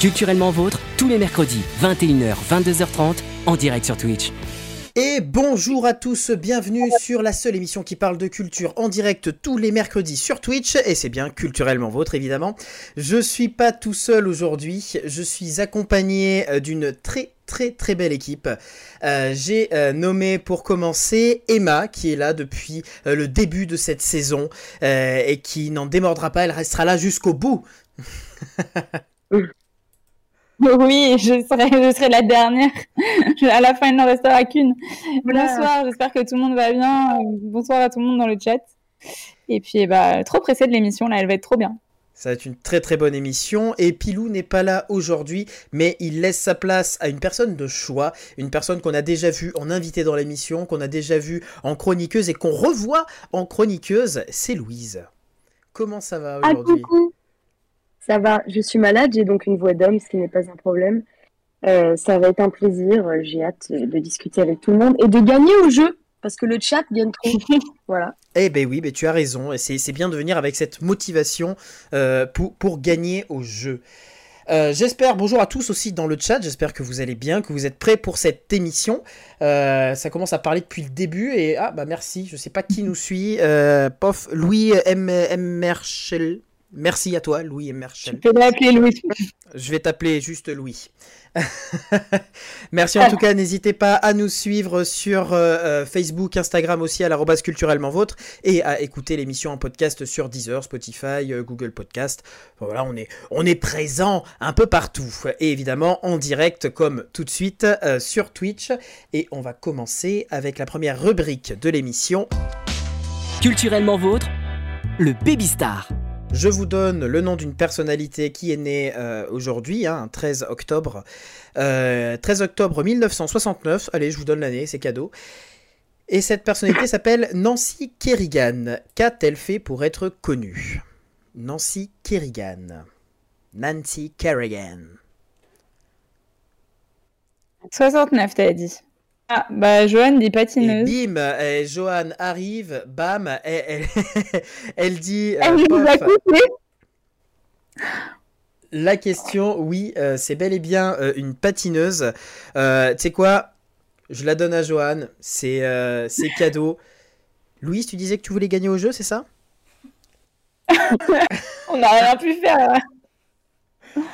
Culturellement vôtre, tous les mercredis, 21h, 22h30, en direct sur Twitch. Et bonjour à tous, bienvenue sur la seule émission qui parle de culture en direct tous les mercredis sur Twitch, et c'est bien culturellement vôtre évidemment. Je suis pas tout seul aujourd'hui, je suis accompagné euh, d'une très très très belle équipe. Euh, J'ai euh, nommé pour commencer Emma qui est là depuis le début de cette saison et qui n'en démordra pas, elle restera là jusqu'au bout. Oui, je serai, je serai la dernière. à la fin, il n'en restera qu'une. Bonsoir, j'espère que tout le monde va bien. Bonsoir à tout le monde dans le chat. Et puis, bah, trop pressée de l'émission, là, elle va être trop bien. Ça va être une très très bonne émission et Pilou n'est pas là aujourd'hui mais il laisse sa place à une personne de choix, une personne qu'on a déjà vue en invité dans l'émission, qu'on a déjà vue en chroniqueuse et qu'on revoit en chroniqueuse, c'est Louise. Comment ça va Ah, aujourd'hui? Ça va, je suis malade, j'ai donc une voix d'homme, ce qui n'est pas un problème. Euh, ça va être un plaisir, euh, j'ai hâte euh, de discuter avec tout le monde et de gagner au jeu, parce que le chat gagne trop. voilà. Eh ben oui, mais tu as raison, et c'est c'est bien de venir avec cette motivation euh, pour, pour gagner au jeu. Euh, j'espère, bonjour à tous aussi dans le chat, j'espère que vous allez bien, que vous êtes prêts pour cette émission. Euh, ça commence à parler depuis le début et ah bah merci, je sais pas qui nous suit. Euh, pof, Louis M. M. Merchel. Merci à toi, Louis M. Merchel. Peux Louis. Je vais t'appeler juste Louis. Merci en tout cas, n'hésitez pas à nous suivre sur euh, euh, Facebook, Instagram aussi à l'arrobase culturellement vôtre et à écouter l'émission en podcast sur Deezer, Spotify, euh, Google Podcast. Voilà, on est, on est présent un peu partout et évidemment en direct comme tout de suite euh, sur Twitch et on va commencer avec la première rubrique de l'émission. Culturellement vôtre, le Baby Star. Je vous donne le nom d'une personnalité qui est née euh, aujourd'hui, hein, 13 octobre. Euh, 13 octobre 1969. Allez, je vous donne l'année, c'est cadeau. Et cette personnalité s'appelle Nancy Kerrigan. Qu'a-t-elle fait pour être connue? Nancy Kerrigan. Nancy Kerrigan. 69, t'as dit. Ah, bah, Joanne dit Et patineuse. bim, Johan arrive, bam, elle, elle, elle dit... euh, Elle nous a coupé. La question, oui, euh, c'est bel et bien euh, une patineuse. Euh, tu sais quoi? Je la donne à Johan. C'est euh, c'est cadeau. Louise, tu disais que tu voulais gagner au jeu, c'est ça? On n'a rien pu faire.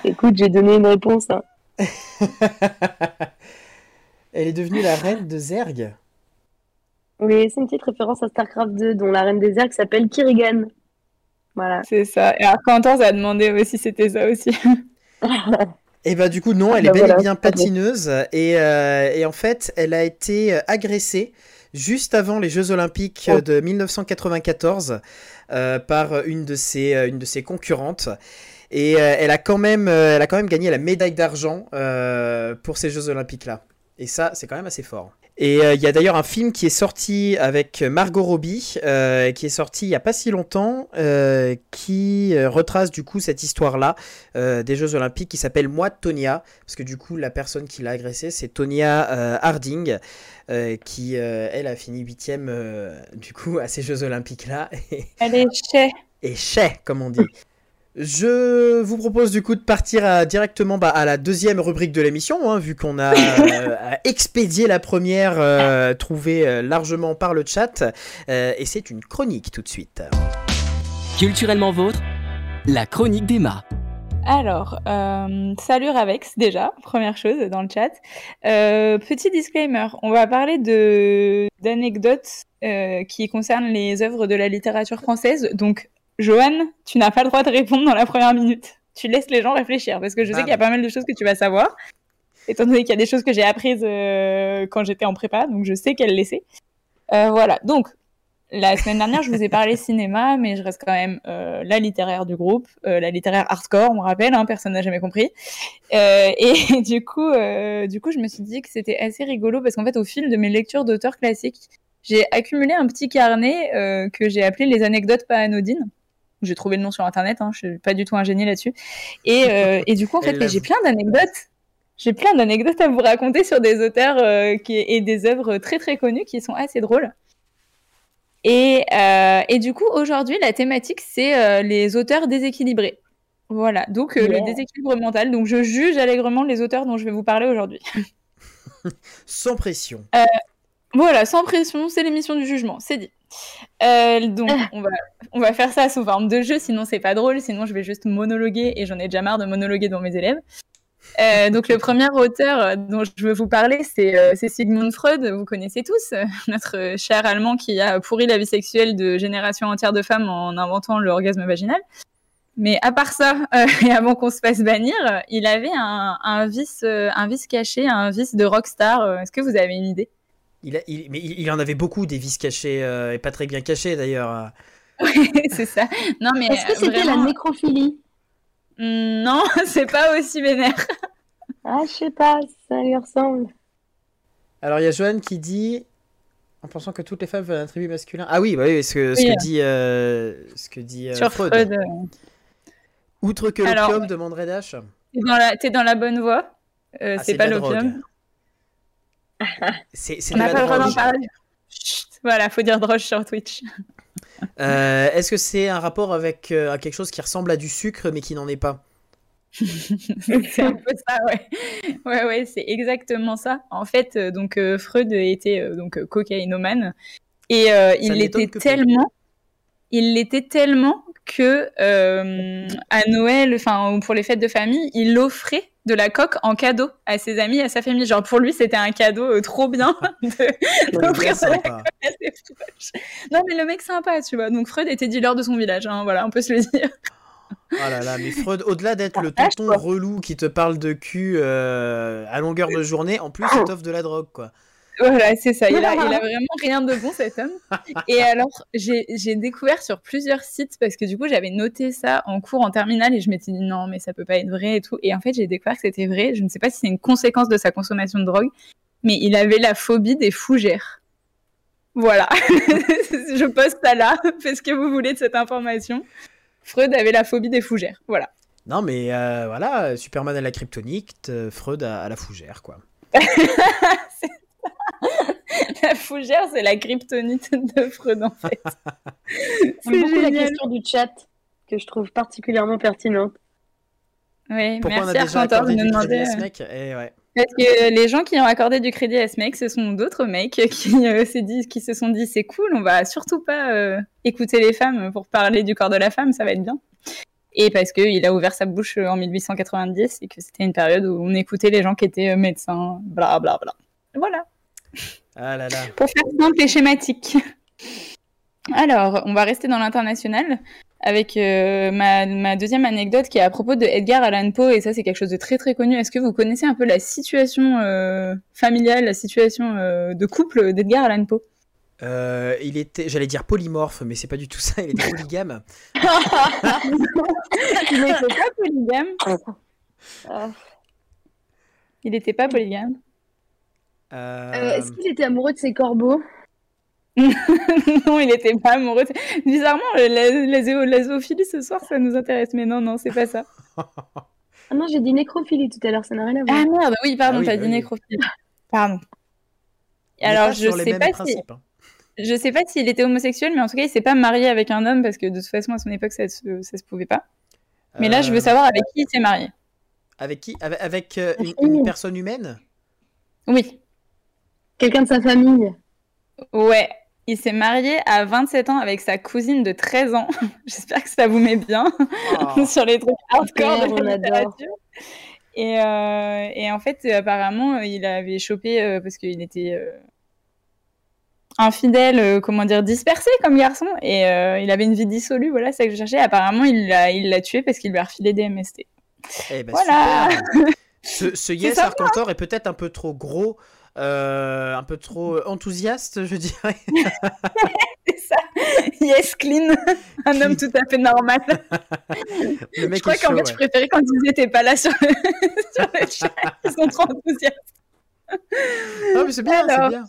Écoute, j'ai donné une réponse. hein. Elle est devenue la reine de Zerg. Oui, c'est une petite référence à StarCraft 2, dont la reine des qui s'appelle Kirigan. Voilà. C'est ça. Et alors, Quentin a demandé aussi si c'était ça aussi. Et bah du coup non, Ah elle bah est bel voilà, et bien patineuse et, euh, et en fait elle a été euh, agressée juste avant les Jeux Olympiques Oh. de 1994 euh, par une de ses, euh, une de ses concurrentes. Et euh, elle, a quand même, euh, elle a quand même gagné la médaille d'argent euh, pour ces Jeux Olympiques-là. Et ça, c'est quand même assez fort. Et euh, il y a d'ailleurs un film qui est sorti avec Margot Robbie, euh, qui est sorti il y a pas si longtemps, euh, qui retrace du coup cette histoire-là des Jeux Olympiques, qui s'appelle Moi Tonia, parce que du coup la personne qui l'a agressée c'est Tonia Harding, qui elle a fini huitième du coup à ces Jeux Olympiques-là Elle est chais. et chais comme on dit. Je vous propose du coup de partir à- directement bah, à la deuxième rubrique de l'émission, hein, vu qu'on a euh, expédié la première euh, trouvée euh, largement par le chat, Euh, et c'est une chronique tout de suite. Culturellement vôtre, la chronique d'Emma. Alors, euh, salut Ravex déjà, première chose dans le chat. Euh, petit disclaimer, on va parler de d'anecdotes euh, qui concernent les œuvres de la littérature française. Donc, Johan, tu n'as pas le droit de répondre dans la première minute. Tu laisses les gens réfléchir parce que je sais Bam. qu'il y a pas mal de choses que tu vas savoir. Étant donné qu'il y a des choses que j'ai apprises euh, quand j'étais en prépa, donc je sais qu'elle laissait. Euh, voilà, donc la semaine dernière, je vous ai parlé cinéma, mais je reste quand même euh, la littéraire du groupe, euh, la littéraire hardcore, on me rappelle, hein, personne n'a jamais compris. Euh, et du coup, du coup, je me suis dit que c'était assez rigolo parce qu'en fait, au fil de mes lectures d'auteurs classiques, j'ai accumulé un petit carnet que j'ai appelé les anecdotes pas anodines. J'ai trouvé le nom sur internet, hein, je suis pas du tout un génie là-dessus. Et, euh, et du coup, en fait, j'ai plein d'anecdotes. J'ai plein d'anecdotes à vous raconter sur des auteurs euh, qui, et des œuvres très très connues qui sont assez drôles. Et, euh, et du coup, aujourd'hui, la thématique, c'est les auteurs déséquilibrés. Voilà, donc le déséquilibre mental. Donc je juge allègrement les auteurs dont je vais vous parler aujourd'hui. Sans pression. Voilà, sans pression, c'est l'émission du jugement, c'est dit. Euh, donc on va, on va faire ça sous forme de jeu, sinon c'est pas drôle, sinon je vais juste monologuer et j'en ai déjà marre de monologuer dans mes élèves. Euh, donc le premier auteur dont je veux vous parler, c'est euh, Sigmund Freud, vous connaissez tous, notre cher Allemand qui a pourri la vie sexuelle de générations entières de femmes en inventant l'orgasme vaginal. Mais à part ça, et avant qu'on se fasse bannir, il avait un, un vice, un vice caché, un vice de rockstar. Est-ce que vous avez une idée? Il, a- il- mais il, il en avait beaucoup des vices cachés euh, et pas très bien cachés d'ailleurs. C'est ça. Non mais Est-ce que euh, c'était vraiment- la nécrophilie? Mm, Non, c'est pas aussi vénère. Ah, je sais pas, ça lui ressemble. Alors il y a Joanne qui dit en pensant que toutes les femmes veulent un attribut masculin. Ah oui, bah oui, ce que, ce Oui, que euh, dit, euh, ce que dit euh, Sur Freud. Freud, euh, Outre que l'opium, demanderait Dash. t'es dans la, t'es dans la bonne voie. Euh, Ah, c'est de pas l'opium. C'est On n'a pas le droit d'en parler. Chut, voilà, faut dire droge sur Twitch. Euh, Est-ce que c'est un rapport avec euh, quelque chose qui ressemble à du sucre mais qui n'en est pas? C'est un peu ça, ouais. Ouais, ouais, c'est exactement ça. En fait, euh, donc euh, Freud était donc cocaïnomane et il l'était tellement, il l'était tellement que euh, à Noël, enfin ou pour les fêtes de famille, il offrait de la coque en cadeau à ses amis, à sa famille. Genre pour lui, c'était un cadeau euh, trop bien d'offrir de la sympa. à ses proches. Non, mais le mec sympa, tu vois. Donc Freud était dealer de son village, hein, voilà, on peut se le dire. Oh là là, mais Freud, au-delà d'être le tonton relou qui te parle de cul euh, à longueur de journée, en plus il t'offre de la drogue quoi. Voilà, c'est ça. Il a, il a vraiment rien de bon, cet homme. Et alors, j'ai découvert sur plusieurs sites, parce que du coup, j'avais noté ça en cours en terminale et je m'étais dit non, mais ça peut pas être vrai et tout. Et en fait, j'ai découvert que c'était vrai. Je ne sais pas si c'est une conséquence de sa consommation de drogue, mais il avait la phobie des fougères. Voilà. je poste ça là. Faites ce que vous voulez de cette information. Freud avait la phobie des fougères. Voilà. Non mais euh, voilà, Superman à la kryptonite, euh, Freud à, à la fougère quoi. La fougère, c'est la kryptonite de Freud, en fait. C'est beaucoup la question du chat que je trouve particulièrement pertinente. Oui, Pourquoi on a merci déjà accordé de nous demander. à ce mec? Eh ouais. Parce que les gens qui ont accordé du crédit à ce mec, ce sont d'autres mecs qui, euh, dit, qui se sont dit c'est cool, on va surtout pas euh, écouter les femmes pour parler du corps de la femme, ça va être bien. Et parce qu'il a ouvert sa bouche euh, en 1890 et que c'était une période où on écoutait les gens qui étaient euh, médecins, bla bla bla. Voilà, Ah là là. pour faire simple et schématique. Alors, on va rester dans l'international avec euh, ma, ma deuxième anecdote qui est à propos de Edgar Allan Poe, et ça c'est quelque chose de très très connu. Est-ce que vous connaissez un peu la situation euh, familiale, la situation euh, de couple d'Edgar Allan Poe? Euh, il était, j'allais dire polymorphe, mais c'est pas du tout ça. Il était polygame. Il n'était pas polygame. Euh, Il n'était pas polygame. Euh, euh, Est-ce qu'il était amoureux de ses corbeaux non, il n'était pas amoureux. de- Bizarrement, euh, la, la, zéo- la zoophilie ce soir, ça nous intéresse, mais non, non, c'est pas ça. Ah non, j'ai dit nécrophilie tout à l'heure, ça n'a rien à voir. Ah merde, oui, pardon, Ah oui, t'as bah dit oui. nécrophile. Pardon. Alors, je les sais pas si. hein. Je sais pas s'il était homosexuel, mais en tout cas, il s'est pas marié avec un homme parce que de toute façon, à son époque, ça se, ça se pouvait pas. Mais là, je veux Euh, savoir avec qui il s'est marié. Avec qui Avec, avec, euh, une, fille. une personne humaine? Oui. Quelqu'un de sa famille? Ouais. Il s'est marié à 27 ans avec sa cousine de 13 ans. J'espère que ça vous met bien Oh. sur les trucs hardcore de on la adore. littérature. Et, euh, et en fait, apparemment, il avait chopé euh, parce qu'il était euh, infidèle, euh, comment dire, dispersé comme garçon. Et euh, il avait une vie dissolue, voilà, c'est ça que je cherchais. Apparemment, il l'a il l'a tué parce qu'il lui a refilé des MST. Eh ben, Voilà. super. Ce, ce Yes Arcantor est peut-être un peu trop gros, euh, un peu trop enthousiaste, je dirais. C'est ça. Yes, clean. Un homme tout à fait normal. Le mec je crois qu'en fait, ouais. je préférais quand ils étaient pas là sur le, sur le chat. Ils sont trop enthousiastes. Non, mais c'est bien, c'est Alors. bien.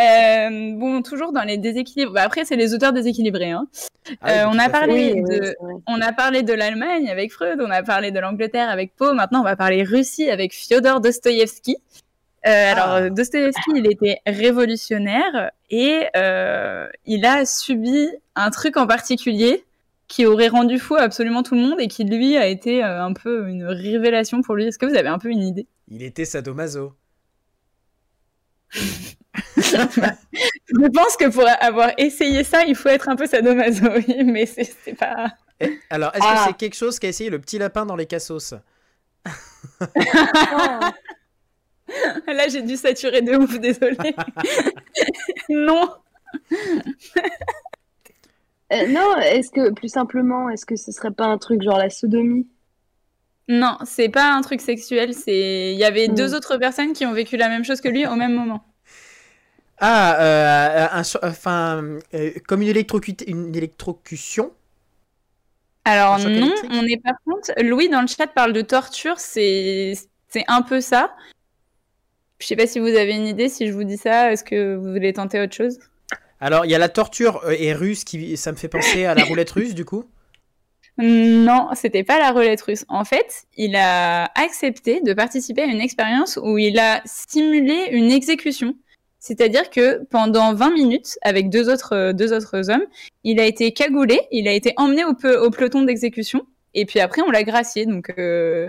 Euh, bon, toujours dans les déséquilibres. Bah, après, c'est les auteurs déséquilibrés. Hein. Ah oui, Euh, on a parlé Oui, de- oui. On a parlé de l'Allemagne avec Freud, on a parlé de l'Angleterre avec Poe, maintenant on va parler Russie avec Fyodor Dostoïevski. Euh, Alors, Ah. euh, Dostoïevski, il était révolutionnaire et euh, il a subi un truc en particulier qui aurait rendu fou absolument tout le monde et qui lui a été euh, un peu une révélation pour lui. Est-ce que vous avez un peu une idée? Il était sadomaso. Je pense que pour avoir essayé ça, il faut être un peu sadomaso, oui, mais c'est pas. Alors, est-ce Ah. que c'est quelque chose qu'a essayé le petit lapin dans les cassos? Là, j'ai dû saturer de ouf, désolé. non. Euh, non, est-ce que plus simplement, est-ce que ce serait pas un truc genre la sodomie? Non, c'est pas un truc sexuel. C'est il y avait Hmm. deux autres personnes qui ont vécu la même chose que lui au même moment. Ah, euh, un enfin, euh, comme une, une électrocution? Alors non, on est par contre. Louis dans le chat parle de torture. C'est c'est un peu ça. Je sais pas si vous avez une idée. Si je vous dis ça, est-ce que vous voulez tenter autre chose? Alors, il y a la torture euh, et russe qui, ça me fait penser à la roulette russe, du coup. Non, c'était pas la roulette russe. En fait, il a accepté de participer à une expérience où il a simulé une exécution. C'est-à-dire que pendant 20 minutes, avec deux autres, euh, deux autres hommes, il a été cagoulé, il a été emmené au, pe- au peloton d'exécution, et puis après on l'a gracié. Donc euh,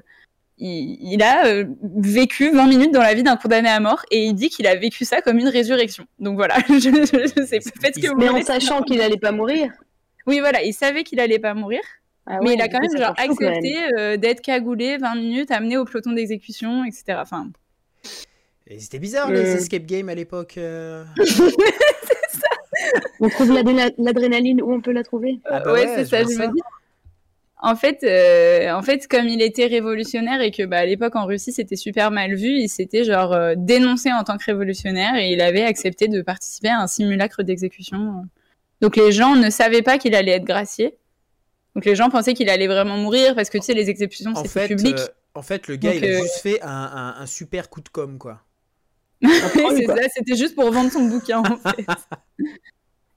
il, il a euh, vécu 20 minutes dans la vie d'un condamné à mort, et il dit qu'il a vécu ça comme une résurrection. Donc voilà, je, je, je sais, faites ce que vous Mais en sachant qu'il allait pas mourir. Oui, voilà, il savait qu'il allait pas mourir. Ah Mais il a quand même genre accepté euh, d'être cagoulé 20 minutes, amené au peloton d'exécution, etc. Enfin, Et c'était bizarre, Euh. les escape games à l'époque. euh. On trouve l'adréna- l'adrénaline où on peut la trouver Ah bah ouais, ouais, c'est ça, je me dis. En fait, euh, en fait, comme il était révolutionnaire et que bah, à l'époque en Russie c'était super mal vu, il s'était genre euh, dénoncé en tant que révolutionnaire et il avait accepté de participer à un simulacre d'exécution. Donc les gens ne savaient pas qu'il allait être gracié. Donc les gens pensaient qu'il allait vraiment mourir parce que tu sais les exécutions fait, public. euh, en fait, le gars, Donc, il a juste fait un, un- un super coup de com', quoi. C'est ça, c'était juste pour vendre son bouquin en fait.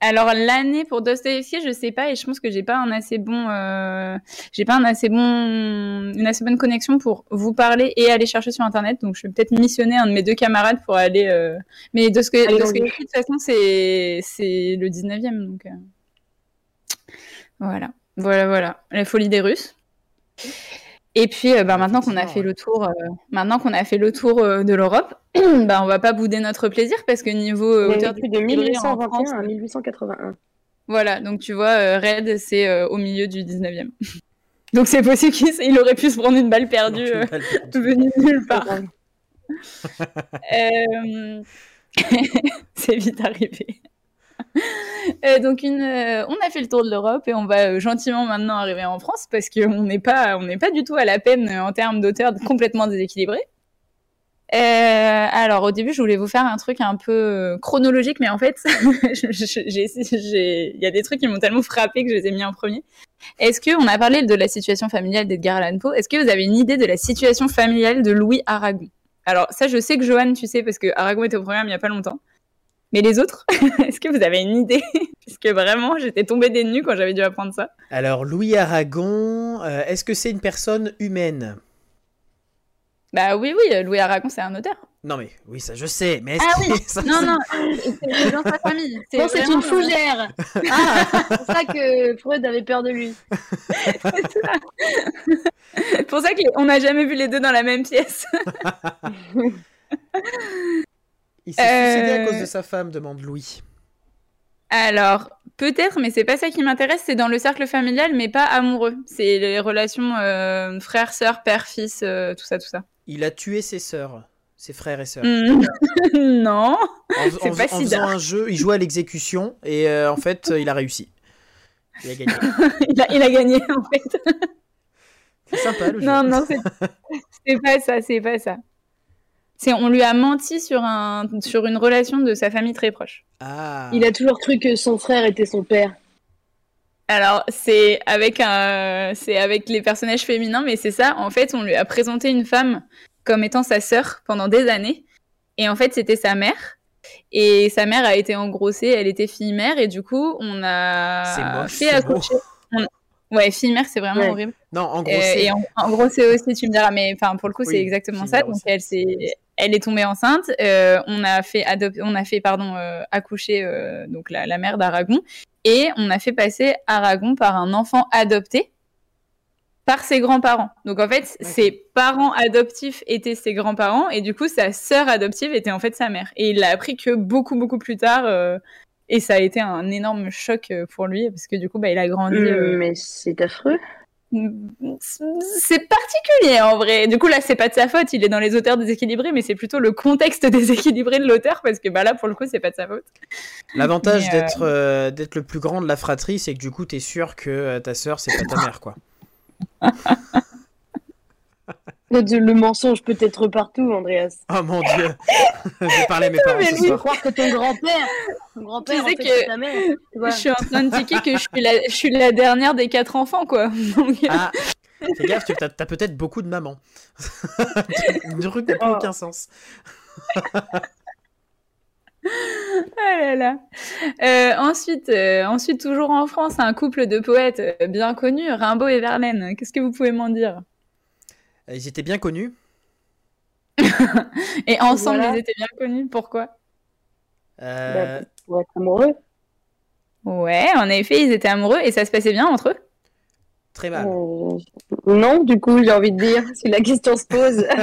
Alors l'année pour Dostoevsky, je sais pas et je pense que j'ai pas un assez bon, euh, j'ai pas un assez bon, une assez bonne connexion pour vous parler et aller chercher sur internet. Donc je vais peut-être missionner un de mes deux camarades pour aller. euh, Mais Dostoevsky, de toute façon c'est c'est le 19e donc euh, voilà, voilà, voilà, la folie des Russes. Et puis, euh, bah, maintenant qu'on a fait le tour, euh, maintenant qu'on a fait le tour euh, de l'Europe, bah, on va pas bouder notre plaisir parce que niveau euh, On hauteur est plus de d'équilibre en France, 1821 à 1881. voilà, donc tu vois, euh, Red, c'est euh, au milieu du 19e. donc c'est possible qu'il aurait pu se prendre une balle perdue Non, euh, venue de nulle part. Euh, c'est vite arrivé. Euh, donc euh, on a fait le tour de l'Europe et on va euh, gentiment maintenant arriver en France parce qu'on n'est pas, on n'est pas du tout à la peine en termes d'auteur complètement déséquilibré. Alors au début, je voulais vous faire un truc un peu chronologique, mais en fait, il y a des trucs qui m'ont tellement frappé que je les ai mis en premier. Est-ce que on a parlé de la situation familiale d'Edgar Allan Poe Est-ce que vous avez une idée de la situation familiale de Louis Aragon? Alors ça, je sais que Johan, tu sais parce que Aragon était au programme il y a pas longtemps. Mais les autres, est-ce que vous avez une idée? Puisque vraiment, j'étais tombée des nues quand j'avais dû apprendre ça. Alors, Louis Aragon, euh, est-ce que c'est une personne humaine? Bah oui, oui, Louis Aragon, c'est un auteur. Non, mais oui, ça je sais, mais Ah oui, ça, Non, non, c'est dans sa famille. C'est vraiment- une fougère Ah, c'est ça que Freud avait peur de lui. C'est pour ça qu'on n'a jamais vu les deux dans la même pièce. Il s'est suicidé à Euh, cause de sa femme, demande Louis. Alors, peut-être, mais c'est pas ça qui m'intéresse. C'est dans le cercle familial, mais pas amoureux. C'est les relations euh, frère, sœur, père, fils, euh, tout ça, tout ça. Il a tué ses sœurs, ses frères et sœurs. Hmm. non. En, en pas fais- en si faisant un jeu, il jouait à l'exécution et euh, en fait, il a réussi. Il a gagné. il, a, il a gagné, en fait. C'est sympa le jeu. Non, non, c'est pas ça, c'est pas ça. C'est on lui a menti sur un sur une relation de sa famille très proche. Ah. Il a toujours cru que son frère était son père. Alors c'est avec un c'est avec les personnages féminins, mais c'est ça. En fait, on lui a présenté une femme comme étant sa sœur pendant des années, et en fait c'était sa mère. Et sa mère a été engrossée, elle était fille-mère, et du coup on a moche, fait c'est accoucher. on- Ouais, fille-mère, c'est vraiment Ouais. horrible. Non, en gros, Euh, et en, en gros, c'est aussi, tu me diras, mais enfin, pour le coup, Oui, c'est exactement ça. Donc, elle s'est, elle est tombée enceinte. euh, on a fait on a fait pardon euh, accoucher euh, donc la, la mère d'Aragon et on a fait passer Aragon par un enfant adopté par ses grands-parents. Donc en fait, ses parents adoptifs étaient ses grands-parents et du coup sa sœur adoptive était en fait sa mère. Et il l'a appris que beaucoup beaucoup plus tard. euh, et ça a été un énorme choc pour lui parce que du coup, bah, il a grandi. euh, Hum, Mais c'est affreux. C'est particulier en vrai. Du coup, là, c'est pas de sa faute. Il est dans les auteurs déséquilibrés, mais c'est plutôt le contexte déséquilibré de l'auteur parce que bah là, pour le coup, c'est pas de sa faute. L'avantage Mais, euh, d'être euh, d'être le plus grand de la fratrie, c'est que du coup, t'es sûr que euh, ta sœur, c'est pas ta mère, quoi. Le, le mensonge peut être partout, Andreas. Oh mon dieu J'ai parlé à mes parents mais ce lui, Tu soir. croire que ton grand-père, ton grand-père, Tu en fait, que- c'est ta mère. Je suis en train de tiquer que je suis la, je suis la dernière des quatre enfants, quoi. Donc, Ah, fais gaffe, tu as, peut-être beaucoup de mamans. Une truc n'a plus Oh. aucun sens. Ah là là. Euh, ensuite, euh, ensuite, toujours en France, un couple de poètes euh, bien connus, Rimbaud et Verlaine. Qu'est-ce que vous pouvez m'en dire? Euh, Ils étaient bien connus. Et ensemble, Voilà. ils étaient bien connus. Pourquoi? Euh, Bah, Pour être amoureux. Ouais, en effet, ils étaient amoureux et ça se passait bien entre eux. très mal. Euh, non, du coup, j'ai envie de dire, si la question se pose.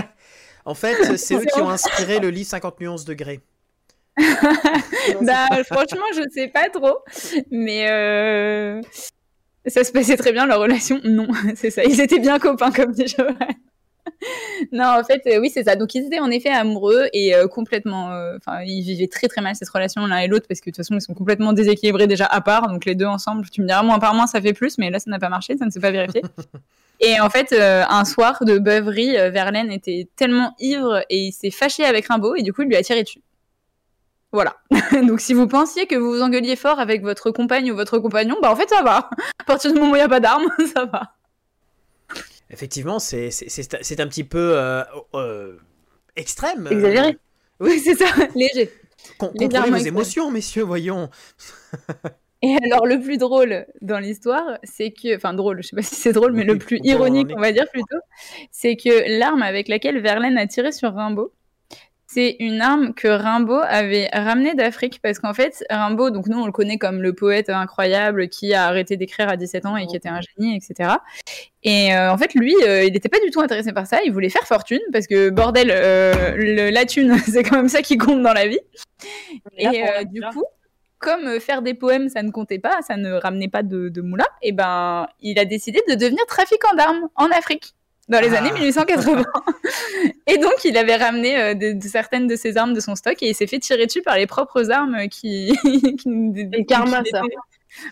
En fait, c'est eux qui ont inspiré le livre 50 nuances de Grey. Bah, franchement, je sais pas trop, mais euh, ça se passait très bien leur relation. Non, c'est ça. Ils étaient bien copains, comme dit Joël. Non, en fait, euh, oui, c'est ça. Donc, ils étaient en effet amoureux et euh, complètement. euh, Enfin, ils vivaient très très mal cette relation l'un et l'autre parce que de toute façon, ils sont complètement déséquilibrés déjà à part. Donc, les deux ensemble, tu me diras, moins par moins, ça fait plus, mais là, ça n'a pas marché, ça ne s'est pas vérifié. Et en fait, euh, un soir de beuverie, euh, Verlaine était tellement ivre et il s'est fâché avec Rimbaud et du coup, il lui a tiré dessus. Voilà. Donc, si vous pensiez que vous vous engueuliez fort avec votre compagne ou votre compagnon, bah en fait, ça va. À partir du moment où il n'y a pas d'armes, ça va. Effectivement, c'est un petit peu euh, euh, extrême. Exagéré. Oui, c'est ça, léger. Con- Contrôlez vos émotions, messieurs, voyons. Et alors, le plus drôle dans l'histoire, c'est que. Enfin, drôle, je sais pas si c'est drôle, mais Oui, le plus ironique, on va dire plutôt, c'est que l'arme avec laquelle Verlaine a tiré sur Rimbaud, c'est une arme que Rimbaud avait ramenée d'Afrique. Parce qu'en fait, Rimbaud, donc nous, on le connaît comme le poète incroyable qui a arrêté d'écrire à 17 ans et qui était un génie, etc. Et euh, en fait, lui, euh, il n'était pas du tout intéressé par ça. Il voulait faire fortune parce que, bordel, euh, le- la thune, c'est quand même ça qui compte dans la vie. Et du coup, comme faire des poèmes, ça ne comptait pas, ça ne ramenait pas de, de moula, et ben, il a décidé de devenir trafiquant d'armes en Afrique dans les Ah. années 1880. et donc, il avait ramené euh, de, de certaines de ses armes de son stock et il s'est fait tirer dessus par les propres armes qui. qui Le karma, qui ça.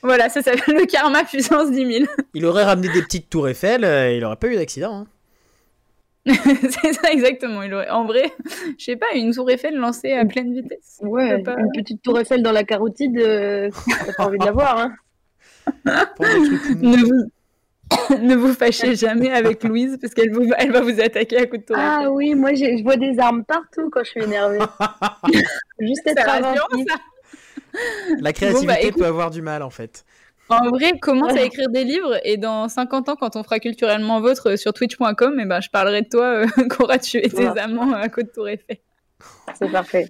Voilà, ça s'appelle le karma puissance 10 000. Il aurait ramené des petites tours Eiffel, euh, il aurait pas eu d'accident. hein. c'est ça exactement. Il aurait... En vrai, je sais pas, une tour Eiffel lancée à pleine vitesse. Ouais, pas- une petite tour Eiffel dans la carotide, euh, t'as pas envie de la voir, hein. Ne vous... ne vous fâchez jamais avec Louise parce qu'elle vous... elle va vous attaquer à coups de tour Ah oui, moi je vois des armes partout quand je suis énervée. Juste être ça. La créativité Bon, bah, écoute. peut avoir du mal en fait. En vrai, commence à écrire des livres et dans 50 ans, quand on fera culturellement vôtre euh, sur twitch.com, eh ben, je parlerai de toi, euh, qu'aura tué tes Voilà. amants à côte de tour Eiffel. C'est parfait.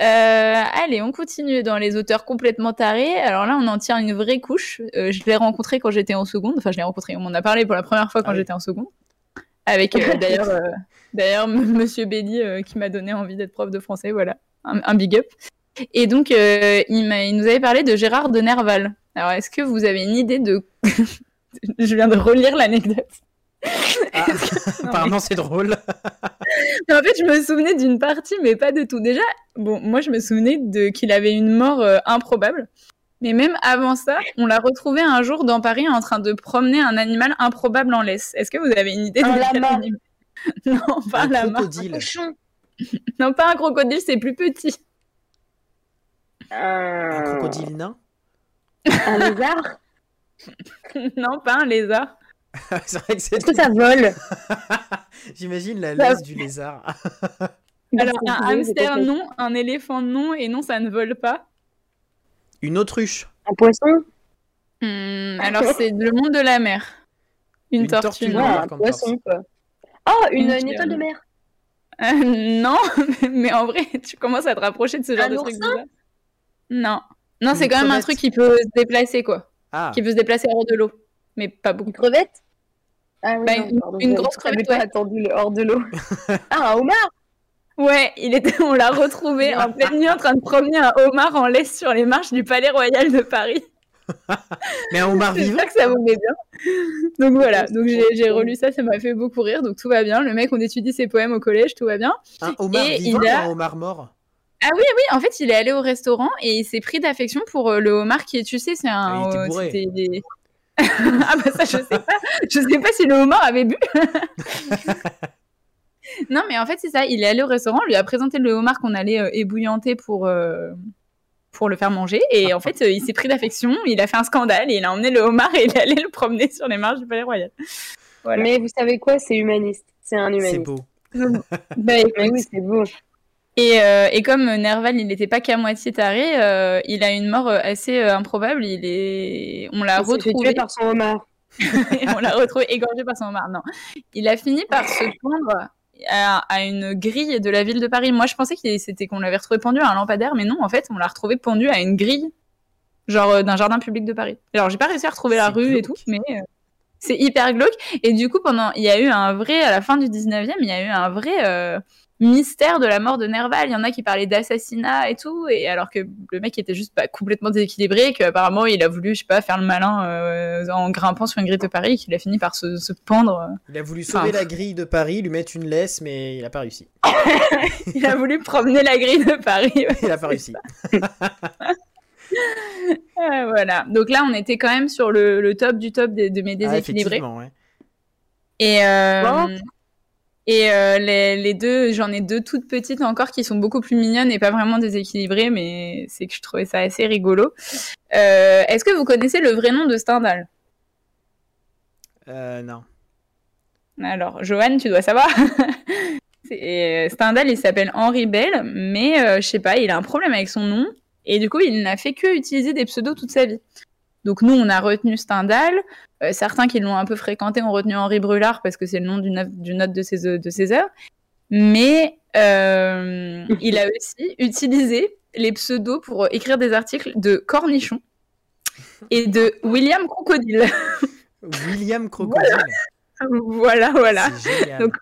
Euh, allez, on continue dans les auteurs complètement tarés. Alors là, on en tire une vraie couche. Euh, je l'ai rencontré quand j'étais en seconde. Enfin, je l'ai rencontré. On m'en a parlé pour la première fois quand Ah oui. j'étais en seconde. Avec euh, d'ailleurs, d'ailleurs, Monsieur Belli euh, qui m'a donné envie d'être prof de français. Voilà, un, un big up. Et donc, euh, il, il nous avait parlé de Gérard de Nerval. Alors, est-ce que vous avez une idée de Je viens de relire l'anecdote. Ah, apparemment, c'est drôle. Mais en fait, je me souvenais d'une partie, mais pas de tout. Déjà, bon, moi, je me souvenais de qu'il avait une mort euh, improbable. Mais même avant ça, on l'a retrouvé un jour dans Paris en train de promener un animal improbable en laisse. Est-ce que vous avez une idée Un de quel lama. animal Non, pas Un crocodile. Cochon. Non, pas un crocodile, c'est plus petit. Un Un, crocodile nain. un lézard. non, pas un lézard. c'est vrai que c'est. Est-ce que ça vole? J'imagine la laisse du lézard. Alors, un hamster, non. Un éléphant, non. Et non, ça ne vole pas. Une autruche. Un poisson? Hmm, alors, c'est le monde de la mer. Une, Une tortue. tortue, non. non. Un poisson, quoi. Oh, une, Une une étoile de mer Euh, non, mais en vrai, tu commences à te rapprocher de ce genre Un de truc. Non. Non, Une c'est quand même un truc qui peut se déplacer, quoi. Ah, Qui peut se déplacer hors de l'eau. Mais pas beaucoup. Une crevette? Ah oui, Bah, non, une- pardon, une j'avais- grosse crevette, pas ouais. attendu le hors de l'eau. ah, un homard Ouais, il était, on l'a retrouvé en pleine nuit en train de promener un homard en laisse sur les marches du Palais Royal de Paris. mais un homard vivant que ça vous met bien. Donc voilà, donc j'ai relu ça, ça m'a fait beaucoup rire, donc tout va bien. Le mec, on étudie ses poèmes au collège, tout va bien. Un homard Et vivant il a- ou un homard mort? Ah oui, oui, en fait, il est allé au restaurant et il s'est pris d'affection pour euh, le homard qui est, tu sais, c'est un. Ah, il était euh, bourré. c'était des- ah bah ça, je sais pas. Je sais pas si le homard avait bu. non, mais en fait, c'est ça. Il est allé au restaurant, on lui a présenté le homard qu'on allait euh, ébouillanter pour. euh, pour le faire manger et en fait euh, il s'est pris d'affection, il a fait un scandale et il a emmené le homard et il est allé le promener sur les marches du Palais Royal. Voilà. Mais vous savez quoi? C'est humaniste. C'est un C'est humaniste. beau. Bah, Mais oui, c'est beau. Et, euh, et comme Nerval, il n'était pas qu'à moitié taré, euh, il a une mort euh, assez euh, improbable. Il est, on l'a fait retrouvé, tuer par son homard. on l'a retrouvé égorgé par son homard. Non, il a fini par se pendre à, à une grille de la ville de Paris. Moi, je pensais que c'était qu'on l'avait retrouvé pendu à un lampadaire, mais non, en fait, on l'a retrouvé pendu à une grille, genre euh, d'un jardin public de Paris. Alors, j'ai pas réussi à retrouver la rue et tout, mais euh, c'est hyper glauque. Et du coup, pendant, il y a eu un vrai, à la fin du 19e, il y a eu un vrai euh, mystère de la mort de Nerval. Il y en a qui parlaient d'assassinat et tout, et alors que le mec était juste pas complètement déséquilibré, qu'apparemment il a voulu, je sais pas, faire le malin euh, en grimpant sur une grille de Paris, qu'il a fini par se, se pendre. Il a voulu sauver Enfin. la grille de Paris, lui mettre une laisse, mais il a pas réussi. Il a voulu promener la grille de Paris. Il a pas réussi. Euh, voilà. Donc là, on était quand même sur le, le top du top de, de mes Ah, déséquilibrés. effectivement, ouais. et euh, Bon. Et euh, les, les deux, j'en ai deux toutes petites encore qui sont beaucoup plus mignonnes et pas vraiment déséquilibrées, mais c'est que je trouvais ça assez rigolo. Euh, Est-ce que vous connaissez le vrai nom de Stendhal? Euh, non. Alors, Johan, tu dois savoir. Stendhal, il s'appelle Henri Bell, mais je sais pas, il a un problème avec son nom. Et du coup, il n'a fait que utiliser des pseudos toute sa vie. Donc nous, on a retenu Stendhal. Euh, certains qui l'ont un peu fréquenté ont retenu Henri Brulard parce que c'est le nom d'une note de ses, œuvres- de ses œuvres. Mais euh, il a aussi utilisé les pseudos pour écrire des articles de Cornichon et de William Crocodile. William Crocodile. voilà, voilà. Donc,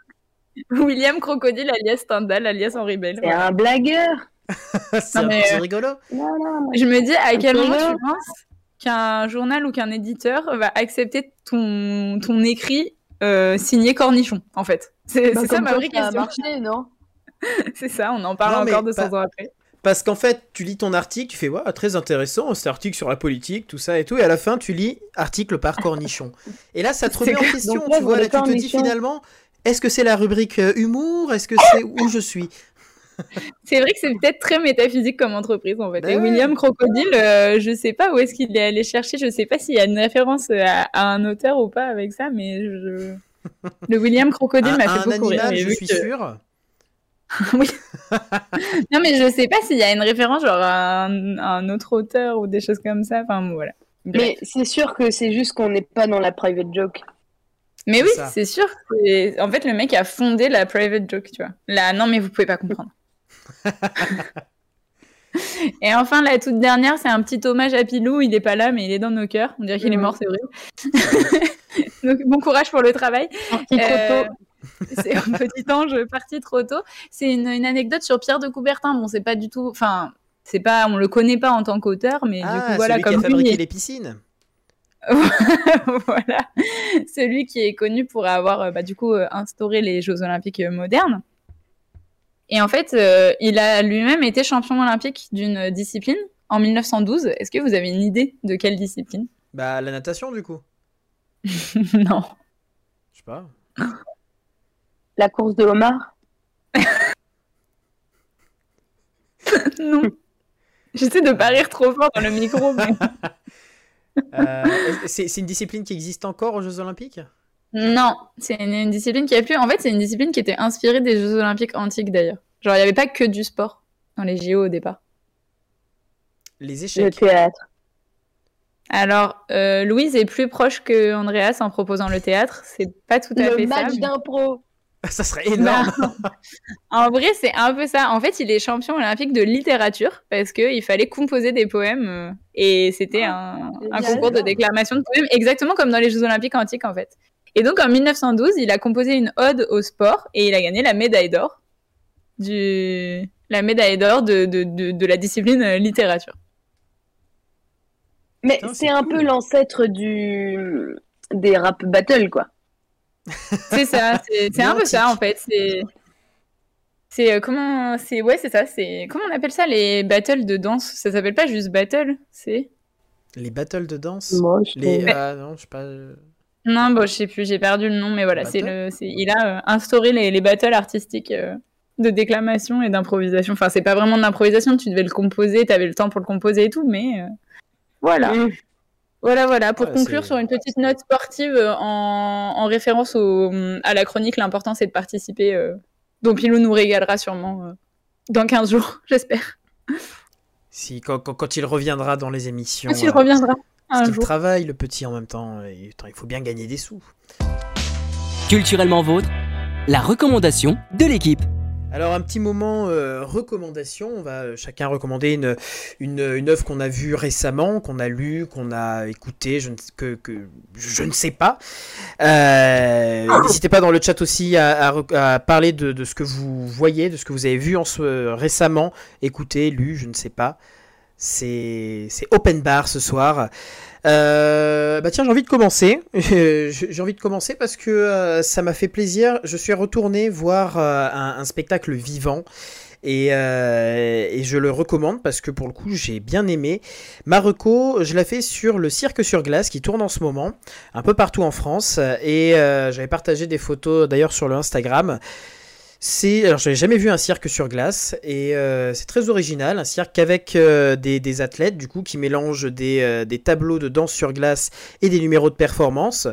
William Crocodile alias Stendhal alias Henri Bell. C'est voilà. un blagueur. c'est euh, rigolo. Non, non. Je me dis à quel moment tu penses qu'un journal ou qu'un éditeur va accepter ton, ton écrit euh, signé Cornichon, en fait. C'est Bah, ça ma vraie ça a question. marché, non? C'est ça, on en parle Non, encore 200 pas- ans après. Parce qu'en fait, tu lis ton article, tu fais ouais, très intéressant, cet article sur la politique, tout ça et tout, et à la fin, tu lis article par cornichon. Et là, ça te remet en que- question, donc là, tu vois, là, tu te dis finalement, est-ce que c'est la rubrique euh, humour? Est-ce que c'est où je suis? C'est vrai que c'est peut-être très métaphysique comme entreprise, en fait. Bah Et ouais. William Crocodile, euh, je sais pas où est-ce qu'il est allé chercher, je sais pas s'il y a une référence à, à un auteur ou pas avec ça, mais je... le William Crocodile m'a fait un beaucoup rire. animal, Et je suis que- sûr. Non, mais je sais pas s'il y a une référence genre à un, à un autre auteur ou des choses comme ça. Enfin, voilà. Bref. Mais c'est sûr que c'est juste qu'on n'est pas dans la private joke. Mais oui, c'est sûr. que- En fait, le mec a fondé la private joke, tu vois. Là, non, mais vous pouvez pas comprendre. Et enfin, la toute dernière, c'est un petit hommage à Pilou. Il est pas là, mais il est dans nos cœurs. On dirait qu'il est mort, c'est horrible. Donc, bon courage pour le travail. Parti trop Euh, tôt. c'est un petit ange parti trop tôt. C'est une, une anecdote sur Pierre de Coubertin. Bon, c'est pas du tout. Enfin, c'est pas. On le connaît pas en tant qu'auteur, mais du Ah, coup, voilà, celui qui a comme fabriqué lui, les piscines. voilà, celui qui est connu pour avoir euh, bah, du coup euh, instauré les Jeux Olympiques modernes. Et en fait, euh, il a lui-même été champion olympique d'une discipline en 1912. Est-ce que vous avez une idée de quelle discipline? Bah, la natation, du coup. Non. Je sais pas. La course de homard. non. J'essaie de pas rire trop fort dans le micro. mais- Euh, c'est c'est une discipline qui existe encore aux Jeux Olympiques? Non, c'est une, une discipline qui a pu. En fait, c'est une discipline qui était inspirée des Jeux Olympiques antiques d'ailleurs. Genre, il n'y avait pas que du sport dans les JO au départ. Les Le échecs. théâtre. Alors, euh, Louise est plus proche que Andreas en proposant le théâtre. C'est pas tout à Le fait ça. match mais- d'impro. Ça serait énorme. en vrai, c'est un peu ça. En fait, il est champion olympique de littérature parce qu'il fallait composer des poèmes euh, et c'était un, un génial. concours de déclamation de poèmes, exactement comme dans les Jeux olympiques antiques en fait. Et donc en 1912, il a composé une ode au sport et il a gagné la médaille d'or du la médaille d'or de, de, de, de la discipline euh, littérature. Mais c'est un cool. peu l'ancêtre du des rap battles, quoi. C'est ça, c'est un peu ça en fait. C'est c'est euh, comment c'est ouais c'est ça c'est comment on appelle ça les battles de danse? Ça s'appelle pas juste battle c'est? Les battles de danse? Moi, je Les. Ah non, je sais pas. Non bon je sais plus j'ai perdu le nom mais voilà c'est le c'est il a euh, instauré les, les battles artistiques euh, de déclamation et d'improvisation enfin c'est pas vraiment de l'improvisation tu devais le composer t'avais le temps pour le composer et tout mais euh, voilà Mm. Voilà, voilà, pour Ouais, conclure c'est- sur une petite note sportive en, en référence au, à la chronique, l'important c'est de participer, euh, dont Pilou nous régalera sûrement euh, dans 15 jours, j'espère. Si, quand, quand, quand il reviendra dans les émissions. Quand il reviendra parce un qu'il jour. travaille, le petit, en même temps. et, attends, il faut bien gagner des sous. Culturellement vôtre, la recommandation de l'équipe. Alors un petit moment euh, recommandation, on va euh, chacun recommander une, une, une œuvre qu'on a vue récemment, qu'on a lue, qu'on a écoutée, je ne, que, que, je ne sais pas. Euh, N'hésitez pas dans le chat aussi à, à re- à parler de, de ce que vous voyez, de ce que vous avez vu en ce, récemment, écouté, lu, je ne sais pas. C'est open bar ce soir. Euh, bah tiens, j'ai envie de commencer. j'ai envie de commencer parce que euh, ça m'a fait plaisir. Je suis retourné voir euh, un, spectacle vivant. Et, je le recommande parce que pour le coup j'ai bien aimé. Marocco, je la fais sur le cirque sur glace qui tourne en ce moment, un peu partout en France. Et j'avais partagé des photos d'ailleurs sur le Instagram. C'est, alors j'avais jamais vu un cirque sur glace et euh, c'est très original, un cirque avec euh, des, athlètes du coup qui mélangent des, euh, des tableaux de danse sur glace et des numéros de performance.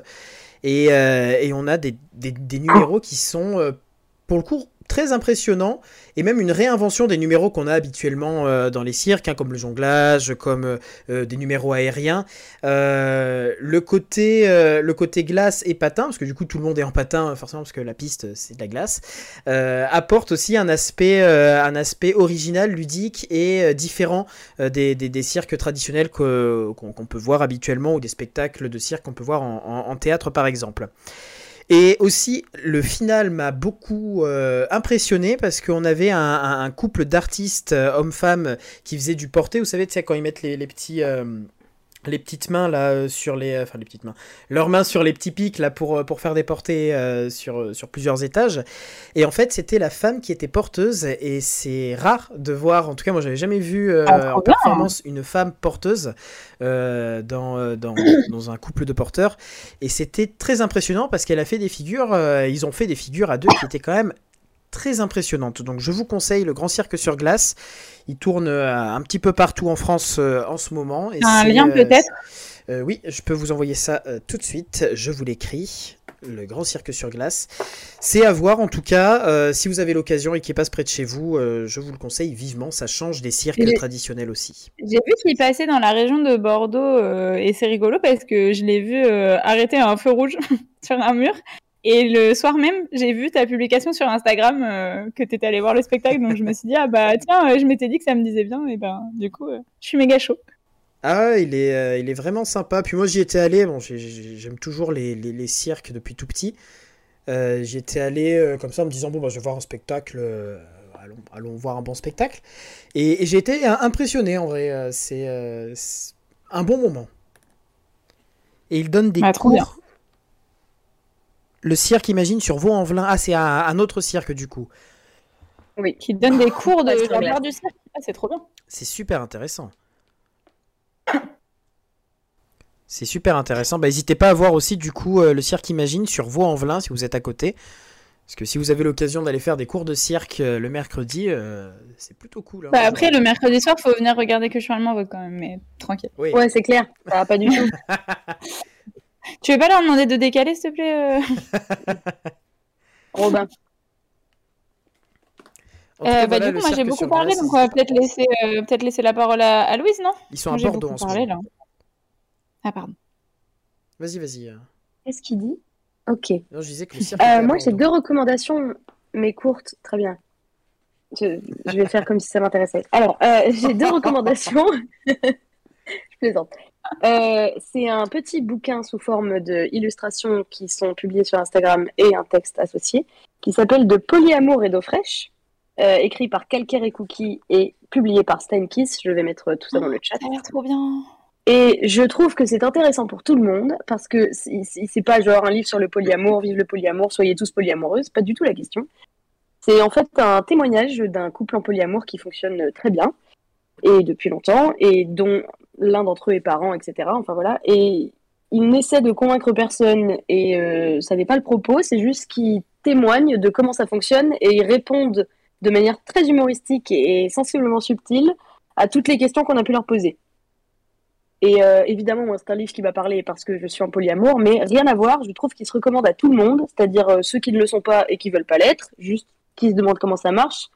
Et, et on a des, des- numéros qui sont pour le coup très impressionnants et même une réinvention des numéros qu'on a habituellement euh, dans les cirques hein, comme le jonglage, comme euh, euh, des numéros aériens. Le côté le côté glace et patin parce que du coup tout le monde est en patin forcément parce que la piste c'est de la glace apporte aussi un aspect, un aspect original, ludique et différent des, des- des cirques traditionnels qu'on peut voir habituellement ou des spectacles de cirque qu'on peut voir en théâtre par exemple. Et aussi, le final m'a beaucoup euh, impressionné parce qu'on avait un, couple d'artistes euh, hommes-femmes qui faisaient du porté. Vous savez, tu sais, quand ils mettent les, les petits. Euh, les petites mains là euh, sur les enfin les petites mains leurs mains sur les petits pics là pour, euh, pour faire des portées euh, sur, sur plusieurs étages. Et en fait c'était la femme qui était porteuse et c'est rare de voir en tout cas moi j'avais jamais vu euh, Ah, en performance une femme porteuse euh, dans, euh, dans, dans un couple de porteurs. Et c'était très impressionnant parce qu'elle a fait des figures euh, ils ont fait des figures à deux qui étaient quand même très impressionnantes donc je vous conseille le grand cirque sur glace il tourne euh, un petit peu partout en France euh, en ce moment et Un lien euh, peut-être euh, oui, je peux vous envoyer ça euh, tout de suite. Je vous l'écris. Le grand cirque sur glace. C'est à voir en tout cas. euh, si vous avez l'occasion et qu'il passe près de chez vous, je vous le conseille vivement. Ça change des cirques traditionnels aussi. J'ai vu qu'il passait dans la région de Bordeaux et c'est rigolo parce que je l'ai vu arrêter à un feu rouge sur un mur. Et le soir même, j'ai vu ta publication sur Instagram euh, que tu étais allé voir le spectacle. Donc je me suis dit, ah bah tiens, euh, je m'étais dit que ça me disait bien. Et ben du coup, euh, je suis méga chaud. Ah, il est, euh, il est vraiment sympa. Puis moi, j'y étais allé. Bon, j'ai- j'ai- j'aime toujours les, les- les cirques depuis tout petit. J'y étais allé comme ça en me disant bon, bah, je vais voir un spectacle. allons, allons voir un bon spectacle. Et, et j'ai été impressionné en vrai. C'est un bon moment. Et il donne des bien. cours. Le cirque, imagine, sur Vaux-en-Velin. Ah, c'est un, un autre cirque du coup. Qui donne des cours de l'art du cirque. Ah, c'est trop bien. C'est super intéressant. C'est super intéressant. Bah, n'hésitez pas à voir aussi du coup euh, le cirque Imagine sur Vaux-en-Velin si vous êtes à côté. Parce que si vous avez l'occasion d'aller faire des cours de cirque euh, le mercredi, euh, c'est plutôt cool. hein. Bah, après, le mercredi soir, faut venir regarder que je suis allemand quand même, mais tranquille. Oui. Ouais, c'est clair. Ça va pas du tout. Tu veux pas leur demander de décaler, s'il te plaît euh Robin. Euh, cas, bah, voilà, du coup, moi j'ai beaucoup parlé, donc on va peut-être laisser, euh, peut-être laisser la parole à, à Louise, non. Ils sont Moi à j'ai Bordeaux beaucoup en ce parlé moment. là. Ah, pardon. Vas-y, vas-y. euh. Qu'est-ce qu'il dit? Ok. Non, je disais que le cirque. Euh, était à moi, j'ai deux recommandations, mais courtes. Très bien. Je, je vais faire comme si ça m'intéressait. Alors, euh, j'ai deux recommandations. je plaisante. Euh, c'est un petit bouquin sous forme d'illustrations qui sont publiées sur Instagram et un texte associé qui s'appelle De polyamour et d'eau fraîche, euh, écrit par Calcaire et Cookie et publié par Steinkiss. Je vais mettre tout ça dans le chat. Ça a l'air trop bien. Et je trouve que c'est intéressant pour tout le monde parce que c'est c'est pas genre un livre sur le polyamour, vive le polyamour, soyez tous polyamoureux, c'est pas du tout la question. C'est en fait un témoignage d'un couple en polyamour qui fonctionne très bien et depuis longtemps et dont l'un d'entre eux est parent, etc. Enfin voilà. Et il n'essaie de convaincre personne et euh, ça n'est pas le propos, c'est juste qu'ils témoignent de comment ça fonctionne et ils répondent de manière très humoristique et sensiblement subtile à toutes les questions qu'on a pu leur poser. Et euh, évidemment, moi, c'est un livre qui m'a parlé parce que je suis en polyamour, mais rien à voir. Je trouve qu'il se recommande à tout le monde, c'est-à-dire euh, ceux qui ne le sont pas et qui veulent pas l'être, juste qui se demandent comment ça marche,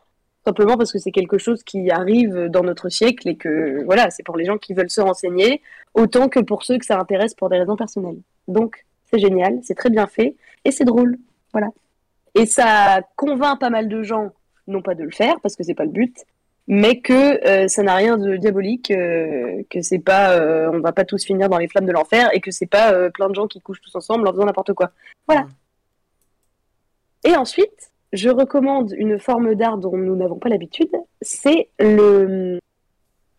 simplement parce que c'est quelque chose qui arrive dans notre siècle et que voilà, c'est pour les gens qui veulent se renseigner, autant que pour ceux que ça intéresse pour des raisons personnelles. Donc, c'est génial, c'est très bien fait et c'est drôle, voilà. Et ça convainc pas mal de gens, non pas de le faire parce que c'est pas le but, mais que euh, ça n'a rien de diabolique, euh, que c'est pas, euh, on va pas tous finir dans les flammes de l'enfer et que c'est pas plein de gens qui couchent tous ensemble en faisant n'importe quoi. Voilà. Mm. Et ensuite, je recommande une forme d'art dont nous n'avons pas l'habitude, c'est le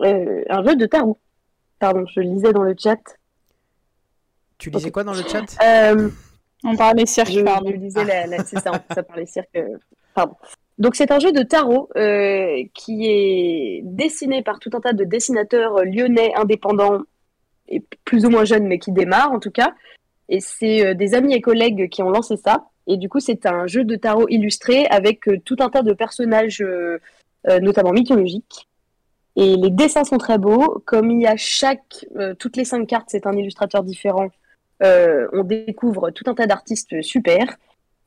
euh, un jeu de tarot. Pardon, je lisais dans le chat. Tu lisais quoi dans le chat? Euh, On parle des cirques, je, pardon. je la, la- c'est ça, ça parlait cirque. euh, Pardon. Donc c'est un jeu de tarot euh, qui est dessiné par tout un tas de dessinateurs lyonnais indépendants et plus ou moins jeunes, mais qui démarrent en tout cas. Et c'est euh, des amis et collègues qui ont lancé ça. Et du coup, c'est un jeu de tarot illustré avec euh, tout un tas de personnages, euh, euh, notamment mythologiques. Et les dessins sont très beaux. Comme il y a chaque, toutes les cinq cartes, c'est un illustrateur différent. on découvre tout un tas d'artistes super.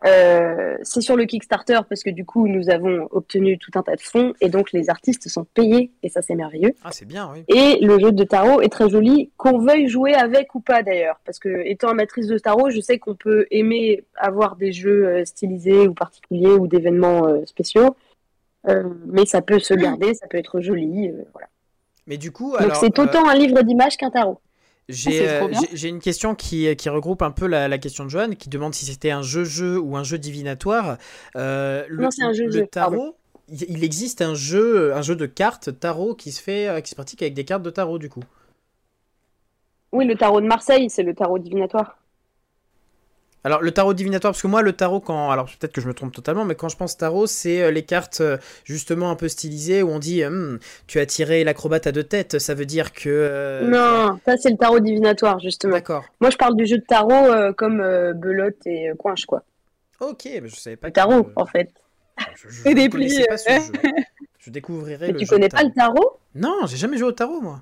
Euh, c'est sur le Kickstarter parce que du coup nous avons obtenu tout un tas de fonds et donc les artistes sont payés et ça c'est merveilleux. Ah, c'est bien, oui. Et le jeu de tarot est très joli, qu'on veuille jouer avec ou pas d'ailleurs, parce que étant amatrice de tarot, je sais qu'on peut aimer avoir des jeux euh, stylisés ou particuliers ou d'événements euh, spéciaux, Euh, mais ça peut se garder, ça peut être joli, voilà. Mais du coup, Donc alors. c'est euh, autant un livre d'images qu'un tarot. J'ai trop euh, j'ai- j'ai une question qui, qui regroupe un peu la, la question de Joanne, qui demande si c'était un jeu-jeu ou un jeu divinatoire. Euh, le, Non, c'est un jeu-jeu, Le tarot, il il existe un jeu, un jeu de cartes tarot qui se fait, euh, qui se pratique avec des cartes de tarot du coup. Oui, le tarot de Marseille, c'est le tarot divinatoire. Alors le tarot divinatoire, parce que moi le tarot, quand, alors peut-être que je me trompe totalement, mais quand je pense tarot, c'est euh, les cartes euh, justement un peu stylisées où on dit, Hum, tu as tiré l'acrobate à deux têtes, ça veut dire que. euh, Non, ça c'est le tarot divinatoire justement. D'accord. Moi je parle du jeu de tarot euh, comme euh, belote et euh, coinche quoi. Ok, mais je savais pas. Le tarot que- en fait. Je, je Et des plis, pas ce euh. jeu. Je découvrirai Mais le tu jeu connais pas le tarot? Non, j'ai jamais joué au tarot moi.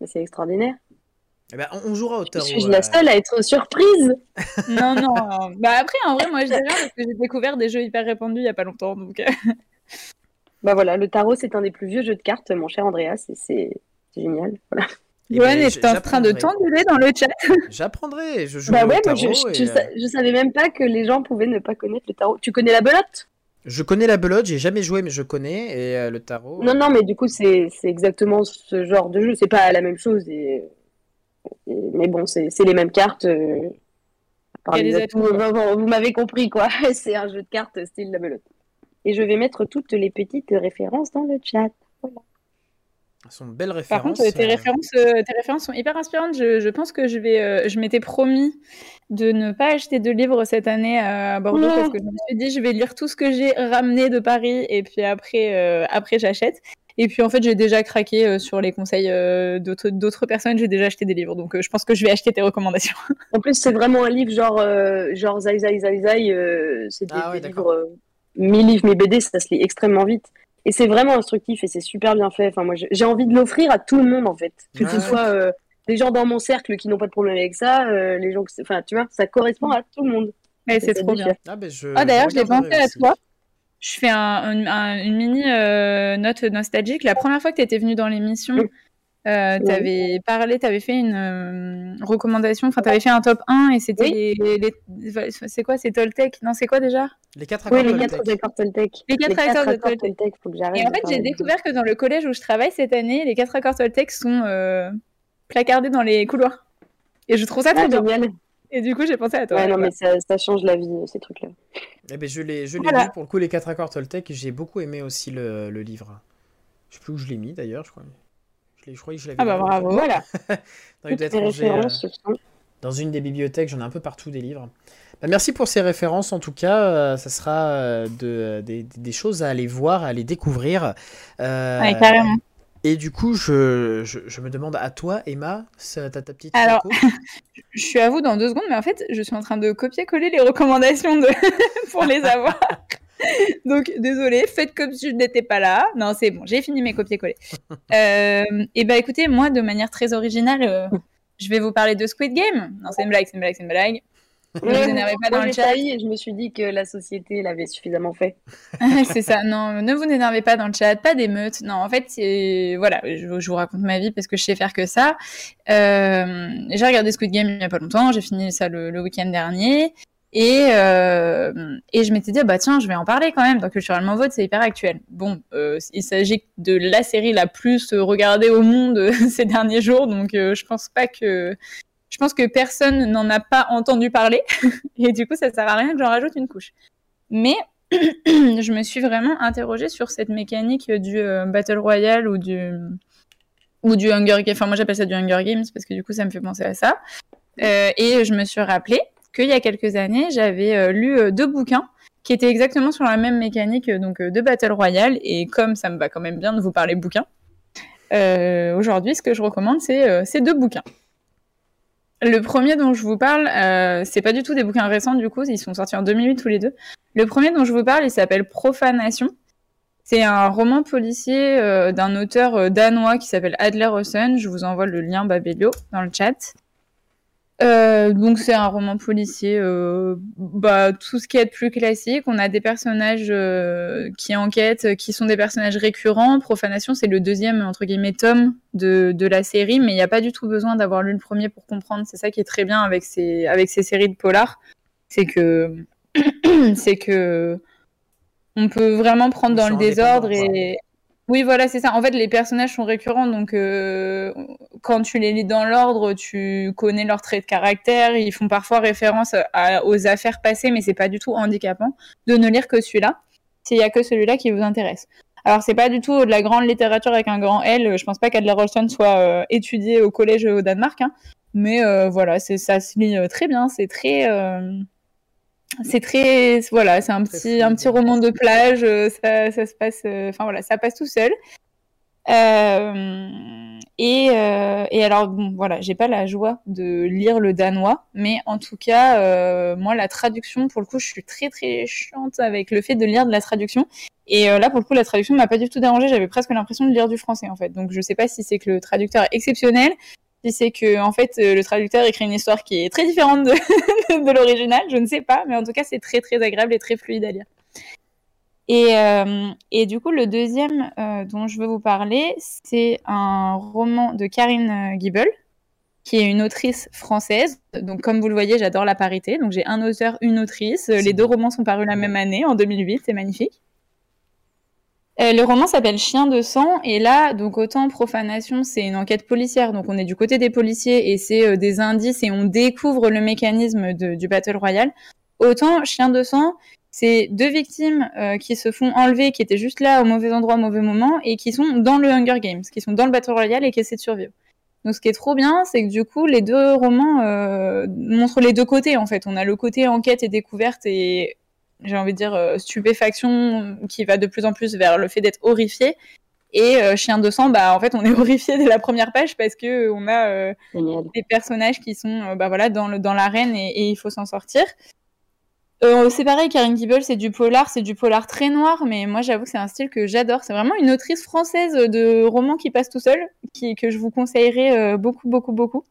Mais c'est extraordinaire. Eh ben, on, jouera au tarot. Suis-je euh, la seule à être surprise Non, non. Bah après, en vrai, moi, je dirais parce que j'ai découvert des jeux hyper répandus il y a pas longtemps, donc. euh, Bah voilà, le tarot c'est un des plus vieux jeux de cartes, mon cher Andreas, et c'est génial. Voilà. eh Johan ben, est en train de t'engueuler dans le chat. J'apprendrai, je jouerai Bah ouais, au tarot. je, je, et, je sa- je savais même pas que les gens pouvaient ne pas connaître le tarot. Tu connais la belote? Je connais la belote, j'ai jamais joué, mais je connais. Et euh, le tarot. Non, non, mais du coup c'est exactement ce genre de jeu. C'est pas la même chose, et- mais bon, c'est c'est les mêmes cartes. euh, par les atouts. atouts. Vous m'avez compris quoi. c'est un jeu de cartes style la belote. Et je vais mettre toutes les petites références dans le chat. Ce sont de belles Par références. contre, tes euh, références, euh, tes références sont hyper inspirantes. Je, je pense que je vais, euh, je m'étais promis de ne pas acheter de livres cette année à Bordeaux Non. parce que je me suis dit je vais lire tout ce que j'ai ramené de Paris et puis après, euh, après j'achète. Et puis en fait, j'ai déjà craqué euh, sur les conseils euh, d'autres d'autres personnes. J'ai déjà acheté des livres, donc euh, je pense que je vais acheter tes recommandations. En plus, c'est vraiment un livre genre, euh, genre Zai Zai Zai Zai. euh, c'est des, Ah ouais, des livres, euh, mi livres, mi BD, ça se lit extrêmement vite. Et c'est vraiment instructif et c'est super bien fait. Enfin, moi, j'ai envie de l'offrir à tout le monde en fait. Que ce ouais. soit euh, les gens dans mon cercle qui n'ont pas de problème avec ça, euh, les gens, enfin, tu vois, ça correspond à tout le monde. Ouais, c'est C'est trop bien. Ah, ben, je, Ah d'ailleurs, je l'ai pensé à aussi. toi. Je fais un- un- un- une mini euh, note nostalgique. La première fois que tu étais venu dans l'émission. Euh, Oui. t'avais parlé, t'avais fait une euh, recommandation, enfin t'avais fait un top 1 et c'était Oui. les, les- c'est quoi, c'est Toltec? Non, c'est quoi déjà? Les quatre accords Oui, les Toltec. quatre accords Toltec. Les quatre accords de Toltec. Toltec, faut que j'arrête. Et en fait, j'ai découvert que dans le collège où je travaille cette année, les quatre accords Toltec sont euh, placardés dans les couloirs. Et je trouve ça Ah, trop bien. génial. Et du coup, j'ai pensé à toi. Ouais, non, mais ça, ça change la vie, ces trucs-là. Eh ben, je l'ai Voilà. lu pour le coup, les quatre accords Toltec. J'ai beaucoup aimé aussi le, le livre. Je sais plus où je l'ai mis d'ailleurs, je crois. Je, crois que je l'avais Ah bah bravo, voilà. Euh, dans une des bibliothèques. J'en ai un peu partout des livres. Bah, merci pour ces références. En tout cas, euh, ça sera euh, de, des, des choses à aller voir, à aller découvrir. Euh, Ouais, carrément. Et du coup, je, je, je me demande à toi, Emma, t'as ta petite Alors, Je suis à vous dans deux secondes, mais en fait, je suis en train de copier-coller les recommandations de... pour les avoir. Donc, désolé, faites comme si je n'étais pas là. Non, c'est bon, j'ai fini mes copier-coller. Euh, et bah écoutez, moi, de manière très originale, euh, je vais vous parler de Squid Game. Non, c'est une blague, c'est une blague, c'est une blague. Ne vous énervez pas dans le chat. et je me suis dit que la société l'avait suffisamment fait. c'est ça, non, ne vous énervez pas dans le chat, pas d'émeutes. Non, en fait, c'est- voilà, je, je vous raconte ma vie parce que je sais faire que ça. Euh, j'ai regardé Squid Game il y a pas longtemps, j'ai fini ça le, le week-end dernier. Et, euh, et je m'étais dit, bah tiens, je vais en parler quand même. Dans Culturellement Vote, c'est hyper actuel. Bon, euh, il s'agit de la série la plus regardée au monde ces derniers jours, donc euh, je pense pas que. Je pense que personne n'en a pas entendu parler. et du coup, ça sert à rien que j'en rajoute une couche. Mais je me suis vraiment interrogée sur cette mécanique du euh, Battle Royale ou du, ou du Hunger Games. Enfin, moi j'appelle ça du Hunger Games parce que du coup ça me fait penser à ça. Euh, et je me suis rappelé qu'il y a quelques années, j'avais euh, lu deux bouquins qui étaient exactement sur la même mécanique donc, de Battle Royale. Et comme ça me va quand même bien de vous parler bouquins, aujourd'hui ce que je recommande c'est ces deux bouquins. Le premier dont je vous parle, euh, c'est pas du tout des bouquins récents du coup, ils sont sortis en 2008 tous les deux. Le premier dont je vous parle, il s'appelle Profanation. C'est un roman policier euh, d'un auteur euh, danois qui s'appelle Adler Ossen. Je vous envoie le lien Babelio dans le chat. Euh, donc c'est un roman policier, euh, bah, tout ce qui est de plus classique. On a des personnages euh, qui enquêtent, qui sont des personnages récurrents. Profanation, c'est le deuxième entre guillemets tome de, de la série, mais il n'y a pas du tout besoin d'avoir lu le premier pour comprendre. C'est ça qui est très bien avec ces avec ces séries de polar, c'est que c'est que on peut vraiment prendre dans le désordre et oui voilà c'est ça en fait les personnages sont récurrents donc euh, quand tu les lis dans l'ordre tu connais leurs traits de caractère ils font parfois référence à- aux affaires passées mais c'est pas du tout handicapant de ne lire que celui-là. S'il y a que celui-là qui vous intéresse. Alors c'est pas du tout de la grande littérature avec un grand L. Je pense pas qu'Adler Rolston soit euh, étudié au collège au Danemark hein. mais euh, voilà ça se lit euh, très bien. C'est très euh, c'est très voilà c'est un petit un petit roman de plage ça, ça se passe euh, enfin voilà ça passe tout seul Euh, et, euh, et alors bon voilà j'ai pas la joie de lire le danois mais en tout cas euh, moi la traduction pour le coup je suis très très chiante avec le fait de lire de la traduction. Et euh, là pour le coup la traduction m'a pas du tout dérangé j'avais presque l'impression de lire du français en fait. Donc je sais pas si c'est que le traducteur est exceptionnel si c'est que en fait euh, le traducteur écrit une histoire qui est très différente de l'original, je ne sais pas, mais en tout cas c'est très très agréable et très fluide à lire. Et, euh, et du coup le deuxième euh, dont je veux vous parler, c'est un roman de Karine Giebel, qui est une autrice française. Donc comme vous le voyez, j'adore la parité. Donc j'ai un auteur, une autrice. Euh, Les deux romans sont parus la même année, en 2008, c'est magnifique. Euh, le roman s'appelle Chien de sang et là, donc autant Profanation, c'est une enquête policière, donc on est du côté des policiers et c'est euh, des indices et on découvre le mécanisme de- du Battle Royale. Autant Chien de sang, c'est deux victimes euh, qui se font enlever, qui étaient juste là au mauvais endroit, au mauvais moment et qui sont dans le Hunger Games, qui sont dans le Battle Royale et qui essaient de survivre. Donc ce qui est trop bien, c'est que du coup, les deux romans euh, montrent les deux côtés en fait. On a le côté enquête et découverte et j'ai envie de dire euh, stupéfaction qui va de plus en plus vers le fait d'être horrifié. Et euh, Chien de sang, bah en fait on est horrifié dès la première page parce que euh, on a euh, des personnages qui sont bah voilà dans dans l'arène et, et il faut s'en sortir. Euh, c'est pareil, Karine Giebel, c'est du polar, c'est du polar très noir, mais moi j'avoue que c'est un style que j'adore. C'est vraiment une autrice française de romans qui passe tout seul, que je vous conseillerais euh, beaucoup, beaucoup, beaucoup.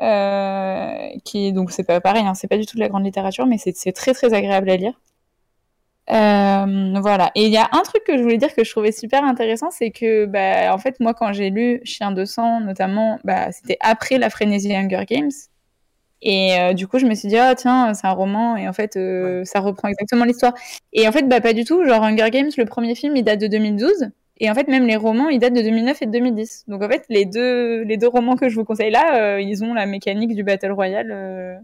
Euh, qui donc c'est pas pareil, hein, c'est pas du tout de la grande littérature, mais c'est très très agréable à lire. Voilà. Et il y a un truc que je voulais dire que je trouvais super intéressant, c'est que, bah, en fait, moi, quand j'ai lu Chien de sang, notamment, bah, c'était après la frénésie Hunger Games. Et euh, du coup, je me suis dit, ah tiens, c'est un roman, et en fait, euh, ça reprend exactement l'histoire. Et en fait, bah, pas du tout. Genre, Hunger Games, le premier film, il date de 2012. Et en fait, même les romans, ils datent de 2009 et de 2010. Donc en fait, les deux, les deux romans que je vous conseille là, ils ont la mécanique du Battle Royale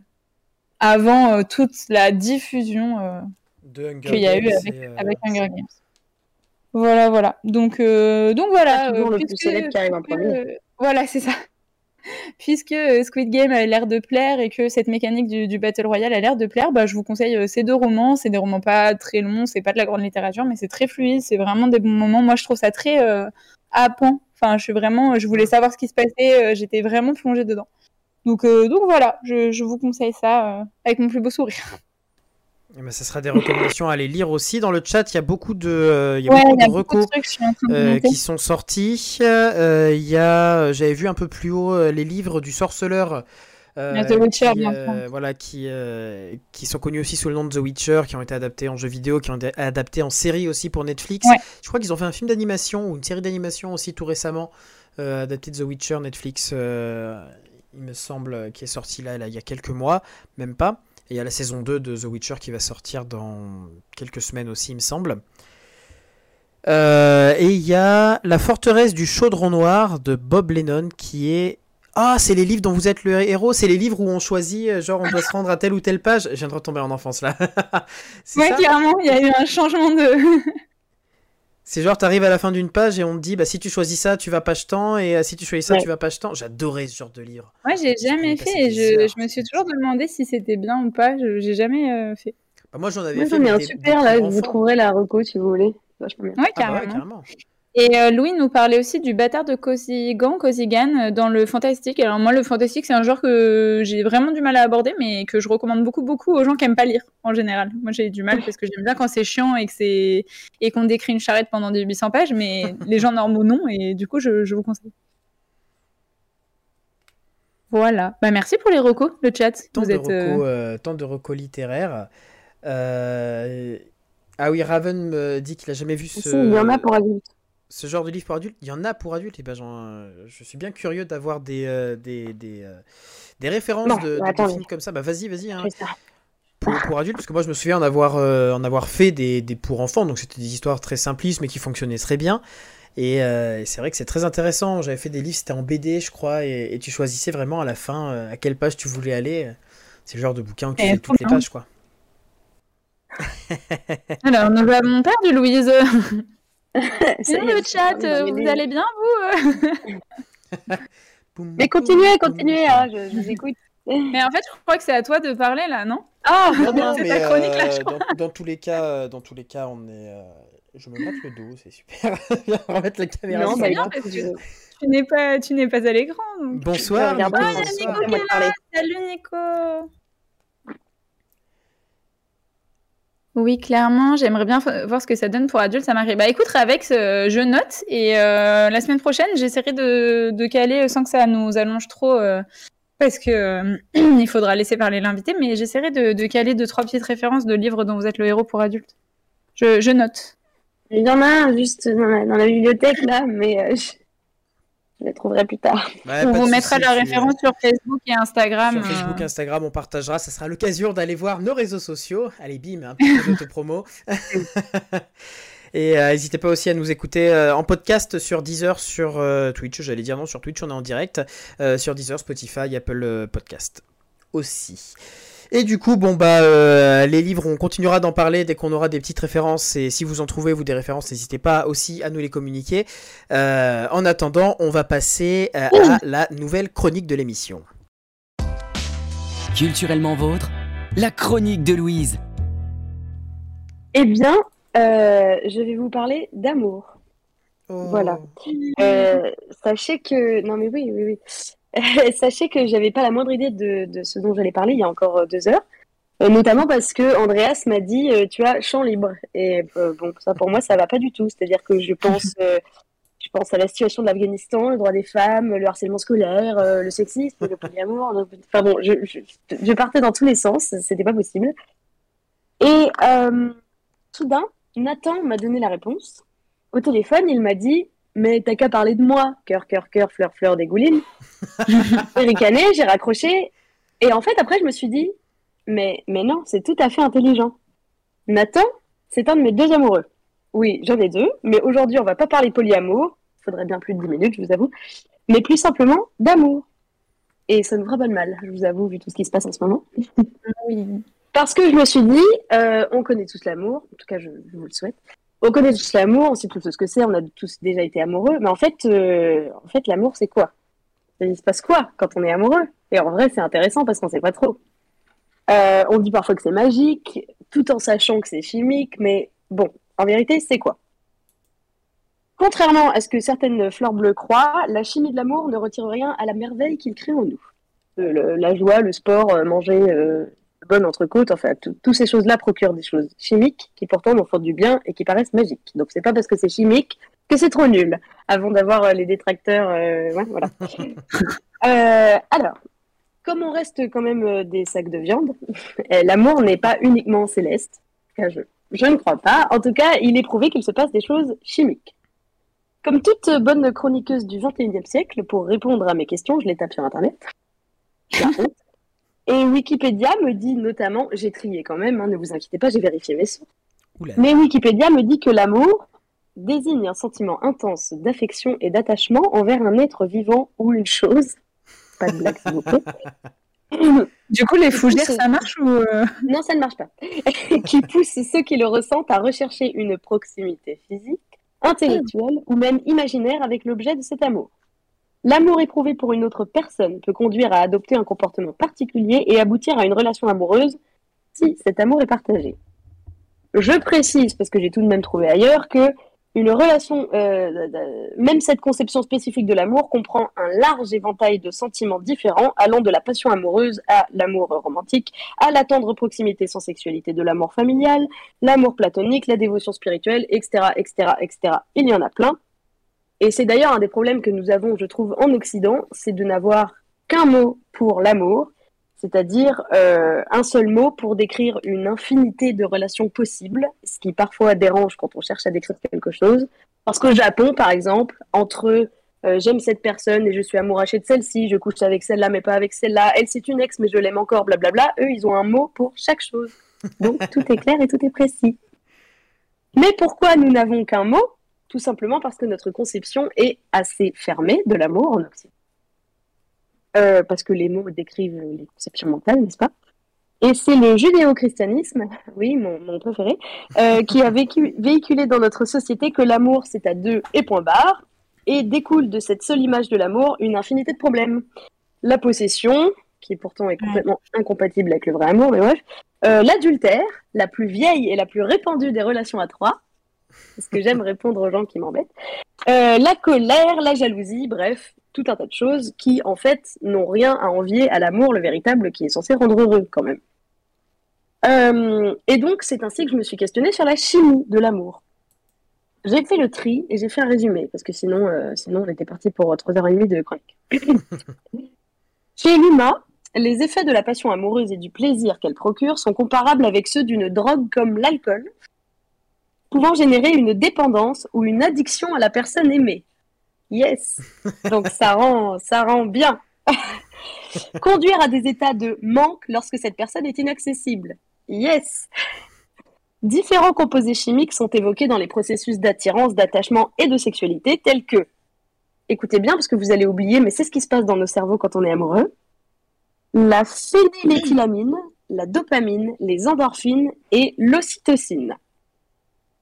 avant toute la diffusion qu'il y a eu avec, euh, avec Hunger Games. Voilà, voilà. Donc, euh, donc voilà. toujours le plus célèbre qui arrive en premier. voilà, c'est ça. Puisque Squid Game a l'air de plaire et que cette mécanique du, du Battle Royale a l'air de plaire, bah, je vous conseille euh, ces deux romans. C'est des romans pas très longs, c'est pas de la grande littérature, mais c'est très fluide, c'est vraiment des bons moments. Moi, je trouve ça très euh, happant. Enfin, je suis vraiment, je voulais savoir ce qui se passait, j'étais vraiment plongée dedans. Donc, donc voilà, je, je vous conseille ça avec mon plus beau sourire. Eh ben, ça sera des recommandations à aller lire aussi. Dans le chat, il y a beaucoup de, euh, il y a beaucoup de recos euh, qui sont sortis. Euh, il y a, j'avais vu un peu plus haut les livres du sorceleur. The Witcher, qui, voilà, qui, qui sont connus aussi sous le nom de The Witcher, qui ont été adaptés en jeu vidéo, qui ont été adaptés en série aussi pour Netflix. Je crois qu'ils ont fait un film d'animation ou une série d'animation aussi tout récemment, adapté de The Witcher Netflix, il me semble, qui est sorti là, là il y a quelques mois, même pas. Et il y a la saison 2 de The Witcher qui va sortir dans quelques semaines aussi, il me semble. Euh, et il y a La forteresse du chaudron noir de Bob Lennon qui est. Ah, c'est les livres dont vous êtes le héros, c'est les livres où on choisit, euh, genre on doit se rendre à telle ou telle page. Je viens de retomber en enfance là. ouais, clairement, il y a eu un changement de. C'est genre, t'arrives à la fin d'une page et on te dit, bah, si tu choisis ça, tu vas page temps, et euh, si tu choisis ça, tu vas page temps. J'adorais ce genre de livre. Moi, j'ai jamais fait, et je, je, me suis toujours demandé si c'était bien ou pas. J'ai jamais euh, fait. Bah, moi, j'en avais fait. J'en ai un super, là, vous trouverez la reco si vous voulez. Ouais, ah, bah carrément. Et euh, Louis nous parlait aussi du bâtard de Kosigan, Kosigan euh, dans le fantastique. Alors moi, le fantastique, c'est un genre que j'ai vraiment du mal à aborder, mais que je recommande beaucoup, beaucoup aux gens qui aiment pas lire en général. Moi, j'ai du mal parce que j'aime bien quand c'est chiant et que c'est et qu'on décrit une charrette pendant des 800 pages, mais les gens normaux non. Et du coup, je, vous conseille. Voilà. Bah merci pour les recos, le chat. Tant, de, recos, euh, tant de recos littéraires. Ah oui, Raven me dit qu'il a jamais vu ce. il y en a pour adultes ce genre de livre pour adultes, il y en a pour adultes. Et ben, je suis bien curieux d'avoir des, euh, des, des, euh, des, références de, de, films comme ça. Bah, vas-y, vas-y. Hein. Pour, pour, adultes, parce que moi, je me souviens en avoir, euh, en avoir fait des, des, pour enfants. Donc, c'était des histoires très simplistes, mais qui fonctionnaient très bien. Et, c'est vrai que c'est très intéressant. J'avais fait des livres, c'était en BD, je crois, et, tu choisissais vraiment à la fin à quelle page tu voulais aller. C'est le genre de bouquin où tu fais toutes les pages, quoi. Alors, on va mon père de Louise. Salut le chat, euh, vous allez bien vous Mais continuez, continuez, hein, je, vous écoute. Mais en fait, je crois que c'est à toi de parler là, non? Ah, c'est ta chronique là, je crois. Dans, tous les cas, euh, dans tous les cas, on est. Euh, je me mets le dos, c'est super. on va mettre la caméra. Non, bah, bien, parce que tu n'es pas, tu n'es pas à l'écran. Bonsoir. Nico, bonsoir. Nico Salut Nico. Oui, clairement, j'aimerais bien voir ce que ça donne pour adultes, ça m'arrive. Bah écoute, avec je note et euh, la semaine prochaine, j'essaierai de, caler sans que ça nous allonge trop euh, parce que euh, il faudra laisser parler l'invité, mais j'essaierai de, de, caler deux trois petites références de livres dont vous êtes le héros pour adultes. Je, note. Il y en a un juste dans la, bibliothèque là, mais les trouverai plus tard. on vous mettra la référence sur Facebook et Instagram. Sur Facebook, et euh. Instagram, on partagera. Ça sera l'occasion d'aller voir nos réseaux sociaux. Allez, bim, un peu d'autopromo. Et euh, n'hésitez pas aussi à nous écouter euh, en podcast sur Deezer, sur Twitch. J'allais dire non, sur Twitch, on est en direct. sur Deezer, Spotify, Apple Podcast aussi. Et du coup, bon bah euh, les livres, on continuera d'en parler dès qu'on aura des petites références. Et si vous en trouvez vous des références, n'hésitez pas aussi à nous les communiquer. Euh, en attendant, on va passer euh, à la nouvelle chronique de l'émission. Culturellement vôtre, la chronique de Louise. Eh bien, je vais vous parler d'amour. Oh. Voilà. sachez que non mais oui oui oui. Sachez que j'avais pas la moindre idée de, ce dont j'allais parler il y a encore euh, deux heures. Euh, notamment parce que Andreas m'a dit euh, tu as champ libre et bon ça pour moi ça va pas du tout c'est à dire que je pense je pense à la situation de l'Afghanistan le droit des femmes le harcèlement scolaire le sexisme le polyamour enfin bon je, je, partais dans tous les sens c'était pas possible et soudain, Nathan m'a donné la réponse. Au téléphone, il m'a dit Mais t'as qu'à parler de moi. Cœur, cœur, cœur, fleur, fleur, dégouline. j'ai ricané, j'ai raccroché. Et en fait, après, je me suis dit Mais, mais non, c'est tout à fait intelligent. Nathan, c'est un de mes deux amoureux. Oui, j'en ai deux, mais aujourd'hui, on va pas parler polyamour. Il faudrait bien plus de 10 minutes, je vous avoue. Mais plus simplement d'amour. Et ça me fera pas de mal, je vous avoue, vu tout ce qui se passe en ce moment. Oui. Parce que je me suis dit, euh, on connaît tous l'amour, en tout cas je, je vous le souhaite. On connaît tous l'amour, on sait tous ce que c'est, on a tous déjà été amoureux, mais en fait, euh, en fait l'amour c'est quoi? Il se passe quoi quand on est amoureux? Et en vrai c'est intéressant parce qu'on sait pas trop. Euh, on dit parfois que c'est magique, tout en sachant que c'est chimique, mais bon, en vérité c'est quoi? Contrairement à ce que certaines fleurs bleues croient, la chimie de l'amour ne retire rien à la merveille qu'il crée en nous. Euh, la joie, le sport, manger, bonne entrecôte, enfin, tout- toutes ces choses-là procurent des choses chimiques qui pourtant nous font du bien et qui paraissent magiques. Donc c'est pas parce que c'est chimique que c'est trop nul. Avant d'avoir euh, les détracteurs, euh, ouais, voilà. Euh, alors, comme on reste quand même des sacs de viande, euh, l'amour n'est pas uniquement céleste. Je, je ne crois pas. En tout cas, il est prouvé qu'il se passe des choses chimiques. Comme toute bonne chroniqueuse du 21e siècle, pour répondre à mes questions, je les tape sur Internet. Et Wikipédia me dit notamment, j'ai trié quand même, hein, ne vous inquiétez pas, j'ai vérifié mes sources. Mais Wikipédia me dit que l'amour désigne un sentiment intense d'affection et d'attachement envers un être vivant ou une chose. Pas de blague, s'il vous plaît. Du coup, les fougères, ça marche ou euh, Non, ça ne marche pas. qui pousse ceux qui le ressentent à rechercher une proximité physique, intellectuelle ou même imaginaire avec l'objet de cet amour. L'amour éprouvé pour une autre personne peut conduire à adopter un comportement particulier et aboutir à une relation amoureuse si cet amour est partagé. Je précise, parce que j'ai tout de même trouvé ailleurs, que une relation, euh, de- même cette conception spécifique de l'amour comprend un large éventail de sentiments différents allant de la passion amoureuse à l'amour romantique, à la tendre proximité sans sexualité de l'amour familial, l'amour platonique, la dévotion spirituelle, etc., etc., etc. Il y en a plein. Et c'est d'ailleurs un des problèmes que nous avons, je trouve, en Occident, c'est de n'avoir qu'un mot pour l'amour, c'est-à-dire euh, un seul mot pour décrire une infinité de relations possibles, ce qui parfois dérange quand on cherche à décrire quelque chose. Parce qu'au Japon, par exemple, entre euh, j'aime cette personne et je suis amouraché de celle-ci, je couche avec celle-là mais pas avec celle-là, elle c'est une ex mais je l'aime encore, blablabla, eux ils ont un mot pour chaque chose. Donc tout est clair et tout est précis. Mais pourquoi nous n'avons qu'un mot Tout simplement parce que notre conception est assez fermée de l'amour en Occident. Euh, parce que les mots décrivent les conceptions mentales, n'est-ce pas? Et c'est le judéo-christianisme, oui, mon, mon préféré, euh, qui a vécu, véhiculé dans notre société que l'amour c'est à deux et point barre, et découle de cette seule image de l'amour une infinité de problèmes. La possession, qui pourtant est complètement incompatible avec le vrai amour, mais bref, euh, l'adultère, la plus vieille et la plus répandue des relations à trois, parce que j'aime répondre aux gens qui m'embêtent, euh, la colère, la jalousie, bref, tout un tas de choses qui, en fait, n'ont rien à envier à l'amour, le véritable, qui est censé rendre heureux, quand même. Euh, et donc, c'est ainsi que je me suis questionnée sur la chimie de l'amour. J'ai fait le tri et j'ai fait un résumé, parce que sinon, euh, sinon on était parti pour 3h30 de chronique. Chez l'humain, les effets de la passion amoureuse et du plaisir qu'elle procure sont comparables avec ceux d'une drogue comme l'alcool, pouvant générer une dépendance ou une addiction à la personne aimée. Yes. Donc ça rend, ça rend bien. Conduire à des états de manque lorsque cette personne est inaccessible. Yes. Différents composés chimiques sont évoqués dans les processus d'attirance, d'attachement et de sexualité, tels que, écoutez bien parce que vous allez oublier, mais c'est ce qui se passe dans nos cerveaux quand on est amoureux, la phényléthylamine, la dopamine, les endorphines et l'ocytocine.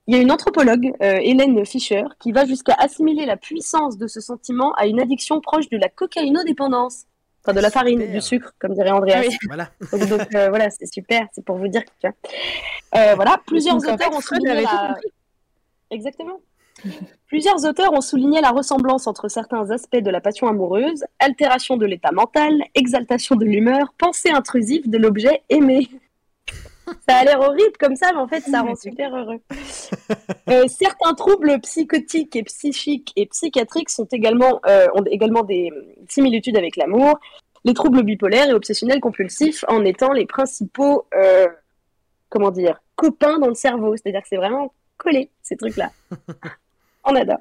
Il y a une anthropologue, euh, Hélène Fischer, qui va jusqu'à assimiler la puissance de ce sentiment à une addiction proche de la cocaïnodépendance. Enfin, de la farine, Super. du sucre, comme dirait Andreas. Oui. Voilà. Donc, donc, euh, voilà, c'est super, c'est pour vous dire que. Euh, voilà, plusieurs Donc, en auteurs fait, ont souligné la... Exactement. Plusieurs auteurs ont souligné la ressemblance entre certains aspects de la passion amoureuse, altération de l'état mental, exaltation de l'humeur, pensée intrusive de l'objet aimé. Ça a l'air horrible comme ça, mais en fait, ça rend super heureux. Euh, certains troubles psychotiques et psychiques et psychiatriques sont également, euh, ont également des similitudes avec l'amour. Les troubles bipolaires et obsessionnels compulsifs en étant les principaux, euh, comment dire, copain dans le cerveau. C'est-à-dire que c'est vraiment collé, ces trucs-là. On adore.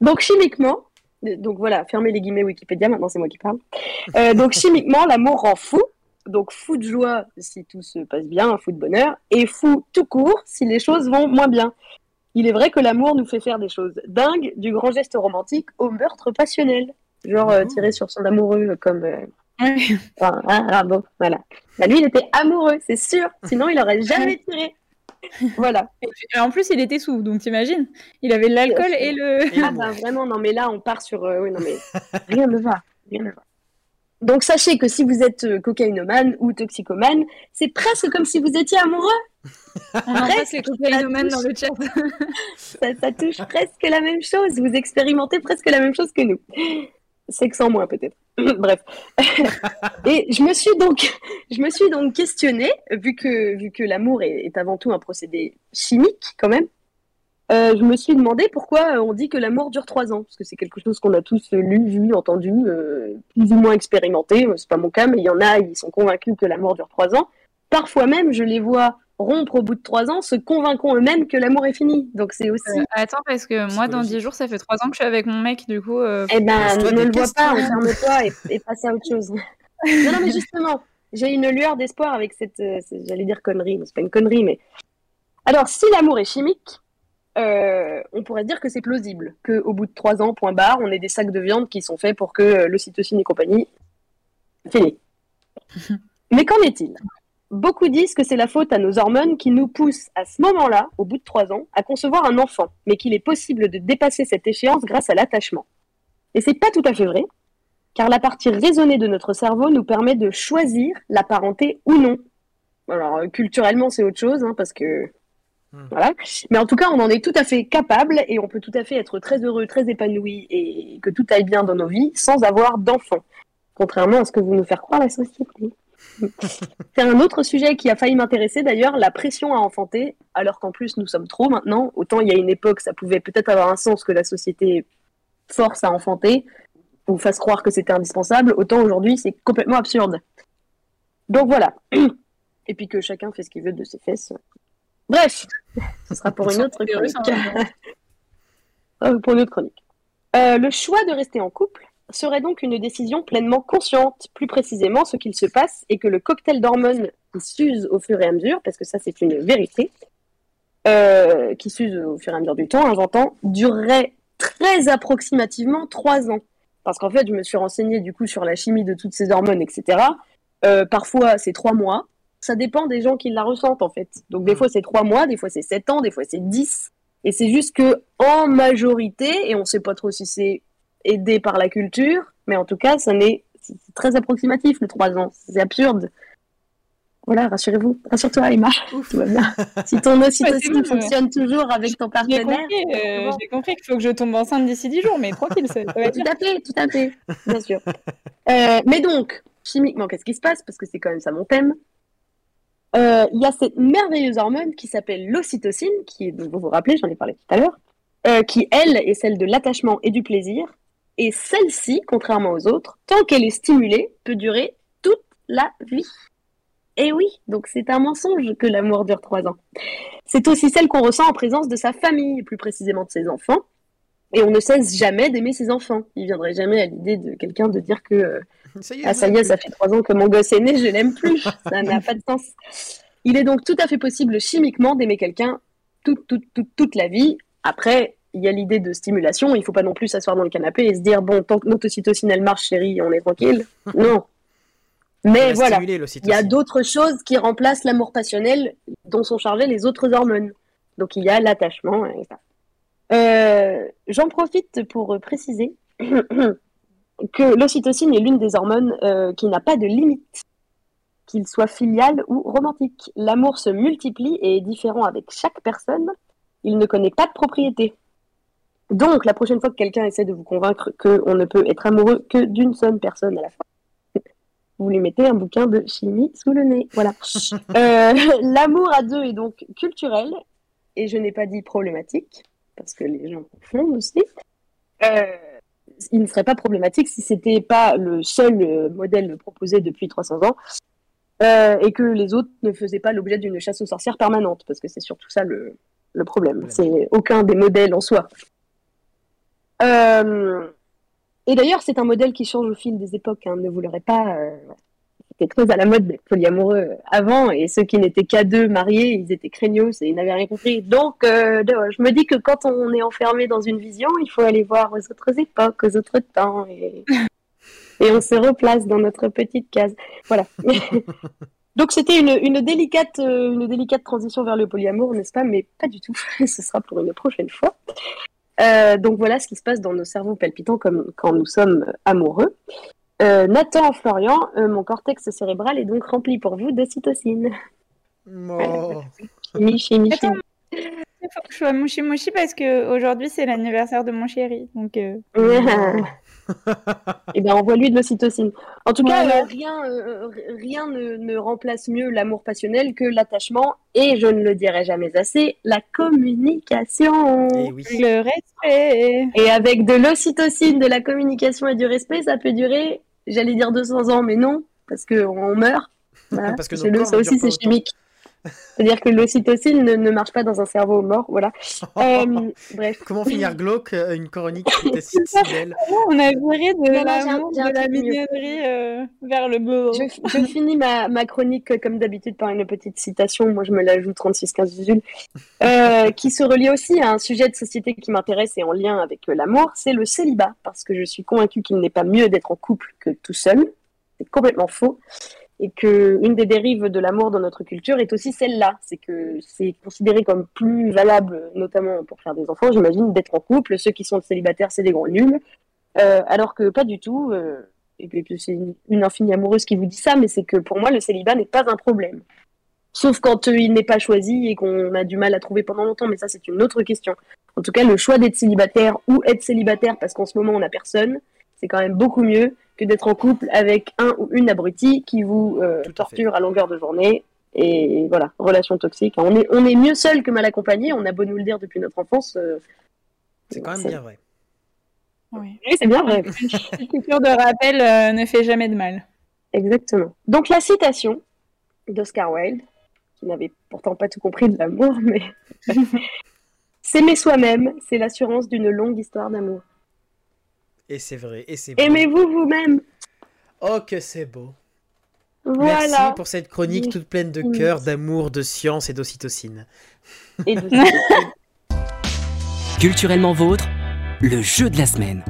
Donc, chimiquement, donc voilà, fermez les guillemets Wikipédia, maintenant c'est moi qui parle. Donc, chimiquement, l'amour rend fou. Donc, fou de joie si tout se passe bien, fou de bonheur, et fou tout court si les choses vont moins bien. Il est vrai que l'amour nous fait faire des choses dingues, du grand geste romantique au meurtre passionnel. Genre euh, tirer sur son amoureux comme. euh, enfin, ah, ah, bon, voilà. Bah, lui, il était amoureux, c'est sûr. Sinon, il aurait jamais tiré. Voilà. Et en plus, il était sous, donc t'imagines Il avait l'alcool et le. Ah bah vraiment, non mais là on part sur... euh, oui, non mais rien ne va. Rien ne va. Donc sachez que si vous êtes euh, cocaïnomane ou toxicomane, c'est presque comme si vous étiez amoureux. On embrasse les cocaïnomanes dans le chat. Ça, ça touche presque la même chose. Vous expérimentez presque la même chose que nous. Sexe en moins peut-être. Bref. Et je me suis donc, je me suis donc questionnée, vu que, vu que l'amour est, est avant tout un procédé chimique quand même, euh, je me suis demandé pourquoi euh, on dit que l'amour dure trois ans. Parce que c'est quelque chose qu'on a tous euh, lu, vu, entendu, euh, plus ou moins expérimenté. C'est pas mon cas, mais il y en a, ils sont convaincus que l'amour dure trois ans. Parfois même, je les vois rompre au bout de trois ans, se convainquant eux-mêmes que l'amour est fini. Donc c'est aussi Euh, attends, parce que moi, dans 10 jours, ça fait 3 ans que je suis avec mon mec, du coup. euh, Eh ben, ne le vois pas, enferme-toi et, et passe à autre chose. non, non, mais justement, j'ai une lueur d'espoir avec cette, euh, j'allais dire connerie, mais c'est pas une connerie, mais. Alors, si l'amour est chimique, euh, on pourrait dire que c'est plausible, qu'au bout de trois ans, point barre, on ait des sacs de viande qui sont faits pour que euh, l'ocytocine et compagnie. Fini. mais qu'en est-il? Beaucoup disent que c'est la faute à nos hormones qui nous poussent à ce moment-là, au bout de trois ans, à concevoir un enfant, mais qu'il est possible de dépasser cette échéance grâce à l'attachement. Et c'est pas tout à fait vrai, car la partie raisonnée de notre cerveau nous permet de choisir la parenté ou non. Alors, euh, culturellement, c'est autre chose, hein, parce que. Hmm. Voilà. Mais en tout cas, on en est tout à fait capable et on peut tout à fait être très heureux, très épanoui et que tout aille bien dans nos vies sans avoir d'enfants. Contrairement à ce que vous nous faire croire la société. C'est un autre sujet qui a failli m'intéresser d'ailleurs, la pression à enfanter, alors qu'en plus nous sommes trop maintenant. Autant il y a une époque, ça pouvait peut-être avoir un sens que la société force à enfanter ou fasse croire que c'était indispensable, autant aujourd'hui c'est complètement absurde. Donc voilà. Et puis que chacun fait ce qu'il veut de ses fesses. Bref, ce sera pour une autre chronique. hein. Pour une autre chronique. Euh, le choix de rester en couple serait donc une décision pleinement consciente. Plus précisément, ce qu'il se passe est que le cocktail d'hormones qui s'use au fur et à mesure, parce que ça c'est une vérité, euh, qui s'use au fur et à mesure du temps, hein, j'entends, durerait très approximativement trois ans. Parce qu'en fait, je me suis renseignée du coup sur la chimie de toutes ces hormones, etc. Euh, parfois, c'est trois mois. Ça dépend des gens qui la ressentent, en fait. Donc, des Mm. fois, c'est trois mois, des fois, c'est sept ans, des fois, c'est dix. Et c'est juste que, en majorité, et on sait pas trop si c'est aidé par la culture, mais en tout cas, ça n'est, c'est très approximatif, le trois ans. C'est absurde. Voilà, rassurez-vous. Rassure-toi, Emma. Tout va bien. Si ton ocytocine fonctionne toujours avec ton J'ai partenaire, compris, euh, j'ai compris qu'il faut que je tombe enceinte d'ici 10 jours, mais tranquille, ça, ça va Tout à fait, tout à fait, bien sûr. Euh, mais donc, chimiquement, qu'est-ce qui se passe? Parce que c'est quand même ça mon thème. Euh, Il y a cette merveilleuse hormone qui s'appelle l'ocytocine, qui vous vous rappelez, j'en ai parlé tout à l'heure, euh, qui, elle, est celle de l'attachement et du plaisir. Et celle-ci, contrairement aux autres, tant qu'elle est stimulée, peut durer toute la vie. Et oui, donc c'est un mensonge que l'amour dure trois ans. C'est aussi celle qu'on ressent en présence de sa famille, plus précisément de ses enfants. Et on ne cesse jamais d'aimer ses enfants. Il viendrait jamais à l'idée de quelqu'un de dire que euh, Ça y est, ah ça y est, ça fait trois ans que mon gosse est né, je l'aime plus. Ça n'a pas de sens. Il est donc tout à fait possible chimiquement d'aimer quelqu'un toute, toute, toute, toute la vie. Après, il y a l'idée de stimulation. Il faut pas non plus s'asseoir dans le canapé et se dire bon, tant que notre ocytocine elle marche, chérie, on est tranquille. Non. Mais voilà. Il y a d'autres choses qui remplacent l'amour passionnel dont sont chargées les autres hormones. Donc il y a l'attachement. et ça. Euh, J'en profite pour préciser que l'ocytocine est l'une des hormones euh, qui n'a pas de limite, qu'il soit filial ou romantique. L'amour se multiplie et est différent avec chaque personne. Il ne connaît pas de propriété. Donc, la prochaine fois que quelqu'un essaie de vous convaincre qu'on ne peut être amoureux que d'une seule personne à la fois, vous lui mettez un bouquin de chimie sous le nez. Voilà. Euh, L'amour à deux est donc culturel, et je n'ai pas dit problématique, parce que les gens confondent aussi. Euh, il ne serait pas problématique si c'était pas le seul euh, modèle proposé depuis 300 ans. euh, et que les autres ne faisaient pas l'objet d'une chasse aux sorcières permanente, parce que c'est surtout ça le, le problème. C'est aucun des modèles en soi. Euh, et d'ailleurs, c'est un modèle qui change au fil des époques. Hein, ne vous l'aurez pas. euh, C'était très à la mode d'être polyamoureux avant, et ceux qui n'étaient qu'à deux mariés, ils étaient craignos et ils n'avaient rien compris. Donc, euh, je me dis que quand on est enfermé dans une vision, il faut aller voir aux autres époques, aux autres temps, et, et on se replace dans notre petite case. Voilà. Donc c'était une, une délicate, euh, une délicate transition vers le polyamour, n'est-ce pas? Mais pas du tout. Ce sera pour une prochaine fois. Euh, donc voilà ce qui se passe dans nos cerveaux palpitants comme quand nous sommes amoureux. Euh, Nathan, Florian, euh, mon cortex cérébral est donc rempli pour vous d'ocytocine. Oh. Attends, chimie. Il faut que je sois mouchi mouchi parce que aujourd'hui c'est l'anniversaire de mon chéri. Donc euh, Eh bien, envoie-lui de l'ocytocine. En tout cas, euh, rien, euh, rien ne, ne remplace mieux l'amour passionnel que l'attachement et, je ne le dirai jamais assez, la communication. Eh oui. le respect. Et avec de l'ocytocine, de la communication et du respect, ça peut durer, j'allais dire 200 ans, mais non, parce qu'on meurt. Voilà. Parce que le- ça aussi, c'est chimique. C'est-à-dire que l'ocytocine ne, ne marche pas dans un cerveau mort. Voilà. Euh, bref. Comment finir glauque euh, une chronique On a viré de Non, non, la mieux. mignonnerie euh, vers le beau. Je, je finis ma, ma chronique comme d'habitude par une petite citation. Moi, je me la joue 36-15 Zuzul, euh, qui se relie aussi à un sujet de société qui m'intéresse et en lien avec l'amour. C'est le célibat, parce que je suis convaincue qu'il n'est pas mieux d'être en couple que tout seul. C'est complètement faux. Et que une des dérives de l'amour dans notre culture est aussi celle-là. C'est que c'est considéré comme plus valable, notamment pour faire des enfants, j'imagine, d'être en couple. Ceux qui sont célibataires, c'est des gros nuls. Euh, alors que pas du tout. euh, et puis c'est une, une infinie amoureuse qui vous dit ça, mais c'est que pour moi, le célibat n'est pas un problème. Sauf quand euh, il n'est pas choisi et qu'on a du mal à trouver pendant longtemps, mais ça, c'est une autre question. En tout cas, le choix d'être célibataire ou être célibataire parce qu'en ce moment, on n'a personne, c'est quand même beaucoup mieux que d'être en couple avec un ou une abruti qui vous euh, à torture à longueur de journée. Et voilà, relation toxique. On est, on est mieux seul que mal accompagné, on a beau nous le dire depuis notre enfance. euh, C'est quand même bien vrai. Oui. Oui, c'est bien vrai. Une piqûre de rappel euh, ne fait jamais de mal. Exactement. Donc la citation d'Oscar Wilde, qui n'avait pourtant pas tout compris de l'amour, mais s'aimer soi-même, c'est l'assurance d'une longue histoire d'amour. Et c'est vrai, et c'est beau. Aimez-vous vous-même. Oh, que c'est beau. Voilà. Merci pour cette chronique toute pleine de cœur, d'amour, de science et d'ocytocine. Et de- Culturellement vôtre, le jeu de la semaine.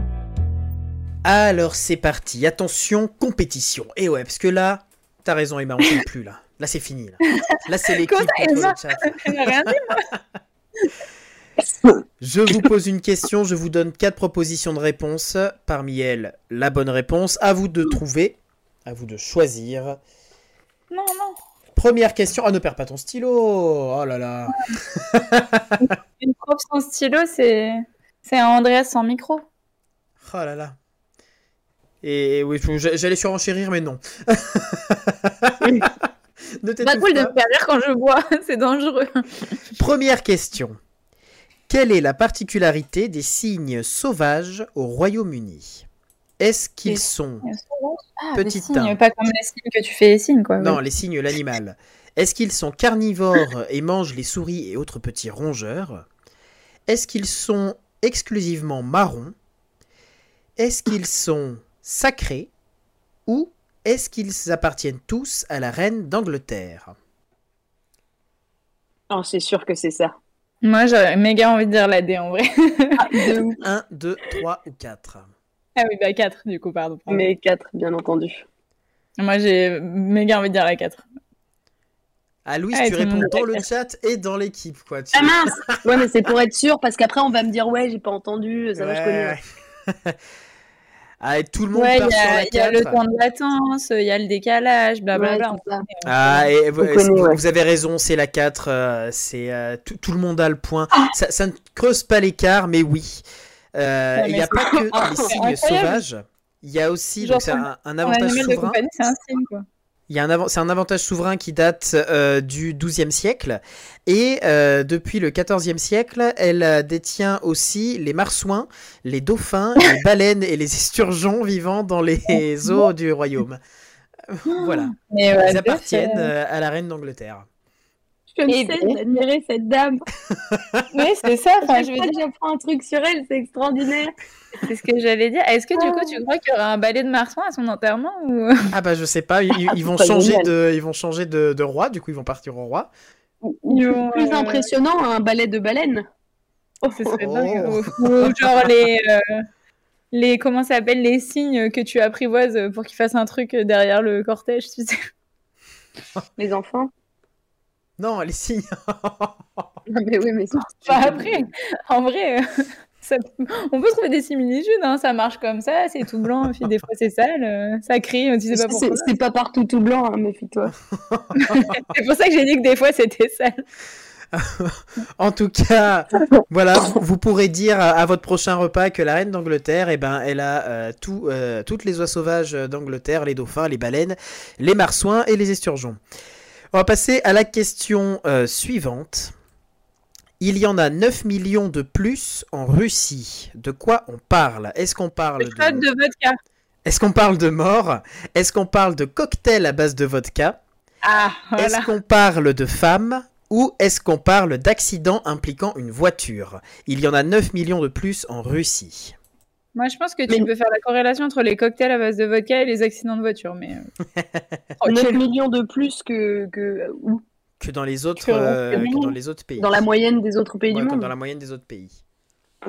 Alors c'est parti, attention, compétition. Et ouais, parce que là, t'as raison Emma, on s'aime plus là. Là c'est fini. Là, là c'est l'équipe Je vous pose une question, je vous donne quatre propositions de réponse. Parmi elles, la bonne réponse. À vous de trouver, à vous de choisir. Non, non. Première question. Ah, ne perds pas ton stylo. Oh là là. Une prof sans stylo, c'est c'est un Andreas sans micro. Oh là là. Et oui, j'allais surenchérir, mais non. ne pas cool de me faire rire quand je bois, c'est dangereux. Première question. Quelle est la particularité des signes sauvages au Royaume-Uni? Est-ce qu'ils sont... Ah, Petit des signes, un. pas comme les signes que tu fais les signes, quoi. Non, les signes, l'animal. Est-ce qu'ils sont carnivores et mangent les souris et autres petits rongeurs? Est-ce qu'ils sont exclusivement marrons? Est-ce qu'ils sont sacrés? Ou est-ce qu'ils appartiennent tous à la reine d'Angleterre? Oh, c'est sûr que c'est ça. Moi, j'aurais méga envie de dire la D en vrai. De ouf. 1, 2, 3 ou 4 ah oui, bah 4 du coup, pardon. pardon. Mais quatre, bien entendu. Moi, j'ai méga envie de dire la 4. Ah Louise, Ah, tu réponds dans le chat et dans l'équipe, quoi. Tu- Ah mince Ouais, mais c'est pour être sûr, parce qu'après, on va me dire, ouais, j'ai pas entendu, ça va, je connais. Ah, et tout le monde Ouais, part y sur a, la il y a le 4. temps de latence, il y a le décalage, blablabla. Ouais. Ah, et vous, connaît, avez raison, c'est la 4. euh, c'est euh, tout, tout le monde a le point. Ah. Ça, ça ne creuse pas l'écart, mais oui. Euh, Il n'y a pas que Ah, les signes incroyable. sauvages. Il y a aussi, donc c'est un, un avantage souverain. compagnie, c'est un signe, quoi. Il y a un c'est un avantage souverain qui date euh, du XIIe siècle et euh, depuis le XIVe siècle, elle euh, détient aussi les marsouins, les dauphins, les baleines et les esturgeons vivant dans les eaux du royaume. voilà. Mais ouais, Ils appartiennent à la reine d'Angleterre. Je cesse bien. d'admirer cette dame. Oui, c'est ça. Enfin, je veux dire, j'apprends un truc sur elle, c'est extraordinaire. c'est ce que j'allais dire. Est-ce que du coup, tu crois qu'il y aura un ballet de marsouin à son enterrement ou? Ah bah je sais pas, ils, ils vont changer de, ils vont changer de, de roi, du coup ils vont partir au roi. Ils plus, vont, plus impressionnant, un ballet de baleine. Ce serait Oh. dingue. Ou, ou genre les, euh, les comment ça s'appelle les signes que tu apprivoises pour qu'ils fassent un truc derrière le cortège, tu sais. Les enfants. Non, les signes. Ah, mais oui, mais Enfin, après, en vrai, euh, ça- on peut trouver des similitudes. Hein, ça marche comme ça, c'est tout blanc, puis des fois c'est sale, euh, ça crie, tu sais pas C'est- pourquoi. c'est pas partout tout blanc, hein, méfie-toi. C'est pour ça que j'ai dit que des fois c'était sale. En tout cas, voilà, vous, vous pourrez dire à, à votre prochain repas que la reine d'Angleterre, eh ben, elle a euh, tout, euh, toutes les oies sauvages d'Angleterre, les dauphins, les baleines, les marsouins et les esturgeons. On va passer à la question euh, suivante. Il y en a 9 millions de plus en Russie. De quoi on parle? Est-ce qu'on parle de vodka. Est-ce qu'on parle de mort? Est-ce qu'on parle de cocktail à base de vodka? Ah, voilà. Est-ce qu'on parle de femmes ou est-ce qu'on parle d'accidents impliquant une voiture? Il y en a 9 millions de plus en Russie. Moi, je pense que tu Mais- peux faire la corrélation entre les cocktails à base de vodka et les accidents de voiture, mais. euh, 9 tranquille. millions de plus que, que où? Que dans les autres, Que- euh, que- que dans les autres pays. dans la moyenne des autres pays Ouais, du monde. dans la moyenne des autres pays.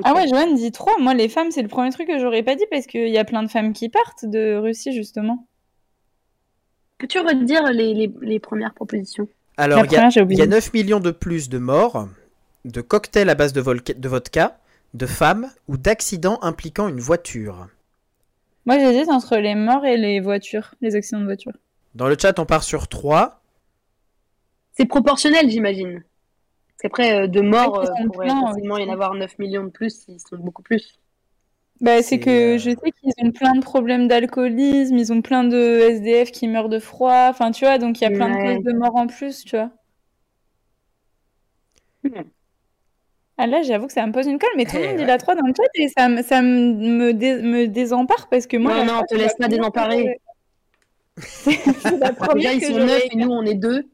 Ah ouais, Joanne dit 3. Moi, les femmes, c'est le premier truc que j'aurais pas dit parce qu'il y a plein de femmes qui partent de Russie, justement. Peux-tu redire les, les, les premières propositions? Alors, il y, a- première, j'ai il y oublié. a 9 millions de plus de morts, de cocktails à base de vodka, de femmes ou d'accidents impliquant une voiture. Moi, j'hésite entre les morts et les voitures, les accidents de voiture. Dans le chat, on part sur 3. C'est proportionnel, j'imagine. Parce qu'après, euh, de morts, ils euh, pourrait y en avoir 9 millions de plus, ils sont beaucoup plus. Bah, C'est, que euh, je sais qu'ils ont plein de problèmes d'alcoolisme, ils ont plein de SDF qui meurent de froid, enfin, tu vois, donc il y a plein Ouais. de causes de mort en plus, tu vois. Ah là, j'avoue que ça me pose une colle, mais tout le Eh monde dit la 3 dans le chat et ça, me- ça me, me, dé- me désempare parce que moi. Non, non, trois, te c'est laisse la pas désemparer. que- C'est la première Déjà, ils sont 9 et nous, on est 2.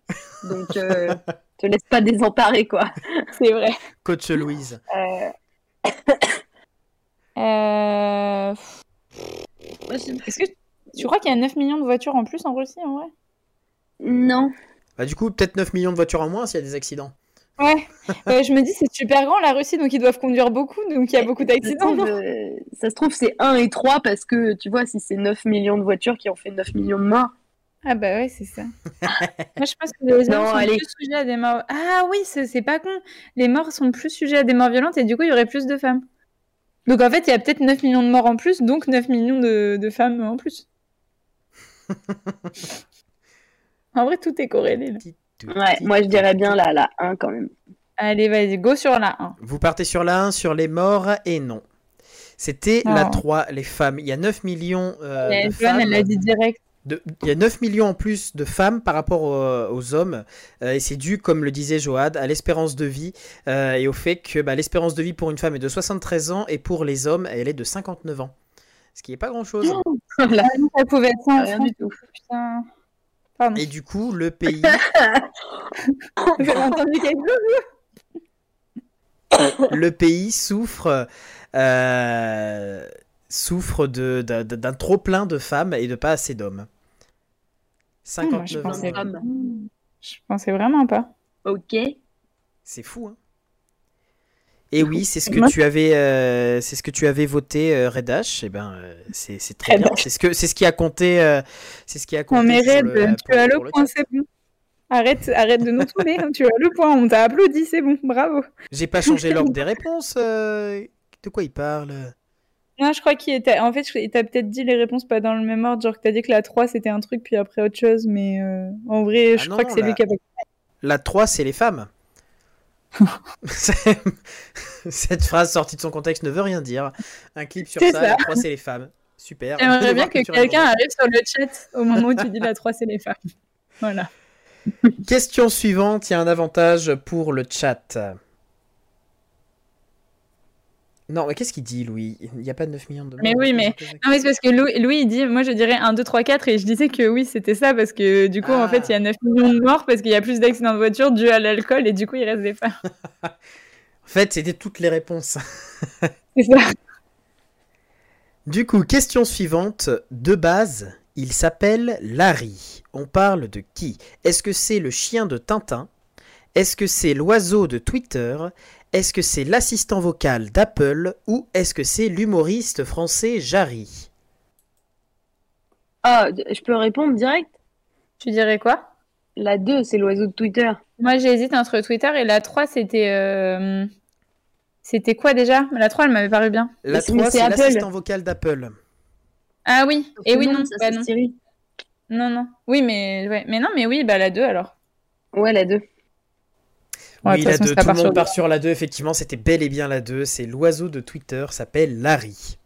Donc, euh, te laisse pas désemparer, quoi. C'est vrai. Coach Louise. Euh, Euh, Est-ce que tu crois qu'il y a 9 millions de voitures en plus en Russie, en vrai? Non. Bah, du coup, peut-être 9 millions de voitures en moins s'il y a des accidents. Ouais. Ouais, je me dis, c'est super grand la Russie, donc ils doivent conduire beaucoup, donc il y a beaucoup d'accidents. euh, ça se trouve, c'est 1 et 3 parce que, tu vois, si c'est 9 millions de voitures qui ont fait 9 millions de morts. Ah bah ouais, c'est ça. Moi, je pense que les gens Non, sont allez. plus sujets à des morts. Ah oui, c'est c'est pas con. Les morts sont plus sujets à des morts violentes et du coup, il y aurait plus de femmes. Donc en fait, il y a peut-être 9 millions de morts en plus, donc 9 millions de, de femmes en plus. en vrai, tout est corrélé. là. Ouais, moi, je dirais bien la, la 1 quand même. Allez, vas-y, go sur la 1. Vous partez sur la 1, sur les morts, et non. C'était la 3, les femmes. Il y a 9 millions euh, de Joanne, femmes. elle l'a dit direct. de- il y a 9 millions en plus de femmes par rapport au- aux hommes. euh, et c'est dû, comme le disait Joad, à l'espérance de vie euh, et au fait que bah, l'espérance de vie pour une femme est de 73 ans et pour les hommes, elle est de 59 ans. Ce qui n'est pas grand-chose. Voilà. Ça pouvait être Rien du tout. Putain. Pardon. Et du coup, le pays, Vous avez entendu quelque chose le pays souffre, euh, souffre de- d'un d'un trop plein de femmes et de pas assez d'hommes. Ah, moi, je 59 ans. pensais- Hommes. Je pensais vraiment pas. Ok. C'est fou, hein Et oui, c'est ce que tu avais, euh, c'est ce que tu avais voté, euh, Red H. Et ben, euh, c'est très Red bien. C'est ce que, c'est ce qui a compté, euh, c'est ce qui a compté. Non mais Red, le- tu pour- as le pour le point, c'est bon. Arrête, arrête de nous tourner, hein, tu as le point, on t'a applaudi, c'est bon, bravo. J'ai pas changé l'ordre des réponses. De quoi il parle? Non, je crois qu'il était... En fait, il t'a peut-être dit les réponses pas dans le même ordre, genre que t'as dit que la 3 c'était un truc, puis après autre chose, mais en vrai, Ah je non, crois que c'est la- lui qui a... La 3, c'est les femmes. Cette phrase sortie de son contexte ne veut rien dire. Un clip sur ça, ça. la 3, c'est les femmes. Super. J'aimerais bien que quelqu'un arrive sur le chat au moment où tu dis la 3 c'est les femmes. Voilà. Question suivante, il y a un avantage pour le chat. Non, mais qu'est-ce qu'il dit, Louis? Il n'y a pas de 9 millions de morts. Mais oui, mais- Non, mais c'est parce que Louis, Louis, il dit, moi je dirais 1, 2, 3, 4, et je disais que oui, c'était ça, parce que du coup, en Ah. fait, il y a 9 millions de morts, parce qu'il y a plus d'accidents de voiture dus à l'alcool, et du coup, il reste des femmes. En fait, c'était toutes les réponses. C'est ça. Du coup, question suivante. De base, il s'appelle Larry. On parle de qui? Est-ce que c'est le chien de Tintin? Est-ce que c'est l'oiseau de Twitter? Est-ce que c'est l'assistant vocal d'Apple Ou est-ce que c'est l'humoriste français Jarry? Ah, je peux répondre direct? Tu dirais quoi? La 2, c'est l'oiseau de Twitter. Moi, j'hésite entre Twitter et la 3, c'était. euh, C'était quoi déjà? La 3, elle m'avait paru bien. La Mais c'est- mais 3, c'est l'assistant vocal d'Apple. Ah oui, et oui, non, ça, bah c'est non. Siri. Non, non. Oui, mais, ouais. mais non, mais oui, bah la 2 alors. Ouais, la 2. Ouais, oui, la façon, 2. ça Tout le part monde sur part sur la 2. Effectivement, c'était bel et bien la 2. C'est l'oiseau de Twitter, s'appelle Larry.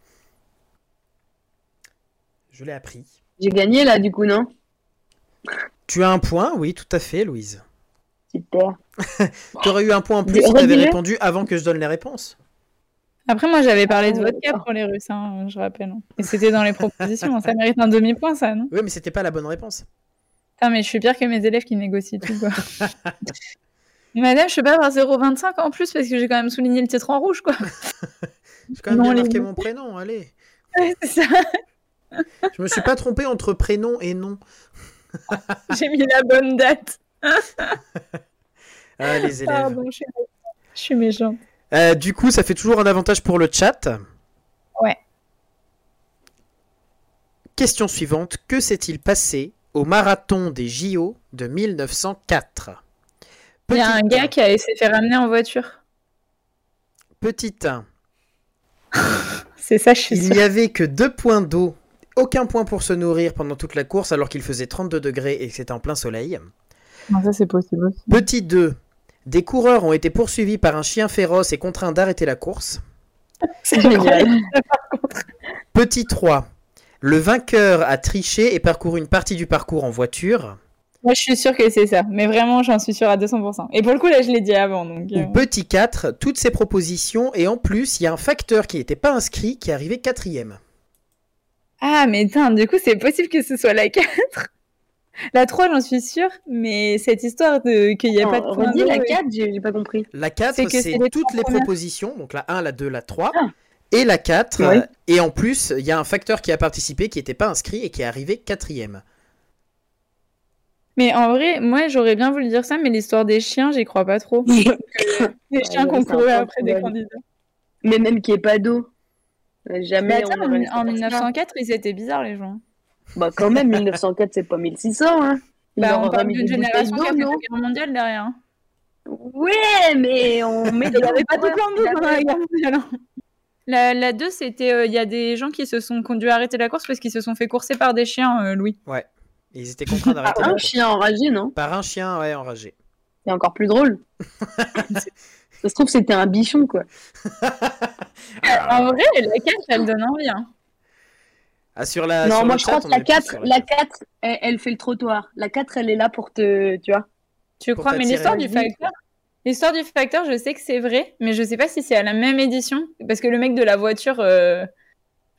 Je l'ai appris. J'ai gagné là, du coup, non? Tu as un point Oui, tout à fait, Louise. Super. Tu aurais eu un point en plus si tu avais répondu avant que je donne les réponses. Après, moi, j'avais parlé de Ah, vodka pour les Russes, hein, je rappelle. Et c'était dans les propositions. Ça mérite un demi-point, ça, non? Oui, mais c'était pas la bonne réponse. Putain, mais je suis pire que mes élèves qui négocient tout, quoi. Madame, je peux pas avoir 0,25 en plus parce que j'ai quand même souligné le titre en rouge, quoi. J'ai quand même Non, bien marqué mon prénom, allez. Ouais, c'est ça. Je me suis pas trompé entre prénom et nom. J'ai mis la bonne date. Ah, les élèves. Pardon, je suis, je suis méchante. Euh, du coup, ça fait toujours un avantage pour le chat. Ouais. Question suivante. Que s'est-il passé au marathon des JO de 1904 Il y a un gars qui a s'est fait ramener en voiture. Petit 1. C'est ça, je suis Il n'y avait que deux points d'eau, aucun point pour se nourrir pendant toute la course alors qu'il faisait 32 degrés et que c'était en plein soleil. Non, ça, c'est possible aussi. Petit 2. Des coureurs ont été poursuivis par un chien féroce et contraints d'arrêter la course. C'est génial. Petit 3. Le vainqueur a triché et parcouru une partie du parcours en voiture. Moi, je suis sûre que c'est ça. Mais vraiment, j'en suis sûre à 200%. Et pour le coup, là, je l'ai dit avant. Donc, euh, Ou petit 4. Toutes ces propositions et en plus, il y a un facteur qui n'était pas inscrit qui est arrivé quatrième. Ah, mais tain, du coup, c'est possible que ce soit la 4. La 3, j'en suis sûre. Mais cette histoire de qu'il n'y a pas de point d'eau la et- 4, j'ai j'ai pas compris. La C'est 4, que c'est toutes les premières. propositions, donc la 1, la 2, la 3, Ah. et la 4. Ouais. euh, et en plus, il y a un facteur qui a participé qui n'était pas inscrit et qui est arrivé quatrième. Mais en vrai, moi, j'aurais bien voulu dire ça, mais l'histoire des chiens, j'y crois pas trop. Les chiens ouais, qu'on courait après des candidats. Mais même qu'il n'y ait pas d'eau. Mais Jamais attends, on en, aurait laissé en faire ça. 1904, ils étaient bizarres, les gens. Bah quand même, 1904, c'est pas 1600, hein. Ils Bah, on parle d'une des génération qui a d'eau, fait non la guerre mondiale derrière. hein. Ouais, mais on met Il n'y avait pas de plan d'eau pendant la guerre mondiale. hein. La, la 2, c'était euh, il y a des gens qui se sont conduits à arrêter la course parce qu'ils se sont fait courser par des chiens, euh, Louis. Et ils étaient contraints d'arrêter Par un chien enragé, non Par un chien, ouais, enragé. C'est encore plus drôle. Ça se trouve, c'était un bichon, quoi. En vrai, la 4, elle donne envie. hein. Ah, sur la, non, sur moi le je chat, crois que la est plus 4, sur la 4 elle, elle fait le trottoir. La 4, elle est là pour te. Tu vois Tu Pour crois Mais l'histoire du facteur, l'histoire du facteur, je sais que c'est vrai, mais je sais pas si c'est à la même édition parce que le mec de la voiture, euh,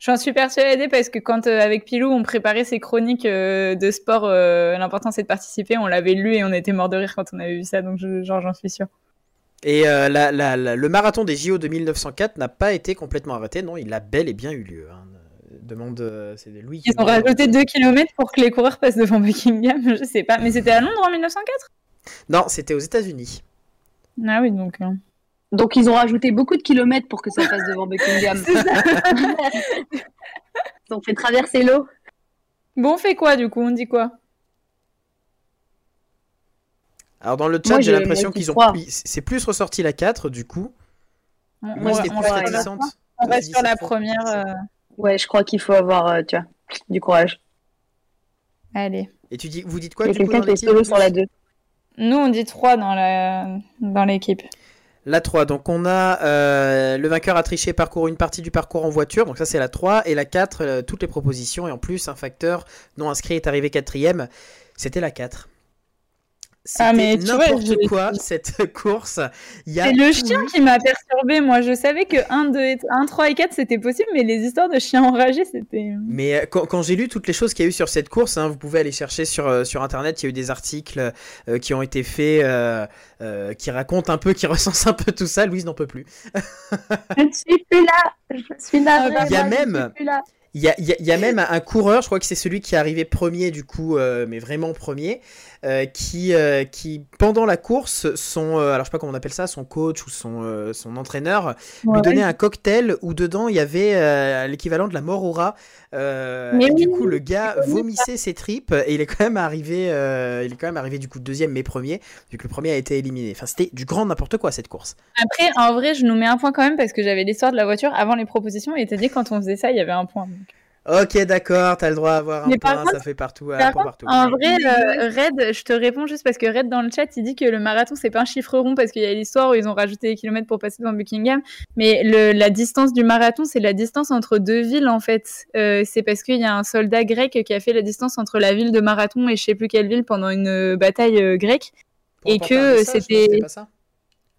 j'en suis persuadée parce que quand euh, avec Pilou on préparait ses chroniques euh, de sport, euh, l'important c'est de participer, on l'avait lu et on était mort de rire quand on avait vu ça, donc je- genre j'en suis sûre. Et la- la- la- le marathon des JO de 1904 n'a pas été complètement arrêté, non, il a bel et bien eu lieu. hein. Demande, c'est Louis. Ils ont rajouté 2 km pour que les coureurs passent devant Buckingham, je sais pas, mais c'était à Londres en 1904 Non, c'était aux États-Unis. Ah oui, donc. Donc ils ont rajouté beaucoup de kilomètres pour que ça passe devant Buckingham. Ils ont fait traverser l'eau. Bon, on fait quoi du coup? On dit quoi? Alors dans le chat, j'ai l'impression qu'ils ont. C'est plus ressorti la 4 du coup. On, Moi, on- j'étais on plus reste sur la- réticente. on reste sur la Réticente. première. euh, Ouais, je crois qu'il faut avoir, euh, tu vois, du courage. Allez. Et tu dis, vous dites quoi Il y a quelqu'un qui est l'équipe? solo sur la 2. Nous, on dit 3 dans la dans l'équipe. La 3, donc on a euh, le vainqueur a triché, parcouru une partie du parcours en voiture, donc ça c'est la 3, et la 4, euh, toutes les propositions, et en plus un facteur non inscrit est arrivé quatrième, c'était la 4. C'était Ah, mais tu vois, n'importe je- quoi cette course. C'est le chien qui m'a perturbé. Moi, je savais que 1, 2, et 1, 3 et 4, c'était possible, mais les histoires de chiens enragés, c'était. Mais euh, quand, quand j'ai lu toutes les choses qu'il y a eu sur cette course, hein, vous pouvez aller chercher sur, euh, sur internet, il y a eu des articles euh, qui ont été faits, euh, euh, qui racontent un peu, qui recensent un peu tout ça. Louise n'en peut plus. Je ne suis plus là. Je suis là. Ah, il y a même- plus là. Il y a, il y a- y a même un, coureur, je crois que c'est celui qui est arrivé premier du coup, euh, mais vraiment premier, euh, qui, euh, qui pendant la course, son, euh, alors je sais pas comment on appelle ça, son coach ou son, son entraîneur, lui Ouais. donnait un cocktail où dedans il y avait l'équivalent de la mort au rat. Et du oui, coup, le gars vomissait ses tripes et il est quand même arrivé, il est quand même arrivé du coup deuxième mais premier, vu que le premier a été éliminé. Enfin, c'était du grand n'importe quoi cette course. Après, en vrai, je nous mets un point quand même parce que j'avais l'histoire de la voiture avant les propositions et t'as dit quand on faisait ça, il y avait un point. Ok, d'accord, t'as le droit à avoir un Mais par point, contre- ça fait partout, point partout. en vrai, euh, Red, je te réponds juste parce que Red dans le chat, il dit que le marathon c'est pas un chiffre rond parce qu'il y a l'histoire où ils ont rajouté des kilomètres pour passer devant Buckingham, mais le, la distance du marathon c'est la distance entre deux villes en fait. Euh, c'est parce qu'il y a un soldat grec qui a fait la distance entre la ville de Marathon et je sais plus quelle ville pendant une euh, bataille euh, grecque. Pour et que c'était- pas ça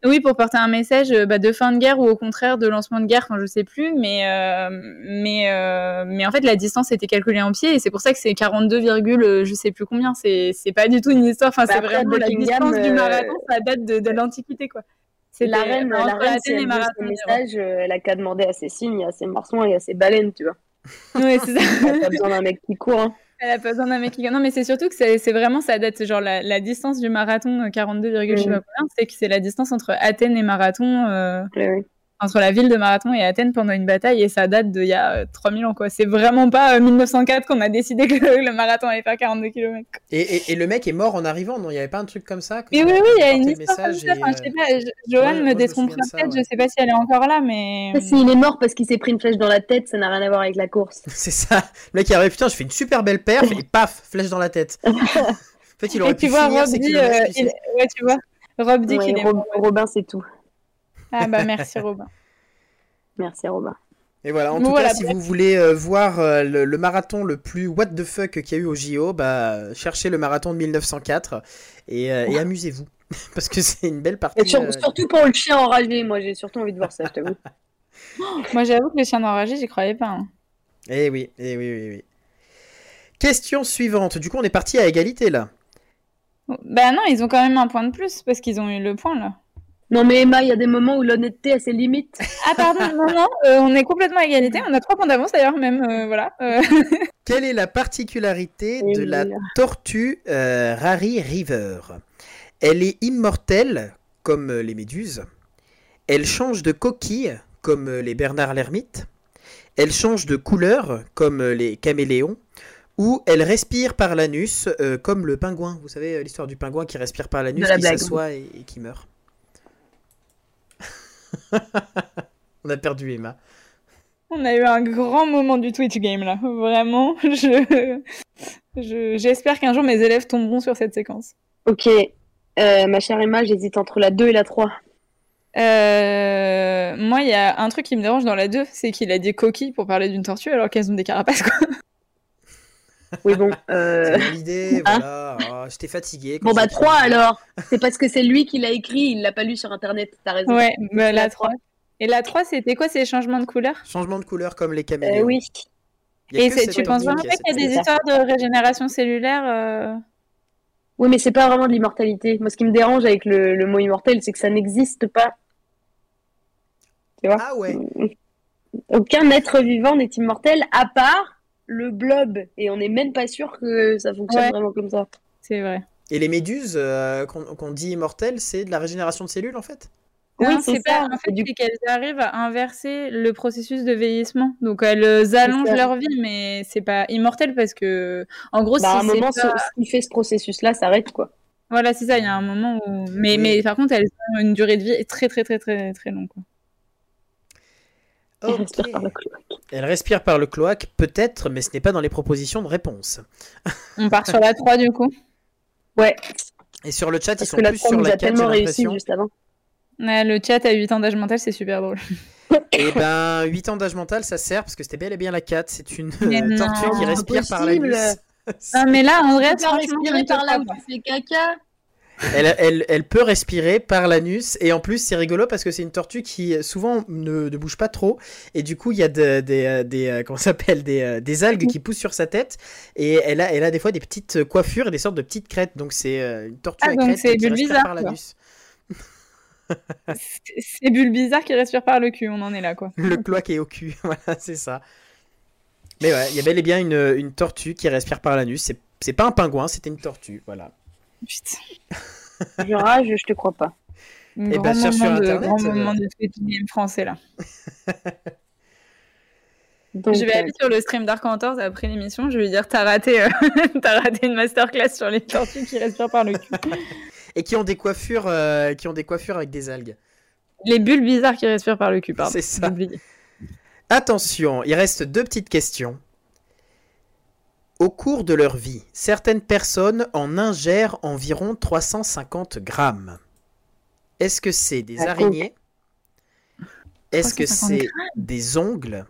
Oui, pour porter un message euh, bah, de fin de guerre ou au contraire de lancement de guerre, enfin je sais plus, mais euh, mais euh, mais en fait la distance était calculée en pied et c'est pour ça que c'est 42, virgule, euh, je sais plus combien. C'est c'est pas du tout une histoire. Enfin Bah, c'est après, vraiment la distance du marathon, ça date de, de l'antiquité quoi. C'était La reine, la reine, si elle Marathon. message, elle a qu'à demander à ses cygnes, à ses marsouins et à ses baleines, tu vois. Ouais, c'est ça. Elle a pas besoin d'un mec qui court. hein. Elle a pas besoin d'un mec qui Non, mais c'est surtout que c'est vraiment, ça date, genre la, la distance du marathon, euh, 42, virgule je sais Mhm. pas combien, c'est que c'est la distance entre Athènes et Marathon, euh. Entre la ville de Marathon et Athènes pendant une bataille, et ça date d'il y a euh, 3000 ans, quoi. C'est vraiment pas euh, 1904 qu'on a décidé que le, le marathon allait faire 42 km. Et, et- et le mec est mort en arrivant, non? Il n'y avait pas un truc comme ça que- Mais oui, oui, il y a une histoire comme message ça. et, Enfin, je sais euh, pas, Johan ouais, me détrompera peut-être, ouais. je sais pas si elle est encore là, mais. Ça, S'il est mort parce qu'il s'est pris une flèche dans la tête, ça n'a rien à voir avec la course. C'est ça. Le mec il arrive, putain, je fais une super belle perf et paf, flèche dans la tête. en fait, il aurait Et pu tu vois, finir Rob dit, euh, il- ouais, tu vois, Rob dit Ouais, qu'il est mort. Robin, c'est tout. Ah bah merci Robin. Merci, Robin. Et voilà, en tout voilà, cas, si vous voulez euh, voir euh, le, le marathon le plus what the fuck qu'il y a eu au JO, bah, cherchez le marathon de 1904 et, euh, et amusez-vous. Parce que c'est une belle partie. Et sur- euh, surtout pour le chien enragé, moi j'ai surtout envie de voir ça, je t'avoue. Moi j'avoue que les chiens enragés, j'y croyais pas. hein. Eh oui, eh oui, oui, oui. Question suivante. Du coup, on est parti à égalité là. Bah non, ils ont quand même un point de plus parce qu'ils ont eu le point là. Non mais Emma, il y a des moments où l'honnêteté a ses limites. Ah pardon, non, non, euh, on est complètement à égalité. On a trois points d'avance d'ailleurs même, euh, voilà. Euh, Quelle est la particularité de la tortue euh, Rari River? Elle est immortelle, comme les méduses. Elle change de coquille, comme les Bernard l'ermite. Elle change de couleur, comme les caméléons. Ou elle respire par l'anus, euh, comme le pingouin. Vous savez l'histoire du pingouin qui respire par l'anus, qui s'assoit et, et qui meurt. On a perdu Emma. on a eu un grand moment du Twitch game là. Vraiment, je, je- j'espère qu'un jour mes élèves tomberont sur cette séquence. Ok, euh, ma chère Emma, j'hésite entre la 2 et la 3. Euh, moi, il y a un truc qui me dérange dans la 2, c'est qu'il a dit coquilles pour parler d'une tortue alors qu'elles ont des carapaces quoi. Oui bon, euh... L'idée, Hein voilà. Oh, J'étais fatigué. bon bah j'ai 3 écrit. alors. C'est parce que c'est lui qui l'a écrit, il l'a pas lu sur internet, t'as raison. Ouais, bah, la La 3. Et la 3, c'était quoi ces changements de couleur? Changement de couleur comme les Euh, caméléons. oui. Y a Et tu penses vraiment qu'il y a des histoires de régénération cellulaire euh, Oui mais c'est pas vraiment de l'immortalité. Moi ce qui me dérange avec le, le mot immortel, c'est que ça n'existe pas. Tu vois? Ah ouais. Aucun être vivant n'est immortel à part le blob. Et on n'est même pas sûr que ça fonctionne Ouais. vraiment comme ça. C'est vrai. Et les méduses euh, qu'on dit immortelles, c'est de la régénération de cellules en fait? Oui, Non, c'est c'est ça. pas. En fait, Du- c'est qu'elles arrivent à inverser le processus de vieillissement. Donc elles allongent leur vie, mais c'est pas immortel parce que, en gros, Bah, à un si moment, pas- ce, ce qui fait ce processus-là s'arrête, quoi. voilà, c'est ça. Il y a un moment où, mais Oui. mais par contre, elles ont une durée de vie très très très très très longue. quoi. Elle respire par le cloaque. Elle respire par le cloaque, peut-être, mais ce n'est pas dans les propositions de réponse. On part sur la 3 du coup. Ouais, Et sur le chat, ils parce sont que la plus 3 sur nous la a 4, j'ai tellement réussi l'impression. juste avant. Ouais, le chat à 8 ans d'âge mental, c'est super drôle. Et ben, 8 ans d'âge mental, ça sert parce que c'était bel et bien la 4. C'est une Mais euh, tortue qui respire par la. Ah mais là, André, Tu peux pas franchement, je respirer ne te par là crois tu fais caca. Elle, elle, elle peut respirer par l'anus et en plus c'est rigolo parce que c'est une tortue qui souvent ne, ne bouge pas trop et du coup il y a de- euh, euh, comment s'appelle des, euh, des algues qui poussent sur sa tête et elle a, elle a des fois des petites coiffures et des sortes de petites crêtes donc c'est euh, une tortue Ah, à crête qui respire Bulbizarre, par l'anus. C'est- bulle bizarre qui respire par le cul, on en est là quoi. Le cloaque est au cul, voilà c'est ça. Mais ouais, il y a bel et bien une, une tortue qui respire par l'anus. C'est, c'est pas un pingouin, c'était une tortue, voilà. Putain. Je rage, je te crois pas. Eh Grand ben, cherche sur moment de, Internet, grand euh. moment de tweeting français là. Donc, je vais euh, aller sur le stream Dark Entorse après l'émission, je vais lui dire t'as raté, euh, t'as raté une masterclass sur les tortues qui respirent par le cul. Et qui ont des coiffures, euh, qui ont des coiffures avec des algues. Les bulles bizarres qui respirent par le cul, pardon. C'est ça. Attention, il reste deux petites questions. Au cours de leur vie, certaines personnes en ingèrent environ 350 grammes. Est-ce que c'est des araignées? Est-ce que 350 c'est des ongles?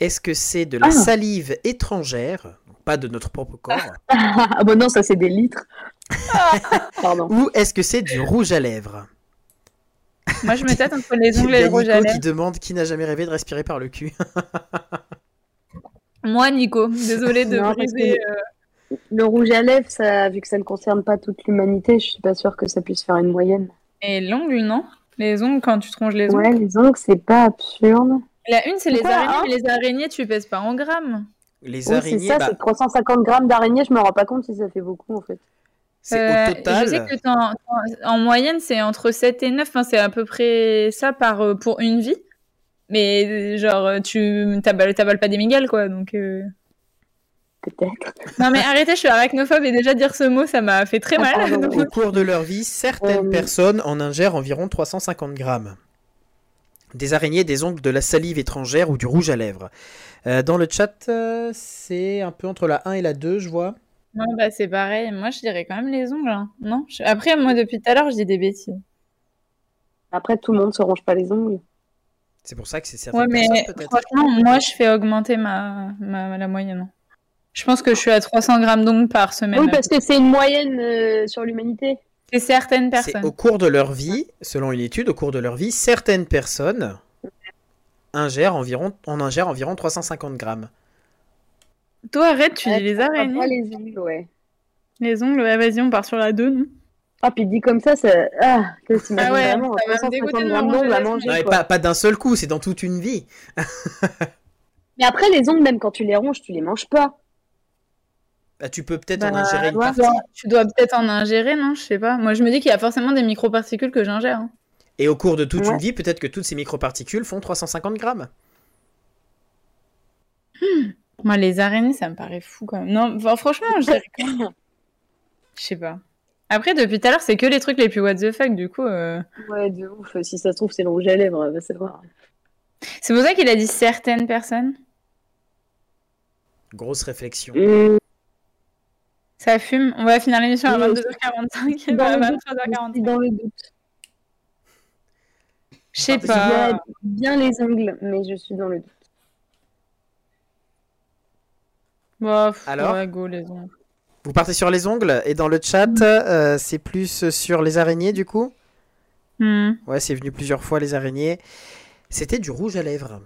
Est-ce que c'est de la Ah. salive étrangère? Pas de notre propre corps. Ah bon non, ça c'est des litres. Pardon. Ou est-ce que c'est du rouge à lèvres? Moi je me tâte entre les ongles et le rouge à Nico lèvres. qui demande qui n'a jamais rêvé de respirer par le cul. Moi Nico, désolé de Non, briser. euh, Le rouge à lèvres, ça, vu que ça ne concerne pas toute l'humanité, je suis pas sûre que ça puisse faire une moyenne. Et l'ongle, non? Les ongles, quand tu te ronges les ongles? Ouais, les ongles, c'est pas absurde. La une, c'est les araignées, hein? mais les araignées, tu pèses pas en grammes. Les Oui, c'est araignées, ça, bah, c'est 350 grammes d'araignée, je me rends pas compte si ça fait beaucoup en fait. c'est Euh, au total. Je sais que t'en- t'en- en moyenne, c'est entre 7 et 9. Enfin, c'est à peu près ça par, euh, pour une vie. Mais genre, tu t'avales t'avales pas des migales, quoi. Donc, euh, Peut-être. Non, mais arrêtez, je suis arachnophobe et déjà dire ce mot, ça m'a fait très mal. Au cours de leur vie, certaines Euh, personnes en ingèrent environ 350 grammes. Des araignées, des ongles, de la salive étrangère ou du rouge à lèvres. Euh, dans le chat, euh, c'est un peu entre la 1 et la 2, je vois. Non, bah, c'est pareil. Moi, je dirais quand même les ongles. hein. Non je- Après, moi, depuis tout à l'heure, je dis des bêtises. Après, tout le monde se ronge pas les ongles. C'est pour ça que c'est certaines Ouais, mais personnes, peut-être. franchement, moi, je fais augmenter ma, ma- la moyenne. Je pense que je suis à 300 grammes d'ongles par semaine. Oui, parce que c'est une moyenne euh, sur l'humanité. C'est certaines personnes. au cours de leur vie, selon une étude, au cours de leur vie, certaines personnes ingèrent environ, en ingèrent environ 350 grammes. Toi, arrête, tu dis les araignées. les ongles, ouais. Les ongles, ouais, vas-y, on part sur la 2, non? Ah, puis dit comme ça, ça. Ah, que t'imagines Ah ouais, vraiment ça va me 350 dégoûter de manger. Pas, pas d'un seul coup, c'est dans toute une vie. Mais après, les ongles, même quand tu les ronges, tu les manges pas. Bah, tu peux peut-être Bah, en ingérer une ouais, partie. genre, Tu dois peut-être en ingérer, non Je sais pas. Moi, je me dis qu'il y a forcément des microparticules que j'ingère. hein. Et au cours de toute Ouais. une vie, peut-être que toutes ces microparticules font 350 grammes. Moi, les araignées, ça me paraît fou quand même. Non, franchement, je dirais. Je sais pas. Après, depuis tout à l'heure, c'est que les trucs les plus what the fuck, du coup. euh, Ouais, de ouf. Si ça se trouve, c'est le rouge à lèvres, va savoir. C'est pour ça qu'il a dit certaines personnes. Grosse réflexion. Hum, Ça fume. On va finir l'émission à Oui, 22h45 et dans 23h45. dans le doute. Je sais Je pas. bien les ongles, mais je suis dans le doute. Bon, pff, Alors ouais, go, les ongles. Vous partez sur les ongles et dans le chat, euh, c'est plus sur les araignées du coup. Hmm. Ouais, c'est venu plusieurs fois les araignées. C'était du rouge à lèvres.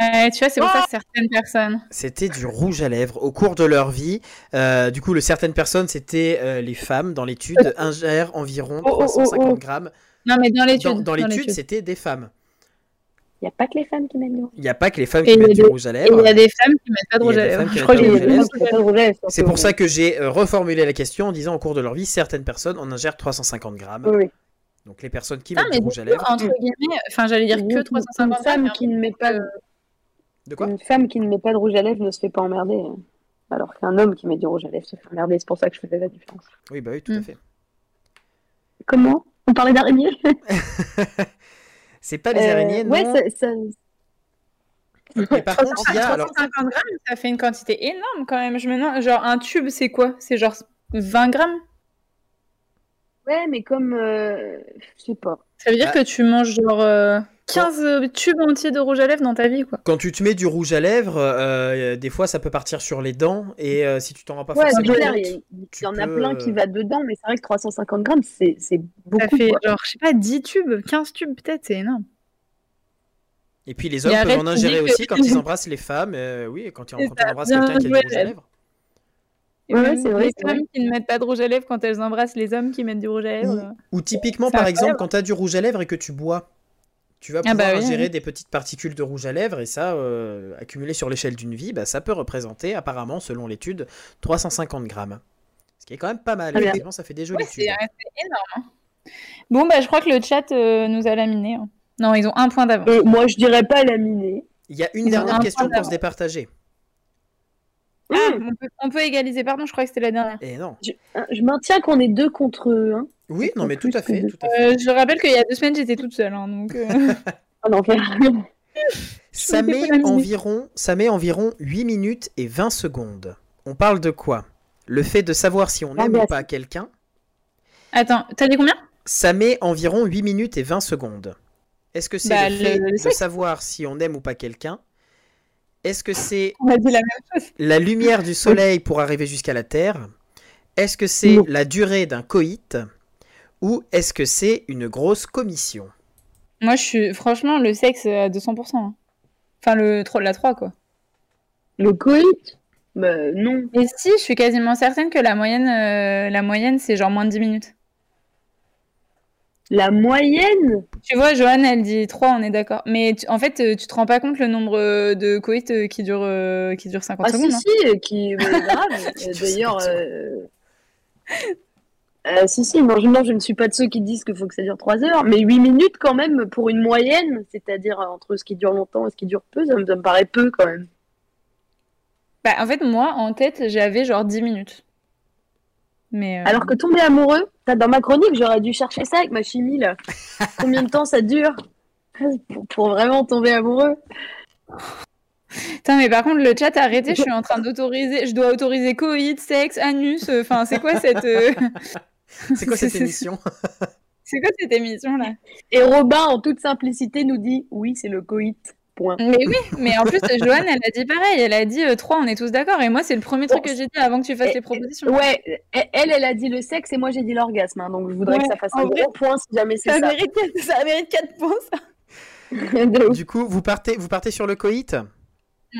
Euh, tu vois, c'est pour ça que certaines personnes. C'était du rouge à lèvres au cours de leur vie. Euh, du coup, le certaines personnes, c'était euh, les femmes dans l'étude ingèrent environ Oh, oh, oh, 350 oh. grammes. Non, mais dans l'étude. Dans, dans l'étude, c'était des femmes. Il n'y a pas que les femmes qui mettent du rouge. Il n'y a pas que les femmes qui y a mettent du rouge à Et lèvres. il y a des femmes qui mettent pas de y a rouge à lèvres. Je mettent crois pas que de j'ai rouge à des y a pas de rouge à lèvres, C'est pour ça que j'ai euh, reformulé la question en disant au cours de leur vie, certaines personnes en ingèrent 350 grammes. Oui. Donc les personnes qui mettent du rouge à lèvres. entre guillemets, enfin, j'allais dire que Une- 350 Une femme grammes, qui ne met pas, De quoi? une femme qui ne met pas de rouge à lèvres ne se fait pas emmerder. hein. Alors qu'un homme qui met du rouge à lèvres se fait emmerder. C'est pour ça que je faisais la différence. Oui, bah oui, tout à Mm. fait. Comment? On parlait d'araignée? C'est pas les Euh, araignées, non. Ouais, ça, ça- Mais par contre, il y a alors 350 grammes, ça fait une quantité énorme quand même. Je me demande, genre, un tube, c'est quoi? C'est genre 20 grammes? Ouais, mais comme. euh, Je sais pas. Ça veut dire Bah. que tu manges genre 15 euh, tubes entiers de rouge à lèvres dans ta vie, quoi. Quand tu te mets du rouge à lèvres, euh, des fois ça peut partir sur les dents et euh, si tu t'en rends pas Ouais, forcément compte, il y, en a plein qui va dedans, mais c'est vrai que 350 grammes, c'est c'est Ça beaucoup. fait, quoi. genre, je sais pas, 10 tubes, 15 tubes peut-être, c'est énorme. Et puis les hommes peuvent en ingérer que- aussi quand ils embrassent les femmes. euh, oui, et quand, ils- C'est quand ça, on embrasse bien quelqu'un qui a du rouge à lèvres. Et Ouais, c'est vrai, les c'est vrai. femmes qui ne mettent pas de rouge à lèvres quand elles embrassent les hommes qui mettent du rouge à lèvres. Ou typiquement, par exemple, quand tu as du rouge à lèvres et que tu bois, tu vas Ah pouvoir bah oui, ingérer oui. des petites particules de rouge à lèvres et ça, euh, accumulé sur l'échelle d'une vie, bah, ça peut représenter, apparemment, selon l'étude, 350 grammes. Ce qui est quand même pas mal. Bien. Effectivement, ça fait des jolies Ouais, c'est tubes. c'est énorme. hein. Bon, bah, je crois que le chat euh, nous a laminé. hein. Non, ils ont un point d'avance. Euh, moi, je dirais pas laminé. Il y a une Ils dernière un question pour se départager. Ah, on peut, on peut égaliser, pardon, je crois que c'était la dernière. Et non. Je, hein, je maintiens qu'on est deux contre eux. Hein. Oui, non, mais tout à fait. que Tout à fait. Euh, je rappelle qu'il y a deux semaines, j'étais toute seule. hein, donc, euh, Oh, l'enfer. Ça met, environ, ça met environ 8 minutes et 20 secondes. On parle de quoi? Le fait de savoir si on aime ou pas quelqu'un, Attends, t'as dit combien? Ça met environ 8 minutes et 20 secondes. Est-ce que c'est Bah, le le- fait le de savoir si on aime ou pas quelqu'un? Est-ce que c'est la lumière du soleil pour arriver jusqu'à la Terre? Est-ce que c'est la durée d'un coït? Ou est-ce que c'est une grosse commission? Moi, je suis franchement le sexe à 200%. hein. Enfin, le, la 3, quoi. Le coït? Bah, non. Et si, je suis quasiment certaine que la moyenne, euh, la moyenne c'est genre moins de 10 minutes. La moyenne? Tu vois, Joanne, elle dit 3, on est d'accord. Mais tu- en fait, euh, tu te rends pas compte le nombre euh, de coïts euh, qui dure, euh, qui dure 50 Ah, secondes. si, hein. si, euh, qui. Euh, D'ailleurs. Euh, si, si, moi je, non, je ne suis pas de ceux qui disent qu'il faut que ça dure 3 heures, mais 8 minutes quand même pour une moyenne, c'est-à-dire euh, entre ce qui dure longtemps et ce qui dure peu, ça me, ça me paraît peu quand même. Bah, en fait, moi, en tête, j'avais genre 10 minutes. Mais, euh, Alors que tomber amoureux, dans ma chronique, j'aurais dû chercher ça avec ma chimie là. Combien de temps ça dure pour, pour vraiment tomber amoureux? Putain, mais par contre, le chat, arrêtez, je suis en train d'autoriser. Je dois autoriser coït, sexe, anus. euh, Enfin, c'est quoi cette. euh, C'est quoi cette émission? C'est quoi cette émission-là Et Robin, en toute simplicité, nous dit oui, c'est le coït. Point. Mais oui, mais en plus, Joanne, elle a dit pareil. Elle a dit 3, on est tous d'accord. Et moi, c'est le premier truc que j'ai dit avant que tu fasses Et- les propositions. Ouais, elle, elle a dit le sexe et moi j'ai dit l'orgasme. hein, donc je voudrais Ouais, que ça fasse un vrai, gros point si jamais c'est Ça, ça. mérite, ça mérite 4 points, ça. De ouf. Du coup, vous partez, vous partez sur le coït?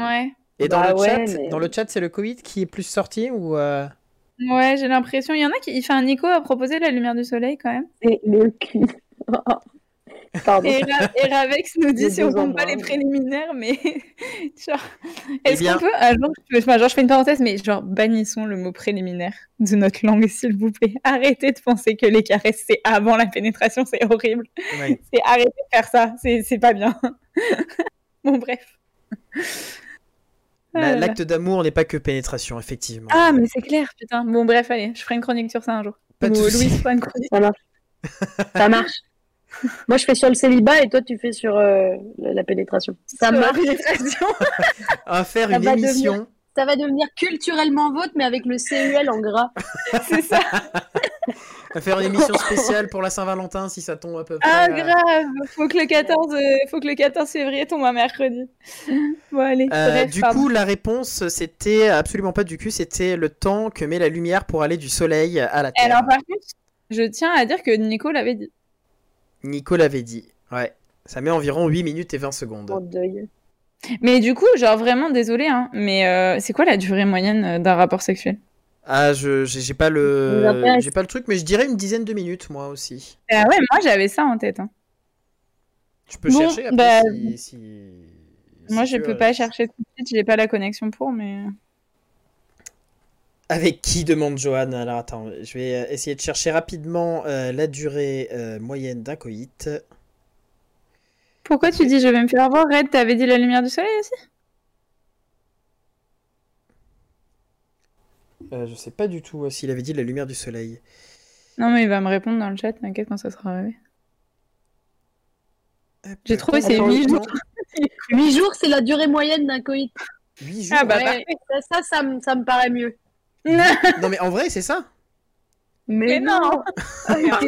Ouais. Et dans, Bah le ouais, chat, mais- dans le chat, c'est le coït qui est plus sorti ou euh, Ouais, j'ai l'impression. Il y en a qui. Enfin, Nico a proposé la lumière du soleil quand même. Et le cul. Pardon. Et, Ra- et Ravex nous dit si on compte pas les préliminaires, mais genre, est-ce Eh bien- qu'on peut, ah, genre, je, enfin, genre, je fais une parenthèse, mais genre, bannissons le mot préliminaire de notre langue, s'il vous plaît. Arrêtez de penser que les caresses, c'est avant la pénétration, c'est horrible. ouais. C'est arrêtez de faire ça, c'est c'est pas bien. bon, bref. Ah. L'acte d'amour n'est pas que pénétration, effectivement. Ah, mais c'est clair, putain. Bon, bref, allez, je ferai une chronique sur ça un jour. Pas de Ou soucis. Louise fera une chronique. Ça marche. Ça marche. Moi je fais sur le célibat et toi tu fais sur euh, la, pénétration. Ça marche. pénétration. On va faire Ça une. Ça va devenir culturellement vôtre mais avec le CEL en gras. c'est ça. Va faire une émission spéciale pour la Saint-Valentin si ça tombe à peu près. Ah, grave. Faut que le 14, euh, faut que le 14 février tombe un mercredi. Bon, allez. Euh, bref, du pardon. coup, la réponse, c'était absolument pas du cul, c'était le temps que met la lumière pour aller du soleil à la Terre. Alors, par contre, je tiens à dire que Nico l'avait dit. Nico l'avait dit. Ouais. Ça met environ 8 minutes et 20 secondes. En deuil. Mais du coup, genre vraiment désolé, hein, mais euh, c'est quoi la durée moyenne d'un rapport sexuel? Ah, je j'ai pas le j'ai pas le truc, mais je dirais une dizaine de minutes moi aussi. Ah ouais, moi j'avais ça en tête. hein. Tu peux Bon, chercher après bah, si, si- Moi, si je peux pas chercher tout de suite, j'ai pas la connexion pour, mais. Avec qui demande Johan? Alors attends, je vais euh, essayer de chercher rapidement euh, la durée euh, moyenne d'un coït. Pourquoi tu dis je vais me faire voir? Red, t'avais dit la lumière du soleil aussi? Euh, je sais pas du tout euh, s'il avait dit la lumière du soleil. Non, mais il va me répondre dans le chat, t'inquiète quand ça sera arrivé. Hop, J'ai trouvé c'est Attends, 8 attends. jours. 8 jours c'est la durée moyenne d'un coït. 8 jours. Ah bah, Ouais, ça, ça, ça, me- ça me paraît mieux. Non mais en vrai c'est ça. Mais, Mais non. Ah.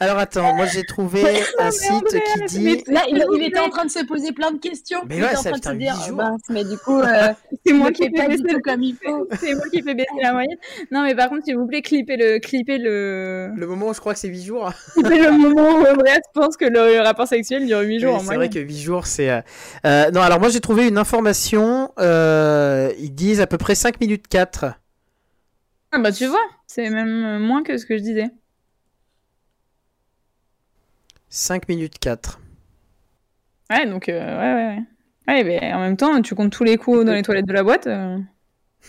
Alors attends, moi j'ai trouvé un site qui dit. Là, il, il était en train de se poser plein de questions. Mais il ouais, était en ça train de fait se dire, jours. mince, mais du coup, euh, C'est moi qui fais baisser tout comme il faut. C'est moi qui fais baisser la moyenne. Non, mais par contre, s'il vous plaît, clippez le, clippez le, Le moment où je crois que c'est 8 jours. clippez le moment où Andreas pense que le rapport sexuel dure 8 jours Oui, c'est vrai que 8 jours, c'est. euh, non, alors moi j'ai trouvé une information. euh, ils disent à peu près 5 minutes 4. Ah bah tu vois, c'est même euh, moins que ce que je disais. 5 minutes 4. Ouais, donc, euh, ouais, ouais, ouais. Mais en même temps, tu comptes tous les coups dans les toilettes de la boîte. euh,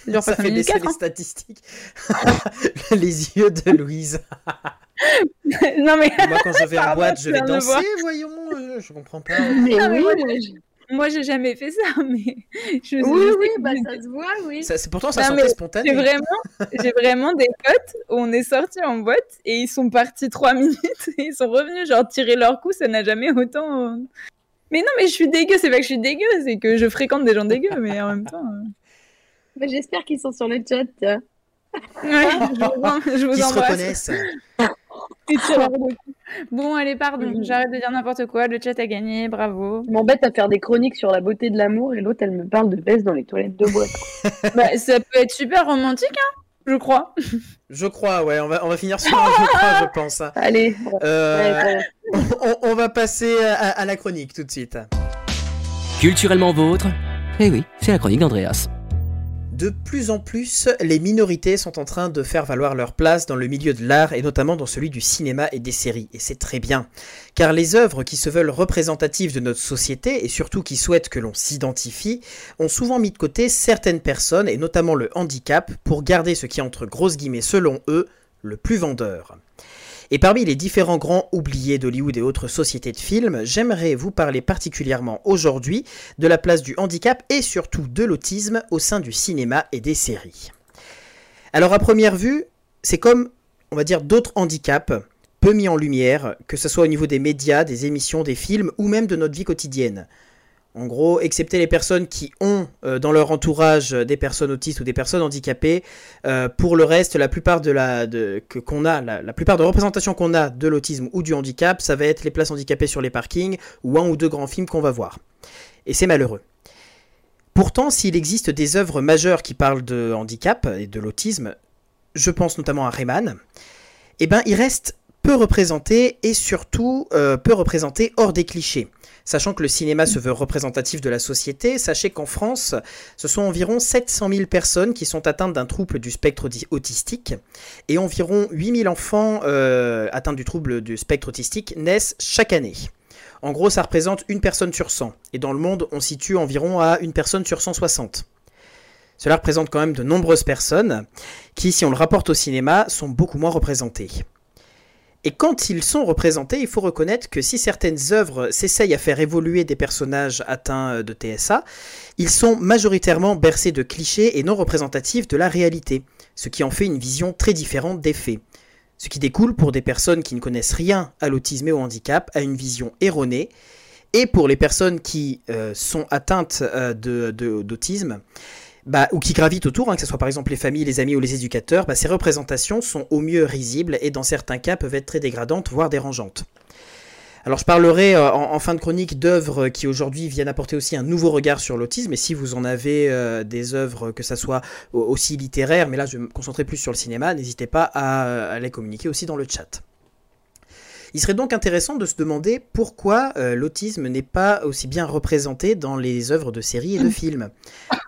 ça Ça 5 fait baisser 4, les hein. statistiques. les yeux de Louise. non, mais Moi, quand je vais en boîte, je vais danser, voyons. euh, Je comprends pas. Mais oui, mais- moi, j'ai jamais fait ça, mais. Je, oui, oui, que bah, ça se voit, oui. Ça, c'est pourtant ça Non, sentait spontané. J'ai vraiment, j'ai vraiment des potes où on est sortis en boîte et ils sont partis trois minutes et ils sont revenus genre tirer leur coup, ça n'a jamais autant. Mais non, mais je suis dégueu, c'est pas que je suis dégueu, c'est que je fréquente des gens dégueux, mais en même temps. euh. Mais J'espère qu'ils sont sur le chat. Ouais, je vous, en- je vous Qui se reconnaissent. Coups. Bon, allez, pardon, Mhm. j'arrête de dire n'importe quoi, le chat a gagné, bravo. Je m'embête à faire des chroniques sur la beauté de l'amour et l'autre, elle me parle de baisse dans les toilettes de boîte. bah, ça peut être super romantique, hein, je crois. Je crois, ouais, on va, on va finir sur un je crois, je pense. Allez. Euh, Ouais, ouais. on, on va passer à, à la chronique tout de suite. Culturellement vôtre Eh oui, c'est la chronique d'Andreas. De plus en plus, les minorités sont en train de faire valoir leur place dans le milieu de l'art et notamment dans celui du cinéma et des séries. Et c'est très bien. Car les œuvres qui se veulent représentatives de notre société et surtout qui souhaitent que l'on s'identifie ont souvent mis de côté certaines personnes et notamment le handicap pour garder ce qui est entre grosses guillemets selon eux le plus vendeur. Et parmi les différents grands oubliés d'Hollywood et autres sociétés de films, j'aimerais vous parler particulièrement aujourd'hui de la place du handicap et surtout de l'autisme au sein du cinéma et des séries. Alors à première vue, c'est comme, on va dire, d'autres handicaps peu mis en lumière, que ce soit au niveau des médias, des émissions, des films ou même de notre vie quotidienne. En gros, excepté les personnes qui ont euh, dans leur entourage euh, des personnes autistes ou des personnes handicapées, euh, pour le reste, la plupart de la de, que qu'on a, la, plupart de représentations qu'on a de l'autisme ou du handicap, ça va être les places handicapées sur les parkings ou un ou deux grands films qu'on va voir. Et c'est malheureux. Pourtant, s'il existe des œuvres majeures qui parlent de handicap et de l'autisme, je pense notamment à Rayman, eh ben, il reste peu représenté et surtout euh, peu représenté hors des clichés. Sachant que le cinéma se veut représentatif de la société, sachez qu'en France, ce sont environ 700 000 personnes qui sont atteintes d'un trouble du spectre autistique et environ 8 000 enfants euh, atteints du trouble du spectre autistique naissent chaque année. En gros, ça représente une personne sur 100. Et dans le monde, on situe environ à une personne sur 160. Cela représente quand même de nombreuses personnes qui, si on le rapporte au cinéma, sont beaucoup moins représentées. Et quand ils sont représentés, il faut reconnaître que si certaines œuvres s'essayent à faire évoluer des personnages atteints de TSA, ils sont majoritairement bercés de clichés et non représentatifs de la réalité, ce qui en fait une vision très différente des faits. Ce qui découle pour des personnes qui ne connaissent rien à l'autisme et au handicap à une vision erronée, et pour les personnes qui euh, sont atteintes euh, d'autisme, bah, ou qui gravitent autour, hein, que ce soit par exemple les familles, les amis ou les éducateurs, bah, ces représentations sont au mieux risibles et dans certains cas peuvent être très dégradantes, voire dérangeantes. Alors je parlerai euh, en, fin de chronique d'œuvres qui aujourd'hui viennent apporter aussi un nouveau regard sur l'autisme, et si vous en avez euh, des œuvres, que ça soit au- aussi littéraires, mais là je vais me concentrer plus sur le cinéma, n'hésitez pas à, à les communiquer aussi dans le chat. Il serait donc intéressant de se demander pourquoi euh, l'autisme n'est pas aussi bien représenté dans les œuvres de séries et de films.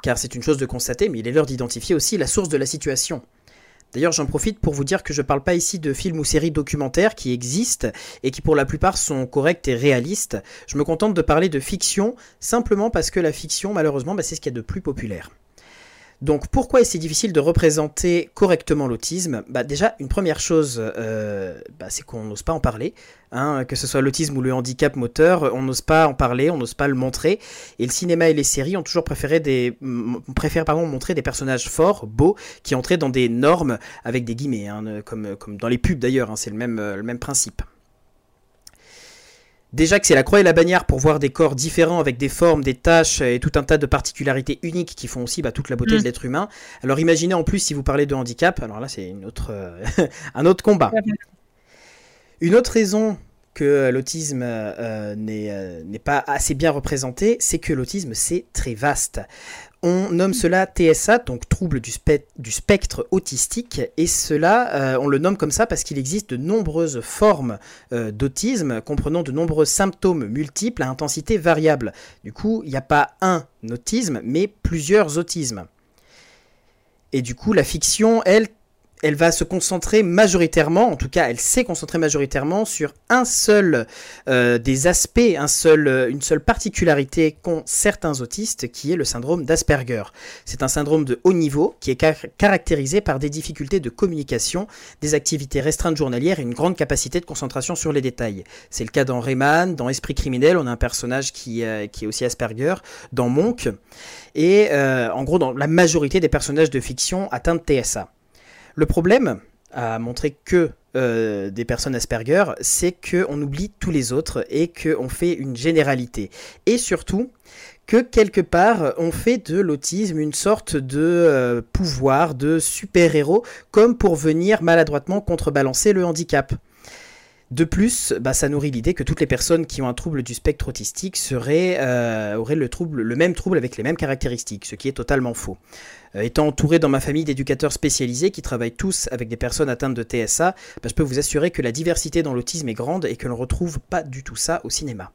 Car c'est une chose de constater, mais il est l'heure d'identifier aussi la source de la situation. D'ailleurs, j'en profite pour vous dire que je ne parle pas ici de films ou séries documentaires qui existent et qui pour la plupart sont corrects et réalistes. Je me contente de parler de fiction simplement parce que la fiction, malheureusement, bah, c'est ce qu'il y a de plus populaire. Donc pourquoi est-ce difficile de représenter correctement l'autisme? Bah, Déjà, une première chose, euh, bah, c'est qu'on n'ose pas en parler. hein, que ce soit l'autisme ou le handicap moteur, on n'ose pas en parler, on n'ose pas le montrer. Et le cinéma et les séries ont toujours préféré des, montrer des personnages forts, beaux, qui entraient dans des normes avec des guillemets, hein, comme, comme dans les pubs d'ailleurs, hein, c'est le même, euh, le même principe. Déjà que c'est la croix et la bannière pour voir des corps différents avec des formes, des tâches et tout un tas de particularités uniques qui font aussi bah, toute la beauté Mm. de l'être humain. Alors imaginez en plus si vous parlez de handicap, alors là c'est une autre, euh, un autre combat. Une autre raison que l'autisme euh, n'est pas assez bien représenté, c'est que l'autisme c'est très vaste. On nomme cela TSA, donc trouble du, spectre autistique, et cela, euh, on le nomme comme ça parce qu'il existe de nombreuses formes euh, d'autisme, comprenant de nombreux symptômes multiples à intensité variable. Du coup, il n'y a pas un autisme, mais plusieurs autismes. Et du coup, la fiction, elle, elle va se concentrer majoritairement, en tout cas elle s'est concentrée majoritairement sur un seul euh, des aspects, euh, une seule particularité qu'ont certains autistes, qui est le syndrome d'Asperger. C'est un syndrome de haut niveau qui est caractérisé par des difficultés de communication, des activités restreintes journalières et une grande capacité de concentration sur les détails. C'est le cas dans Rayman, dans Esprit criminel, on a un personnage qui, euh, qui est aussi Asperger, dans Monk, et en gros dans la majorité des personnages de fiction atteints de TSA. Le problème, à montrer que euh, des personnes Asperger, c'est qu'on oublie tous les autres et qu'on fait une généralité. Et surtout, que quelque part, on fait de l'autisme une sorte de euh, pouvoir, de super-héros, comme pour venir maladroitement contrebalancer le handicap. De plus, bah, ça nourrit l'idée que toutes les personnes qui ont un trouble du spectre autistique seraient, euh, auraient le, trouble, le même trouble avec les mêmes caractéristiques, ce qui est totalement faux. Euh, étant entouré dans ma famille d'éducateurs spécialisés qui travaillent tous avec des personnes atteintes de TSA, bah, je peux vous assurer que la diversité dans l'autisme est grande et que l'on ne retrouve pas du tout ça au cinéma.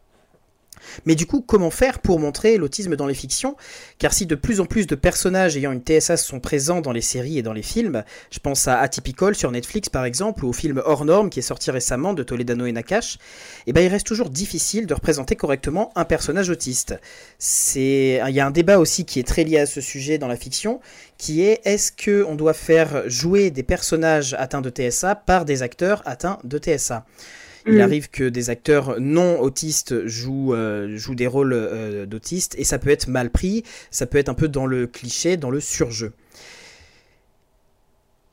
Mais du coup, comment faire pour montrer l'autisme dans les fictions? Car si de plus en plus de personnages ayant une TSA sont présents dans les séries et dans les films, je pense à Atypical sur Netflix par exemple, ou au film Hors Norme qui est sorti récemment de Toledano et Nakash, eh ben, il reste toujours difficile de représenter correctement un personnage autiste. Il y a un débat aussi qui est très lié à ce sujet dans la fiction, qui est est-ce qu'on doit faire jouer des personnages atteints de TSA par des acteurs atteints de TSA il mm. arrive que des acteurs non autistes jouent, euh, jouent des rôles euh, d'autistes et ça peut être mal pris, ça peut être un peu dans le cliché, dans le surjeu.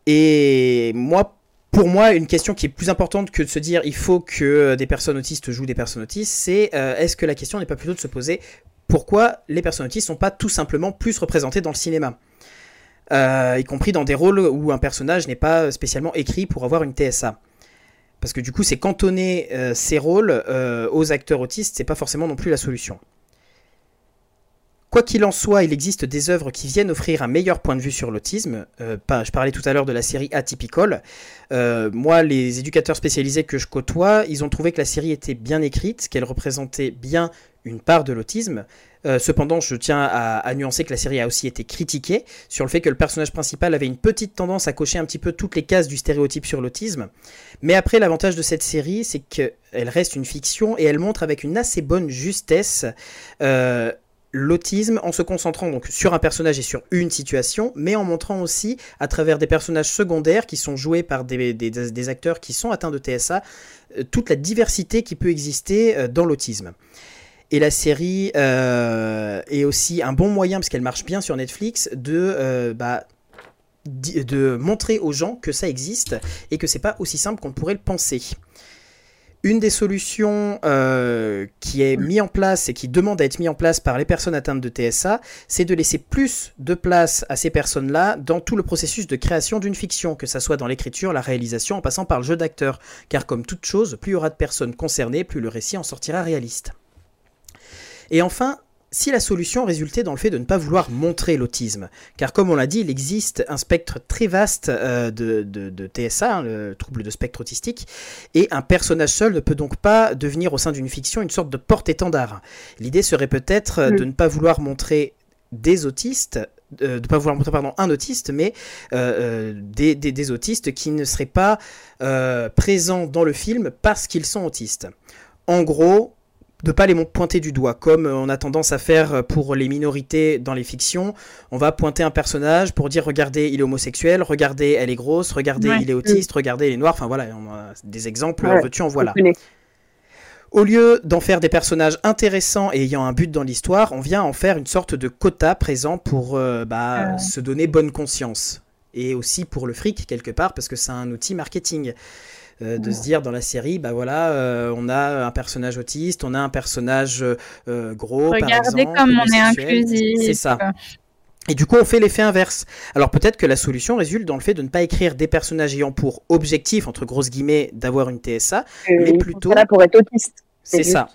Et moi, pour moi, une question qui est plus importante que de se dire il faut que des personnes autistes jouent des personnes autistes, c'est euh, est-ce que la question n'est pas plutôt de se poser pourquoi les personnes autistes sont pas tout simplement plus représentées dans le cinéma? Y compris dans des rôles où un personnage n'est pas spécialement écrit pour avoir une TSA. Parce que du coup, c'est cantonner euh, ces rôles euh, aux acteurs autistes, c'est pas forcément non plus la solution. Quoi qu'il en soit, il existe des œuvres qui viennent offrir un meilleur point de vue sur l'autisme. Euh, je parlais tout à l'heure de la série Atypical. moi, les éducateurs spécialisés que je côtoie, ils ont trouvé que la série était bien écrite, qu'elle représentait bien une part de l'autisme. Euh, cependant, je tiens à, nuancer que la série a aussi été critiquée sur le fait que le personnage principal avait une petite tendance à cocher un petit peu toutes les cases du stéréotype sur l'autisme. Mais après, l'avantage de cette série, c'est qu'elle reste une fiction et elle montre avec une assez bonne justesse euh, l'autisme en se concentrant donc sur un personnage et sur une situation, mais en montrant aussi à travers des personnages secondaires qui sont joués par des, acteurs qui sont atteints de TSA, euh, toute la diversité qui peut exister dans l'autisme. Et la série euh, est aussi un bon moyen, parce qu'elle marche bien sur Netflix, de, euh, bah, de montrer aux gens que ça existe et que c'est pas aussi simple qu'on pourrait le penser. Une des solutions euh, qui est mise en place et qui demande à être mise en place par les personnes atteintes de TSA, c'est de laisser plus de place à ces personnes-là dans tout le processus de création d'une fiction, que ce soit dans l'écriture, la réalisation, en passant par le jeu d'acteur. Car comme toute chose, plus il y aura de personnes concernées, plus le récit en sortira réaliste. Et enfin, si la solution résultait dans le fait de ne pas vouloir montrer l'autisme, car comme on l'a dit, il existe un spectre très vaste euh, de, TSA, hein, le trouble de spectre autistique, et un personnage seul ne peut donc pas devenir au sein d'une fiction une sorte de porte-étendard. L'idée serait peut-être euh, de ne pas vouloir montrer des autistes, euh, de ne pas vouloir montrer pardon, un autiste, mais des, des, autistes qui ne seraient pas présents dans le film parce qu'ils sont autistes. En gros, de pas les pointer du doigt, comme on a tendance à faire pour les minorités dans les fictions. On va pointer un personnage pour dire regardez, il est homosexuel, regardez, elle est grosse, regardez, il est autiste, regardez, il est noir. Enfin voilà, on a des exemples, veux-tu en voilà. Au lieu d'en faire des personnages intéressants et ayant un but dans l'histoire, on vient en faire une sorte de quota présent pour euh, bah, se donner bonne conscience. Et aussi pour le fric, quelque part, parce que c'est un outil marketing. Euh, de se dire dans la série, bah voilà, euh, on a un personnage autiste, on a un personnage euh, gros, Regardez comme on est inclusif. C'est ça. Et du coup, on fait l'effet inverse. Alors peut-être que la solution résulte dans le fait de ne pas écrire des personnages ayant pour objectif, entre grosses guillemets, d'avoir une TSA, mais plutôt... Là pour être autiste. C'est ça.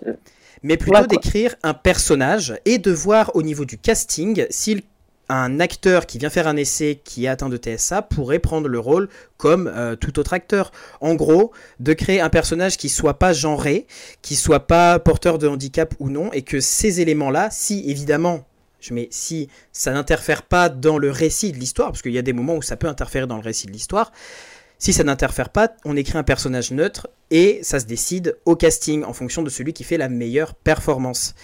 Mais plutôt d'écrire un personnage et de voir au niveau du casting s'il un acteur qui vient faire un essai qui est atteint de TSA pourrait prendre le rôle comme euh, tout autre acteur. En gros, de créer un personnage qui soit pas genré, qui soit pas porteur de handicap ou non, et que ces éléments-là, si évidemment, je mets si ça n'interfère pas dans le récit de l'histoire, parce qu'il y a des moments où ça peut interférer dans le récit de l'histoire, si ça n'interfère pas, on écrit un personnage neutre et ça se décide au casting en fonction de celui qui fait la meilleure performance.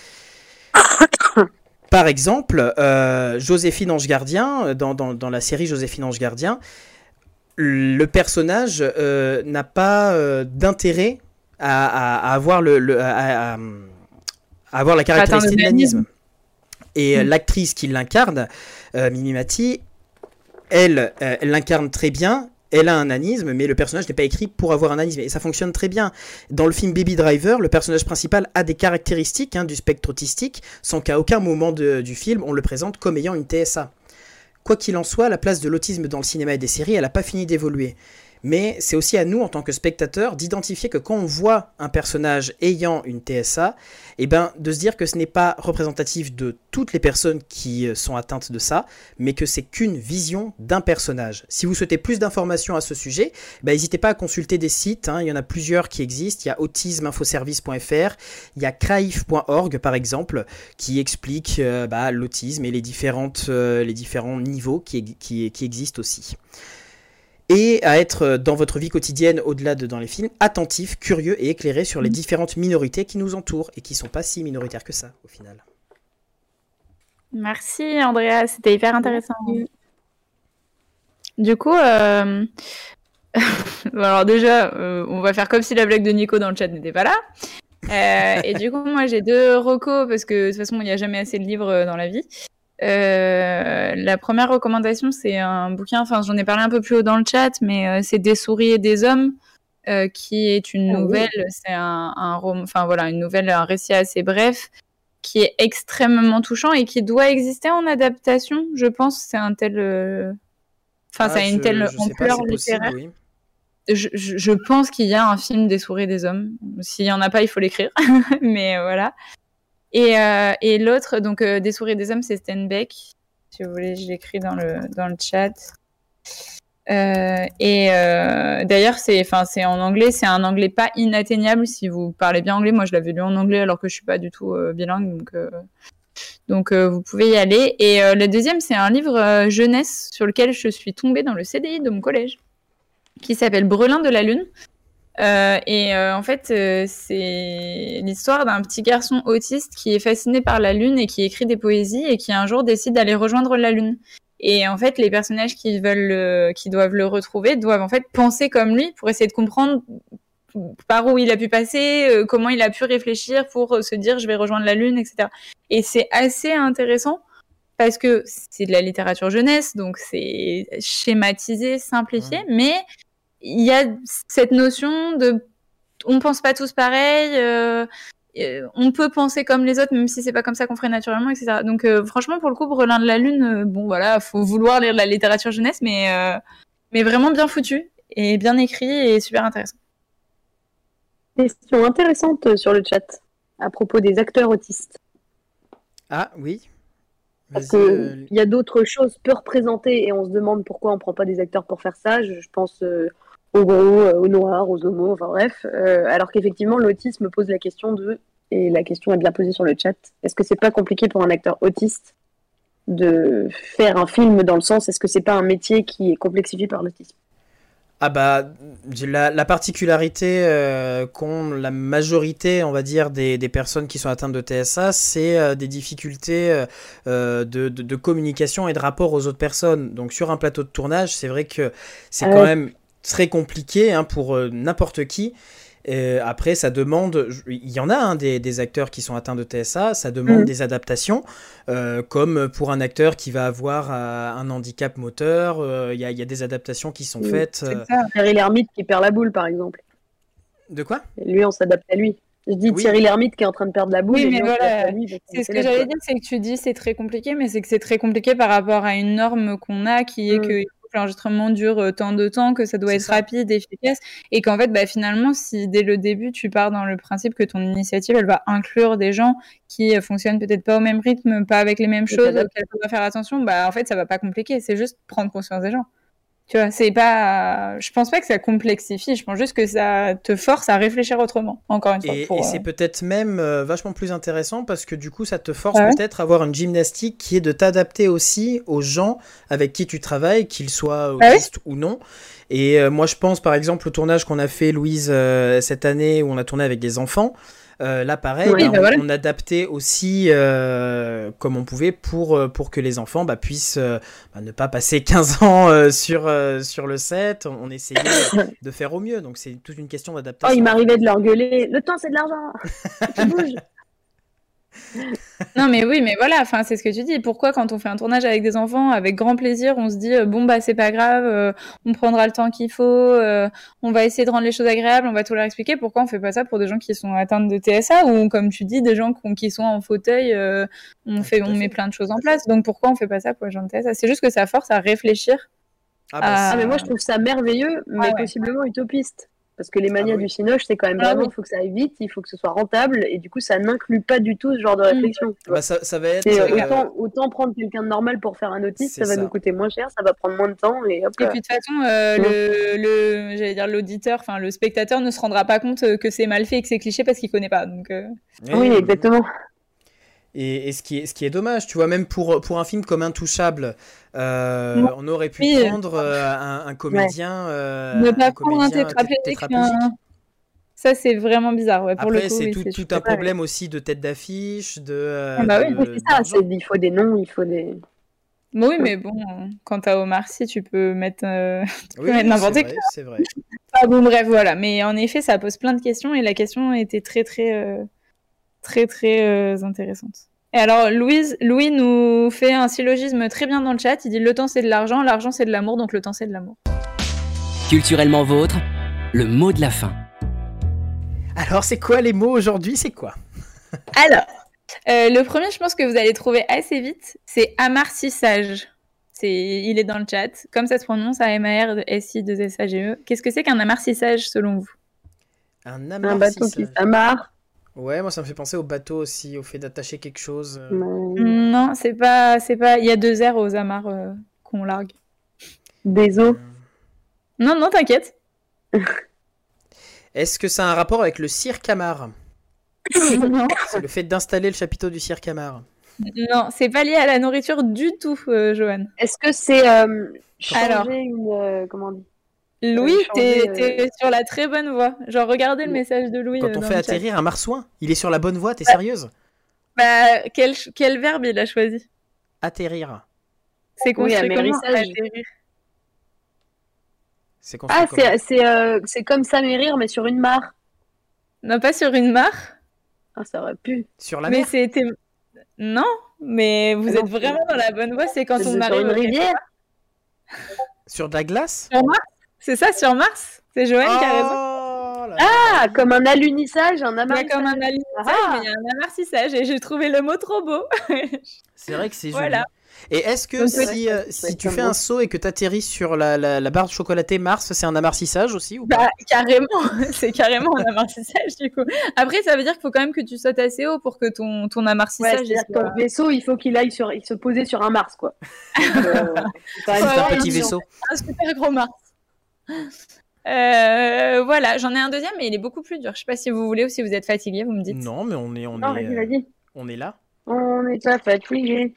Par exemple, euh, Joséphine Ange Gardien, dans, dans- dans la série Joséphine Ange Gardien, le personnage euh, n'a pas euh, d'intérêt à, à- à avoir, le, le- à, à- à avoir la caractéristique de nanisme. Et euh, Mm. l'actrice qui l'incarne, euh, Mimi Mati, elle, euh, elle l'incarne très bien. Elle a un anisme, mais le personnage n'est pas écrit pour avoir un anisme. Et ça fonctionne très bien. Dans le film Baby Driver, le personnage principal a des caractéristiques hein, du spectre autistique, sans qu'à aucun moment du film on le présente comme ayant une TSA. Quoi qu'il en soit, la place de l'autisme dans le cinéma et des séries, elle n'a pas fini d'évoluer. Mais c'est aussi à nous, en tant que spectateurs, d'identifier que quand on voit un personnage ayant une TSA, eh ben, de se dire que ce n'est pas représentatif de toutes les personnes qui euh, sont atteintes de ça, mais que c'est qu'une vision d'un personnage. Si vous souhaitez plus d'informations à ce sujet, ben, n'hésitez pas à consulter des sites, hein, il y en a plusieurs qui existent, il y a autismeinfoservice.fr, il y a craif.org par exemple, qui explique euh, bah, l'autisme et euh, les différents niveaux qui existent aussi et à être euh, dans votre vie quotidienne, au-delà de dans les films, attentif, curieux et éclairé sur les différentes minorités qui nous entourent et qui sont pas si minoritaires que ça au final. Merci Andrea, c'était hyper intéressant. Du coup, euh, alors déjà, euh, on va faire comme si la blague de Nico dans le chat n'était pas là. Euh, et du coup, moi j'ai deux recos parce que de toute façon, il n'y a jamais assez de livres dans la vie. Euh, la première recommandation, c'est un bouquin, enfin j'en ai parlé un peu plus haut dans le chat, mais euh, c'est Des souris et des hommes, euh, qui est une Ah oui. nouvelle, c'est un, un roman, enfin voilà, une nouvelle, un récit assez bref, qui est extrêmement touchant et qui doit exister en adaptation, je pense. C'est un tel, enfin ça a Ah, une je- telle je sais pas, ampleur c'est possible, littéraire. oui. Je, je- pense qu'il y a un film des souris et des hommes. S'il y en a pas, il faut l'écrire. Mais voilà. Et, euh, et l'autre, donc euh, des souris des hommes, c'est Steinbeck. Si vous voulez, je l'écris dans le dans le chat. Euh, et d'ailleurs, c'est, en anglais. C'est un anglais pas inatteignable si vous parlez bien anglais. Moi, je l'avais lu en anglais alors que je suis pas du tout bilingue, donc. donc vous pouvez y aller. Et le deuxième, c'est un livre jeunesse sur lequel je suis tombée dans le CDI de mon collège, qui s'appelle Brelin de la Lune. Euh, et euh, en fait, euh, c'est l'histoire d'un petit garçon autiste qui est fasciné par la Lune et qui écrit des poésies et qui un jour décide d'aller rejoindre la Lune. Et en fait, les personnages qui veulent, le- qui doivent le retrouver, doivent en fait penser comme lui pour essayer de comprendre par où il a pu passer, comment il a pu réfléchir pour se dire je vais rejoindre la Lune, etc. Et c'est assez intéressant parce que c'est de la littérature jeunesse, donc c'est schématisé, simplifié, mais il y a cette notion de on pense pas tous pareil, euh, on peut penser comme les autres, même si c'est pas comme ça qu'on ferait naturellement, etc. Donc euh, franchement, pour le coup, Brelin de la Lune, euh, bon voilà, faut vouloir lire de la littérature jeunesse, mais euh, mais vraiment bien foutu et bien écrit et super intéressant. Question intéressante sur le chat à propos des acteurs autistes. Ah oui. Parce euh, qu'il y a d'autres choses peu représentées et on se demande pourquoi on prend pas des acteurs pour faire ça. Je, je pense euh, aux gros, euh, aux noirs, aux homos, enfin bref. Euh, alors qu'effectivement, l'autisme pose la question de, et la question est bien posée sur le chat, est-ce que c'est pas compliqué pour un acteur autiste de faire un film dans le sens, est-ce que c'est pas un métier qui est complexifié par l'autisme? Ah bah, la, la particularité euh, qu'ont la majorité, on va dire, des, des personnes qui sont atteintes de TSA, c'est euh, des difficultés euh, de, de- de communication et de rapport aux autres personnes. Donc sur un plateau de tournage, c'est vrai que c'est Ah quand même très compliqué hein, pour euh, n'importe qui. Euh, après, ça demande, il y en a hein, des, des acteurs qui sont atteints de TSA, ça demande Mhm. des adaptations, euh, comme pour un acteur qui va avoir euh, un handicap moteur, euh, il y, a- il y a des adaptations qui sont faites. C'est ça, Terry Lhermitte qui perd la boule, par exemple. De quoi? Et lui, on s'adapte à lui. Je dis Oui. Thierry Lhermitte qui est en train de perdre la boule. Oui, mais voilà, C'est ce que j'allais dire, c'est que tu dis c'est très compliqué, mais c'est que c'est très compliqué par rapport à une norme qu'on a qui est Mm. que l'enregistrement dure euh, tant de temps, que ça doit être ça. rapide, efficace, et qu'en fait, bah, finalement, si dès le début tu pars dans le principe que ton initiative, elle va inclure des gens qui euh, fonctionnent peut-être pas au même rythme, pas avec les mêmes choses, auxquelles on doit faire attention, bah en fait, ça va pas compliquer, c'est juste prendre conscience des gens. Tu vois, c'est pas. Je pense pas que ça complexifie. Je pense juste que ça te force à réfléchir autrement. Encore une fois. Et, pour, et euh, c'est peut-être même euh, vachement plus intéressant parce que du coup, ça te force Ah ouais peut-être à avoir une gymnastique qui est de t'adapter aussi aux gens avec qui tu travailles, qu'ils soient Ah ouais autistes ou non. Et euh, moi, je pense par exemple au tournage qu'on a fait, Louise, euh, cette année où on a tourné avec des enfants. Euh, là, pareil, Oui, bah, bah on, voilà. on adaptait aussi euh, comme on pouvait pour, euh, pour que les enfants bah, puissent euh, ne pas passer 15 ans sur, sur le set. On, on essayait de faire au mieux. Donc, c'est toute une question Oh, d'adaptation. il m'arrivait de leur gueuler. Le temps, c'est de l'argent. Tu bouges. Non, mais oui, mais voilà, enfin, c'est ce que tu dis. Pourquoi, quand on fait un tournage avec des enfants, avec grand plaisir, on se dit, euh, bon, bah, c'est pas grave, euh, on prendra le temps qu'il faut, euh, on va essayer de rendre les choses agréables, on va tout leur expliquer. Pourquoi on fait pas ça pour des gens qui sont atteints de TSA ou, comme tu dis, des gens qui, qui sont en fauteuil, euh, on, fait, on fait. met plein de choses en place. Donc, pourquoi on fait pas ça pour les gens de TSA C'est juste que ça force à réfléchir. Ah, bah, Ah, Ah, mais moi, je trouve ça merveilleux, mais ouais. possiblement utopiste. Parce que les manias bah oui. du cinoche, c'est quand même Ah vraiment, oui. il faut que ça aille vite, il faut que ce soit rentable, et du coup, ça n'inclut pas du tout ce genre de réflexion. tu vois. Bah, ça, ça va être. Et, euh, euh, autant, autant prendre quelqu'un de normal pour faire un C'est ça va ça. nous coûter moins cher, ça va prendre moins de temps, et hop Et là. puis de toute façon, euh, le, le, j'allais dire l'auditeur, enfin le spectateur ne se rendra pas compte euh, que c'est mal fait et que c'est cliché parce qu'il connaît pas. Donc, euh, Oui, exactement. Et, et ce, qui est, ce qui est dommage, tu vois, même pour, pour un film comme Intouchable, euh, on aurait pu Oui. prendre un, un comédien. ne pas un prendre un tétraplégique. Ça, c'est vraiment bizarre. Ouais, pour Après, c'est tout, un problème aussi de tête d'affiche, de. euh, Ah bah oui, de- ça, il faut des noms, il faut des. Bah oui, mais bon, quand t'as Omar Sy, tu peux mettre. euh, Oui, mettre n'importe vrai, c'est vrai. Ah bon, bref, voilà. Mais en effet, ça pose plein de questions et la question était très, très, euh, très, très euh, intéressante. Et alors, Louise, Louis nous fait un syllogisme très bien dans le chat. Il dit le temps c'est de l'argent, l'argent c'est de l'amour, donc le temps c'est de l'amour. Culturellement vôtre, le mot de la fin. Alors, c'est quoi les mots aujourd'hui? C'est quoi? Alors, euh, le premier, je pense que vous allez trouver assez vite, c'est amarcissage. C'est, il est dans le chat. Comme ça se prononce, A-M-A-R-S-I-2-S-A-G-E. E. Qu'est-ce que c'est qu'un amarcissage selon vous? Un Un bateau qui s'amarre. Ouais, moi, ça me fait penser au bateau aussi, au fait d'attacher quelque chose. euh. euh, Non, c'est pas, c'est pas. Il y a deux airs aux amarres euh, qu'on largue. Des os. Non, non, t'inquiète. Est-ce que ça a un rapport avec le cirque Amar? Non, C'est le fait d'installer le chapiteau du cirque Amar. non, c'est pas lié à la nourriture du tout, euh, Johan. Est-ce que c'est euh, changer Alors. une. euh, comment on dit? Louis, changer, t'es, euh, sur la très bonne voie. Genre, regardez le message de Louis. Quand euh, on dans fait atterrir un marsouin, il est sur la bonne voie, t'es sérieuse? Bah, quel, quel verbe il a choisi? Atterrir. C'est Oui, construit comment? amérissage. atterrir C'est construit Ah, comment? c'est c'est euh, c'est comme ça, mais rire, mais sur une mare. Non, pas sur une mare, Ah, ça aurait pu. Sur la mais mer? c'était. Non, mais vous Ah êtes vraiment dans la bonne voie. C'est quand on sur arrive une au- rivière. Sur de la glace? Sur Mars? C'est ça, sur Mars? C'est Joël qui a raison. Oh là. Ah, comme un alunissage, un Il y a amarrage. comme un alunissage, Ah. mais il y a un amartissage et j'ai trouvé le mot trop beau. C'est vrai que c'est joli. Voilà. Et est-ce que Donc, si, ouais, euh, si tu fais un saut et que tu atterris sur la, la, la barre chocolatée Mars, c'est un amartissage aussi ou pas? Bah, carrément, c'est carrément un amartissage du coup. Après, ça veut dire qu'il faut quand même que tu sautes assez haut pour que ton, ton Ouais, amartissage. il c'est-à-dire que soit- ton vaisseau, il faut qu'il aille sur, il se poser sur un Mars, quoi. Euh, c'est Ouais, un petit évident. vaisseau. un super gros Mars. Euh, voilà, j'en ai un deuxième, mais il est beaucoup plus dur. Je sais pas si vous voulez ou si vous êtes fatigué, vous me dites. Non, mais on est, on Non, est, vas-y, euh, vas-y. on est là. On est pas fatigué.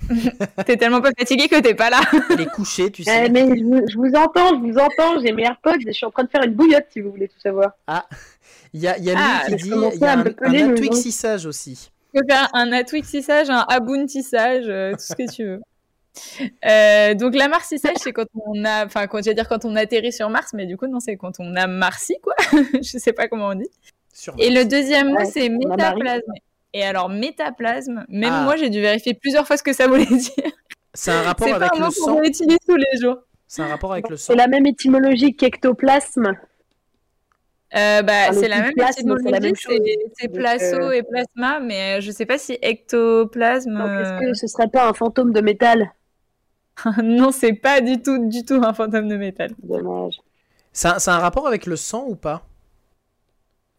T'es tellement pas fatigué que t'es pas là. Il est couché, tu sais. Eh, mais je vous, je vous entends, je vous entends. J'ai mes AirPods. Je suis en train de faire une bouillotte, si vous voulez tout savoir. Il y a, il y a lui Ah, qui dit il y a un, un aussi. Tu peux faire un atwixissage, un aboutissage, euh, tout ce que tu veux. Euh, donc la marcissage, c'est quand on a, enfin quand j'allais dire quand on atterrit sur Mars, mais du coup non, c'est quand on a marci quoi. Je sais pas comment on dit. Sur Et Mars. le deuxième mot Ouais, c'est métaplasme. Et alors métaplasme, même Ah. moi j'ai dû vérifier plusieurs fois ce que ça voulait dire. C'est un rapport pas avec un mot le qu'on sang. utilise tous les jours. C'est un rapport avec le sang. C'est la même étymologie qu'ectoplasme. Euh, bah, Ah, c'est la même la chose. c'est plaso euh, et plasma, mais euh, je sais pas si ectoplasme. Donc, est-ce euh, que ce serait pas un fantôme de métal? non, c'est pas du tout, du tout un fantôme de métal. Dommage. Ça, ça a un rapport avec le sang ou pas?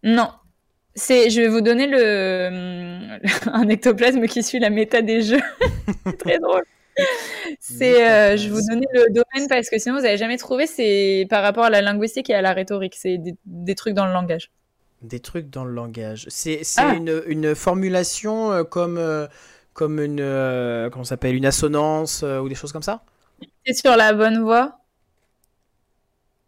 Non. C'est, je vais vous donner le un ectoplasme qui suit la méta des jeux. c'est très drôle. C'est, euh, je vais vous donner le domaine parce que sinon vous n'allez jamais trouvé. C'est par rapport à la linguistique et à la rhétorique. C'est des, des trucs dans le langage. Des trucs dans le langage. C'est c'est Ah. une, une formulation euh, comme, euh, comme une, euh, comment ça s'appelle, une assonance euh, ou des choses comme ça? C'est sur la bonne voie.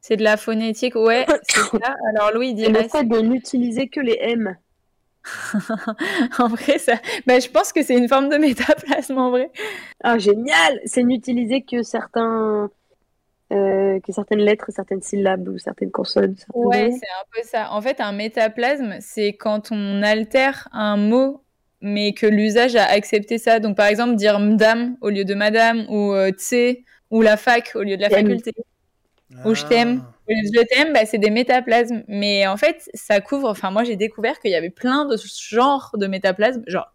C'est de la phonétique, ouais, c'est ça. Alors Louis Et le dirait fait de n'utiliser que les M. en vrai ça. Bah, je pense que c'est une forme de métaplasme en vrai. Ah, génial C'est n'utiliser que certains... euh, que certaines lettres, certaines syllabes ou certaines consonnes. certains Ouais, c'est un peu ça. En fait, un métaplasme, c'est quand on altère un mot, mais que l'usage a accepté ça. Donc, par exemple, dire madame au lieu de madame, ou euh, tse, ou la fac au lieu de la faculté, ou je t'aime. Ah. au lieu de je t'aime, bah, c'est des métaplasmes. Mais en fait, ça couvre. Enfin, moi, j'ai découvert qu'il y avait plein de genres de métaplasmes. Genre,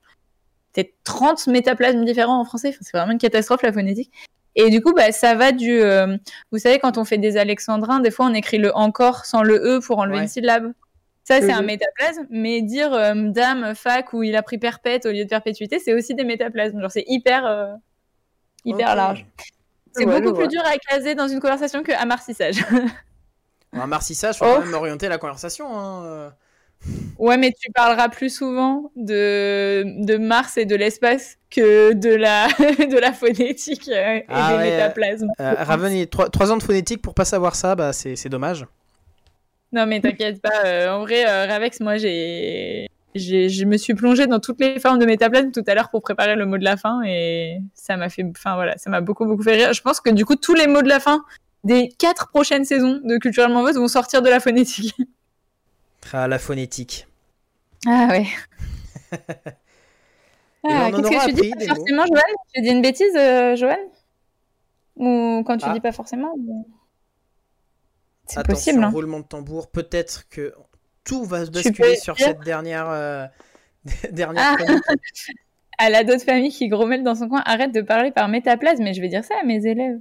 peut-être 30 métaplasmes différents en français. Enfin, c'est vraiment une catastrophe, la phonétique. Et du coup, bah, ça va du. euh, vous savez, quand on fait des alexandrins, des fois, on écrit le encore sans le e pour enlever Ouais. une syllabe. Ça, c'est un métaplasme. Mais dire euh, dame, fac, ou il a pris perpète au lieu de perpétuité, c'est aussi des métaplasmes. Genre, c'est hyper. euh, hyper large. C'est Ouais, beaucoup plus dur à caser dans une conversation que amartissage. Un marcissage, faut Oh. quand même orienter la conversation. hein, euh. Ouais, mais tu parleras plus souvent de, de Mars et de l'espace que de la, de la phonétique et Ah des ouais, métaplasmes. Euh, Raven, il- trois, trois ans de phonétique pour pas savoir ça, bah, c'est dommage. Non, mais t'inquiète pas. euh, en vrai, euh, Ravex, moi, j'ai, je me suis plongée dans toutes les formes de métaplasme tout à l'heure pour préparer le mot de la fin et ça m'a fait, enfin voilà, ça m'a beaucoup beaucoup fait rire. Je pense que du coup, tous les mots de la fin des quatre prochaines saisons de Culturellement Vote vont sortir de la phonétique. Ah, la phonétique. Ah ouais. Ah, Qu'est-ce que tu dis forcément, Joanne Tu dis une bêtise, euh, Joanne Ou quand tu Ah. dis pas forcément C'est Attention, possible. Hein. roulement de tambour. Peut-être que tout va se basculer sur dire- cette dernière, euh, dernière Ah. À la d'autres famille qui grommelle dans son coin, arrête de parler par métaplasme, mais je vais dire ça à mes élèves.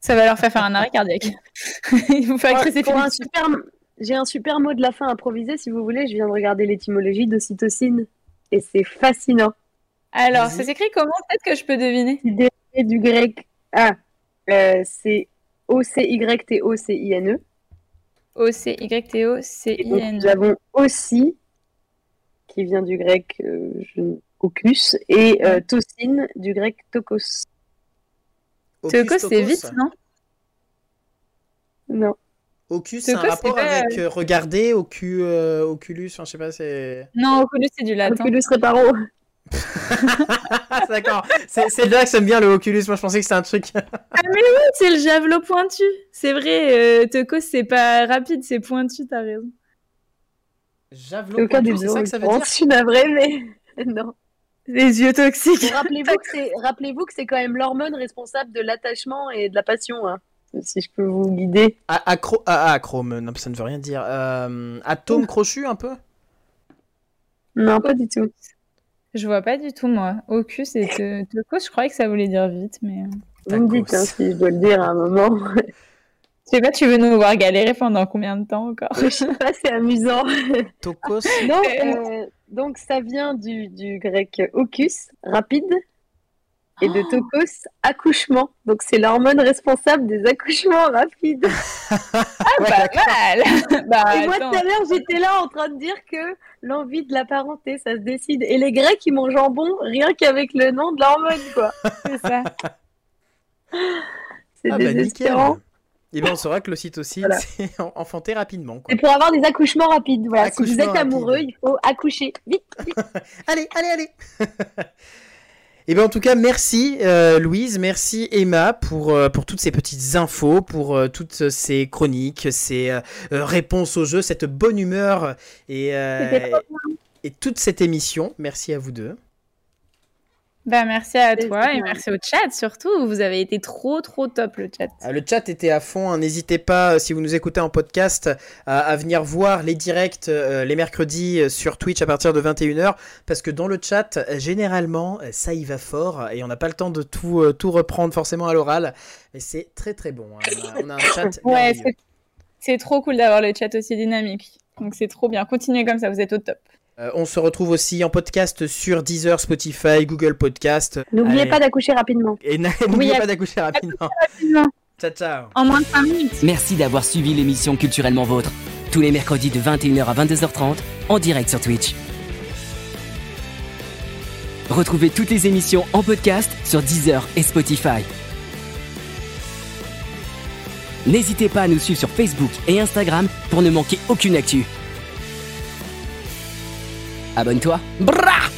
Ça va leur faire faire un arrêt cardiaque. Il vous pour un super... J'ai un super mot de la fin improvisé, si vous voulez. Je viens de regarder l'étymologie d'ocytocine. Et c'est fascinant. Alors, ça s'écrit comment? Peut-être que je peux deviner. Dérivé du grec. Ah, euh, c'est O-C-Y-T-O-C-I-N-E. O-C-Y-T-O, Et donc, C-I-N. nous avons aussi, qui vient du grec euh, je- ocus, et euh, tocine du grec tokos. Teukos, c'est vite, non? Non. Ocus, c'est un rapport pas- avec euh, regarder, ocu, euh, oculus, enfin, je sais pas, c'est. Non, Oculus, c'est du latin. Oculus reparo. Ah, d'accord. C'est c'est là que j'aime bien le Oculus. Moi, je pensais que c'était un truc. Ah, mais oui, c'est le javelot pointu. C'est vrai, euh, c'est pas rapide, c'est pointu, t'as raison. Javelot pointu, des c'est ça que ça veut dire l'occurrence. Je suis navrée, mais non. Les yeux toxiques. Rappelez-vous que c'est quand même l'hormone responsable de l'attachement et de la passion. hein. Si je peux vous guider. Ah, accro... ah, ah, acrome, non, ça ne veut rien dire. Euh, atome crochu, un peu? Non, pas du tout. Je vois pas du tout, moi. Ocus et te- Teukos, je croyais que ça voulait dire vite, mais... euh, Vous me dites hein, si je dois le dire à un moment. Je sais pas, tu veux nous voir galérer pendant combien de temps encore? Je sais pas, c'est amusant. Tokos. Non, euh, donc ça vient du, du grec ocus, rapide, et de tokos, accouchement. Donc c'est l'hormone responsable des accouchements rapides. Ouais, Pas mal Bah, et moi tout à l'heure j'étais là en train de dire que l'envie de la parenté, ça se décide. Et les Grecs ils mangent jambon rien qu'avec le nom de l'hormone, quoi. c'est ça. C'est Ah bah nickel. désespérant. Et bien on saura que l'ocytocine, Voilà. c'est en- enfanté rapidement. Quoi. C'est pour avoir des accouchements rapides. Voilà. si vous êtes amoureux, rapide. il faut accoucher vite. Allez, allez, allez Et bien en tout cas, merci euh, Louise, merci Emma pour, euh, pour toutes ces petites infos, pour euh, toutes ces chroniques, ces réponses au jeu, cette bonne humeur et, euh, et toute cette émission. Merci à vous deux. Bah, merci à toi et merci au chat surtout. Vous avez été trop, trop top le chat. Ah, Le chat était à fond, hein. n'hésitez pas, euh, si vous nous écoutez en podcast, à, à venir voir les directs euh, les mercredis euh, sur Twitch à partir de 21h, parce que dans le chat, euh, généralement, euh, ça y va fort, et on n'a pas le temps de tout, euh, tout reprendre forcément à l'oral, mais c'est très très bon. hein. On, a, on a un chat Ouais, c'est trop cool d'avoir le chat aussi dynamique. Donc c'est trop bien. Continuez comme ça, vous êtes au top. Euh, on se retrouve aussi en podcast sur Deezer, Spotify, Google Podcast. N'oubliez Allez. pas d'accoucher rapidement. Et n'a- n'oubliez pas d'accoucher rapidement. Ciao, ciao. En moins de 5 minutes. Merci d'avoir suivi l'émission Culturellement Vôtre. Tous les mercredis de 21h à 22h30 en direct sur Twitch. Retrouvez toutes les émissions en podcast sur Deezer et Spotify. N'hésitez pas à nous suivre sur Facebook et Instagram pour ne manquer aucune actu. Abonne-toi. Brah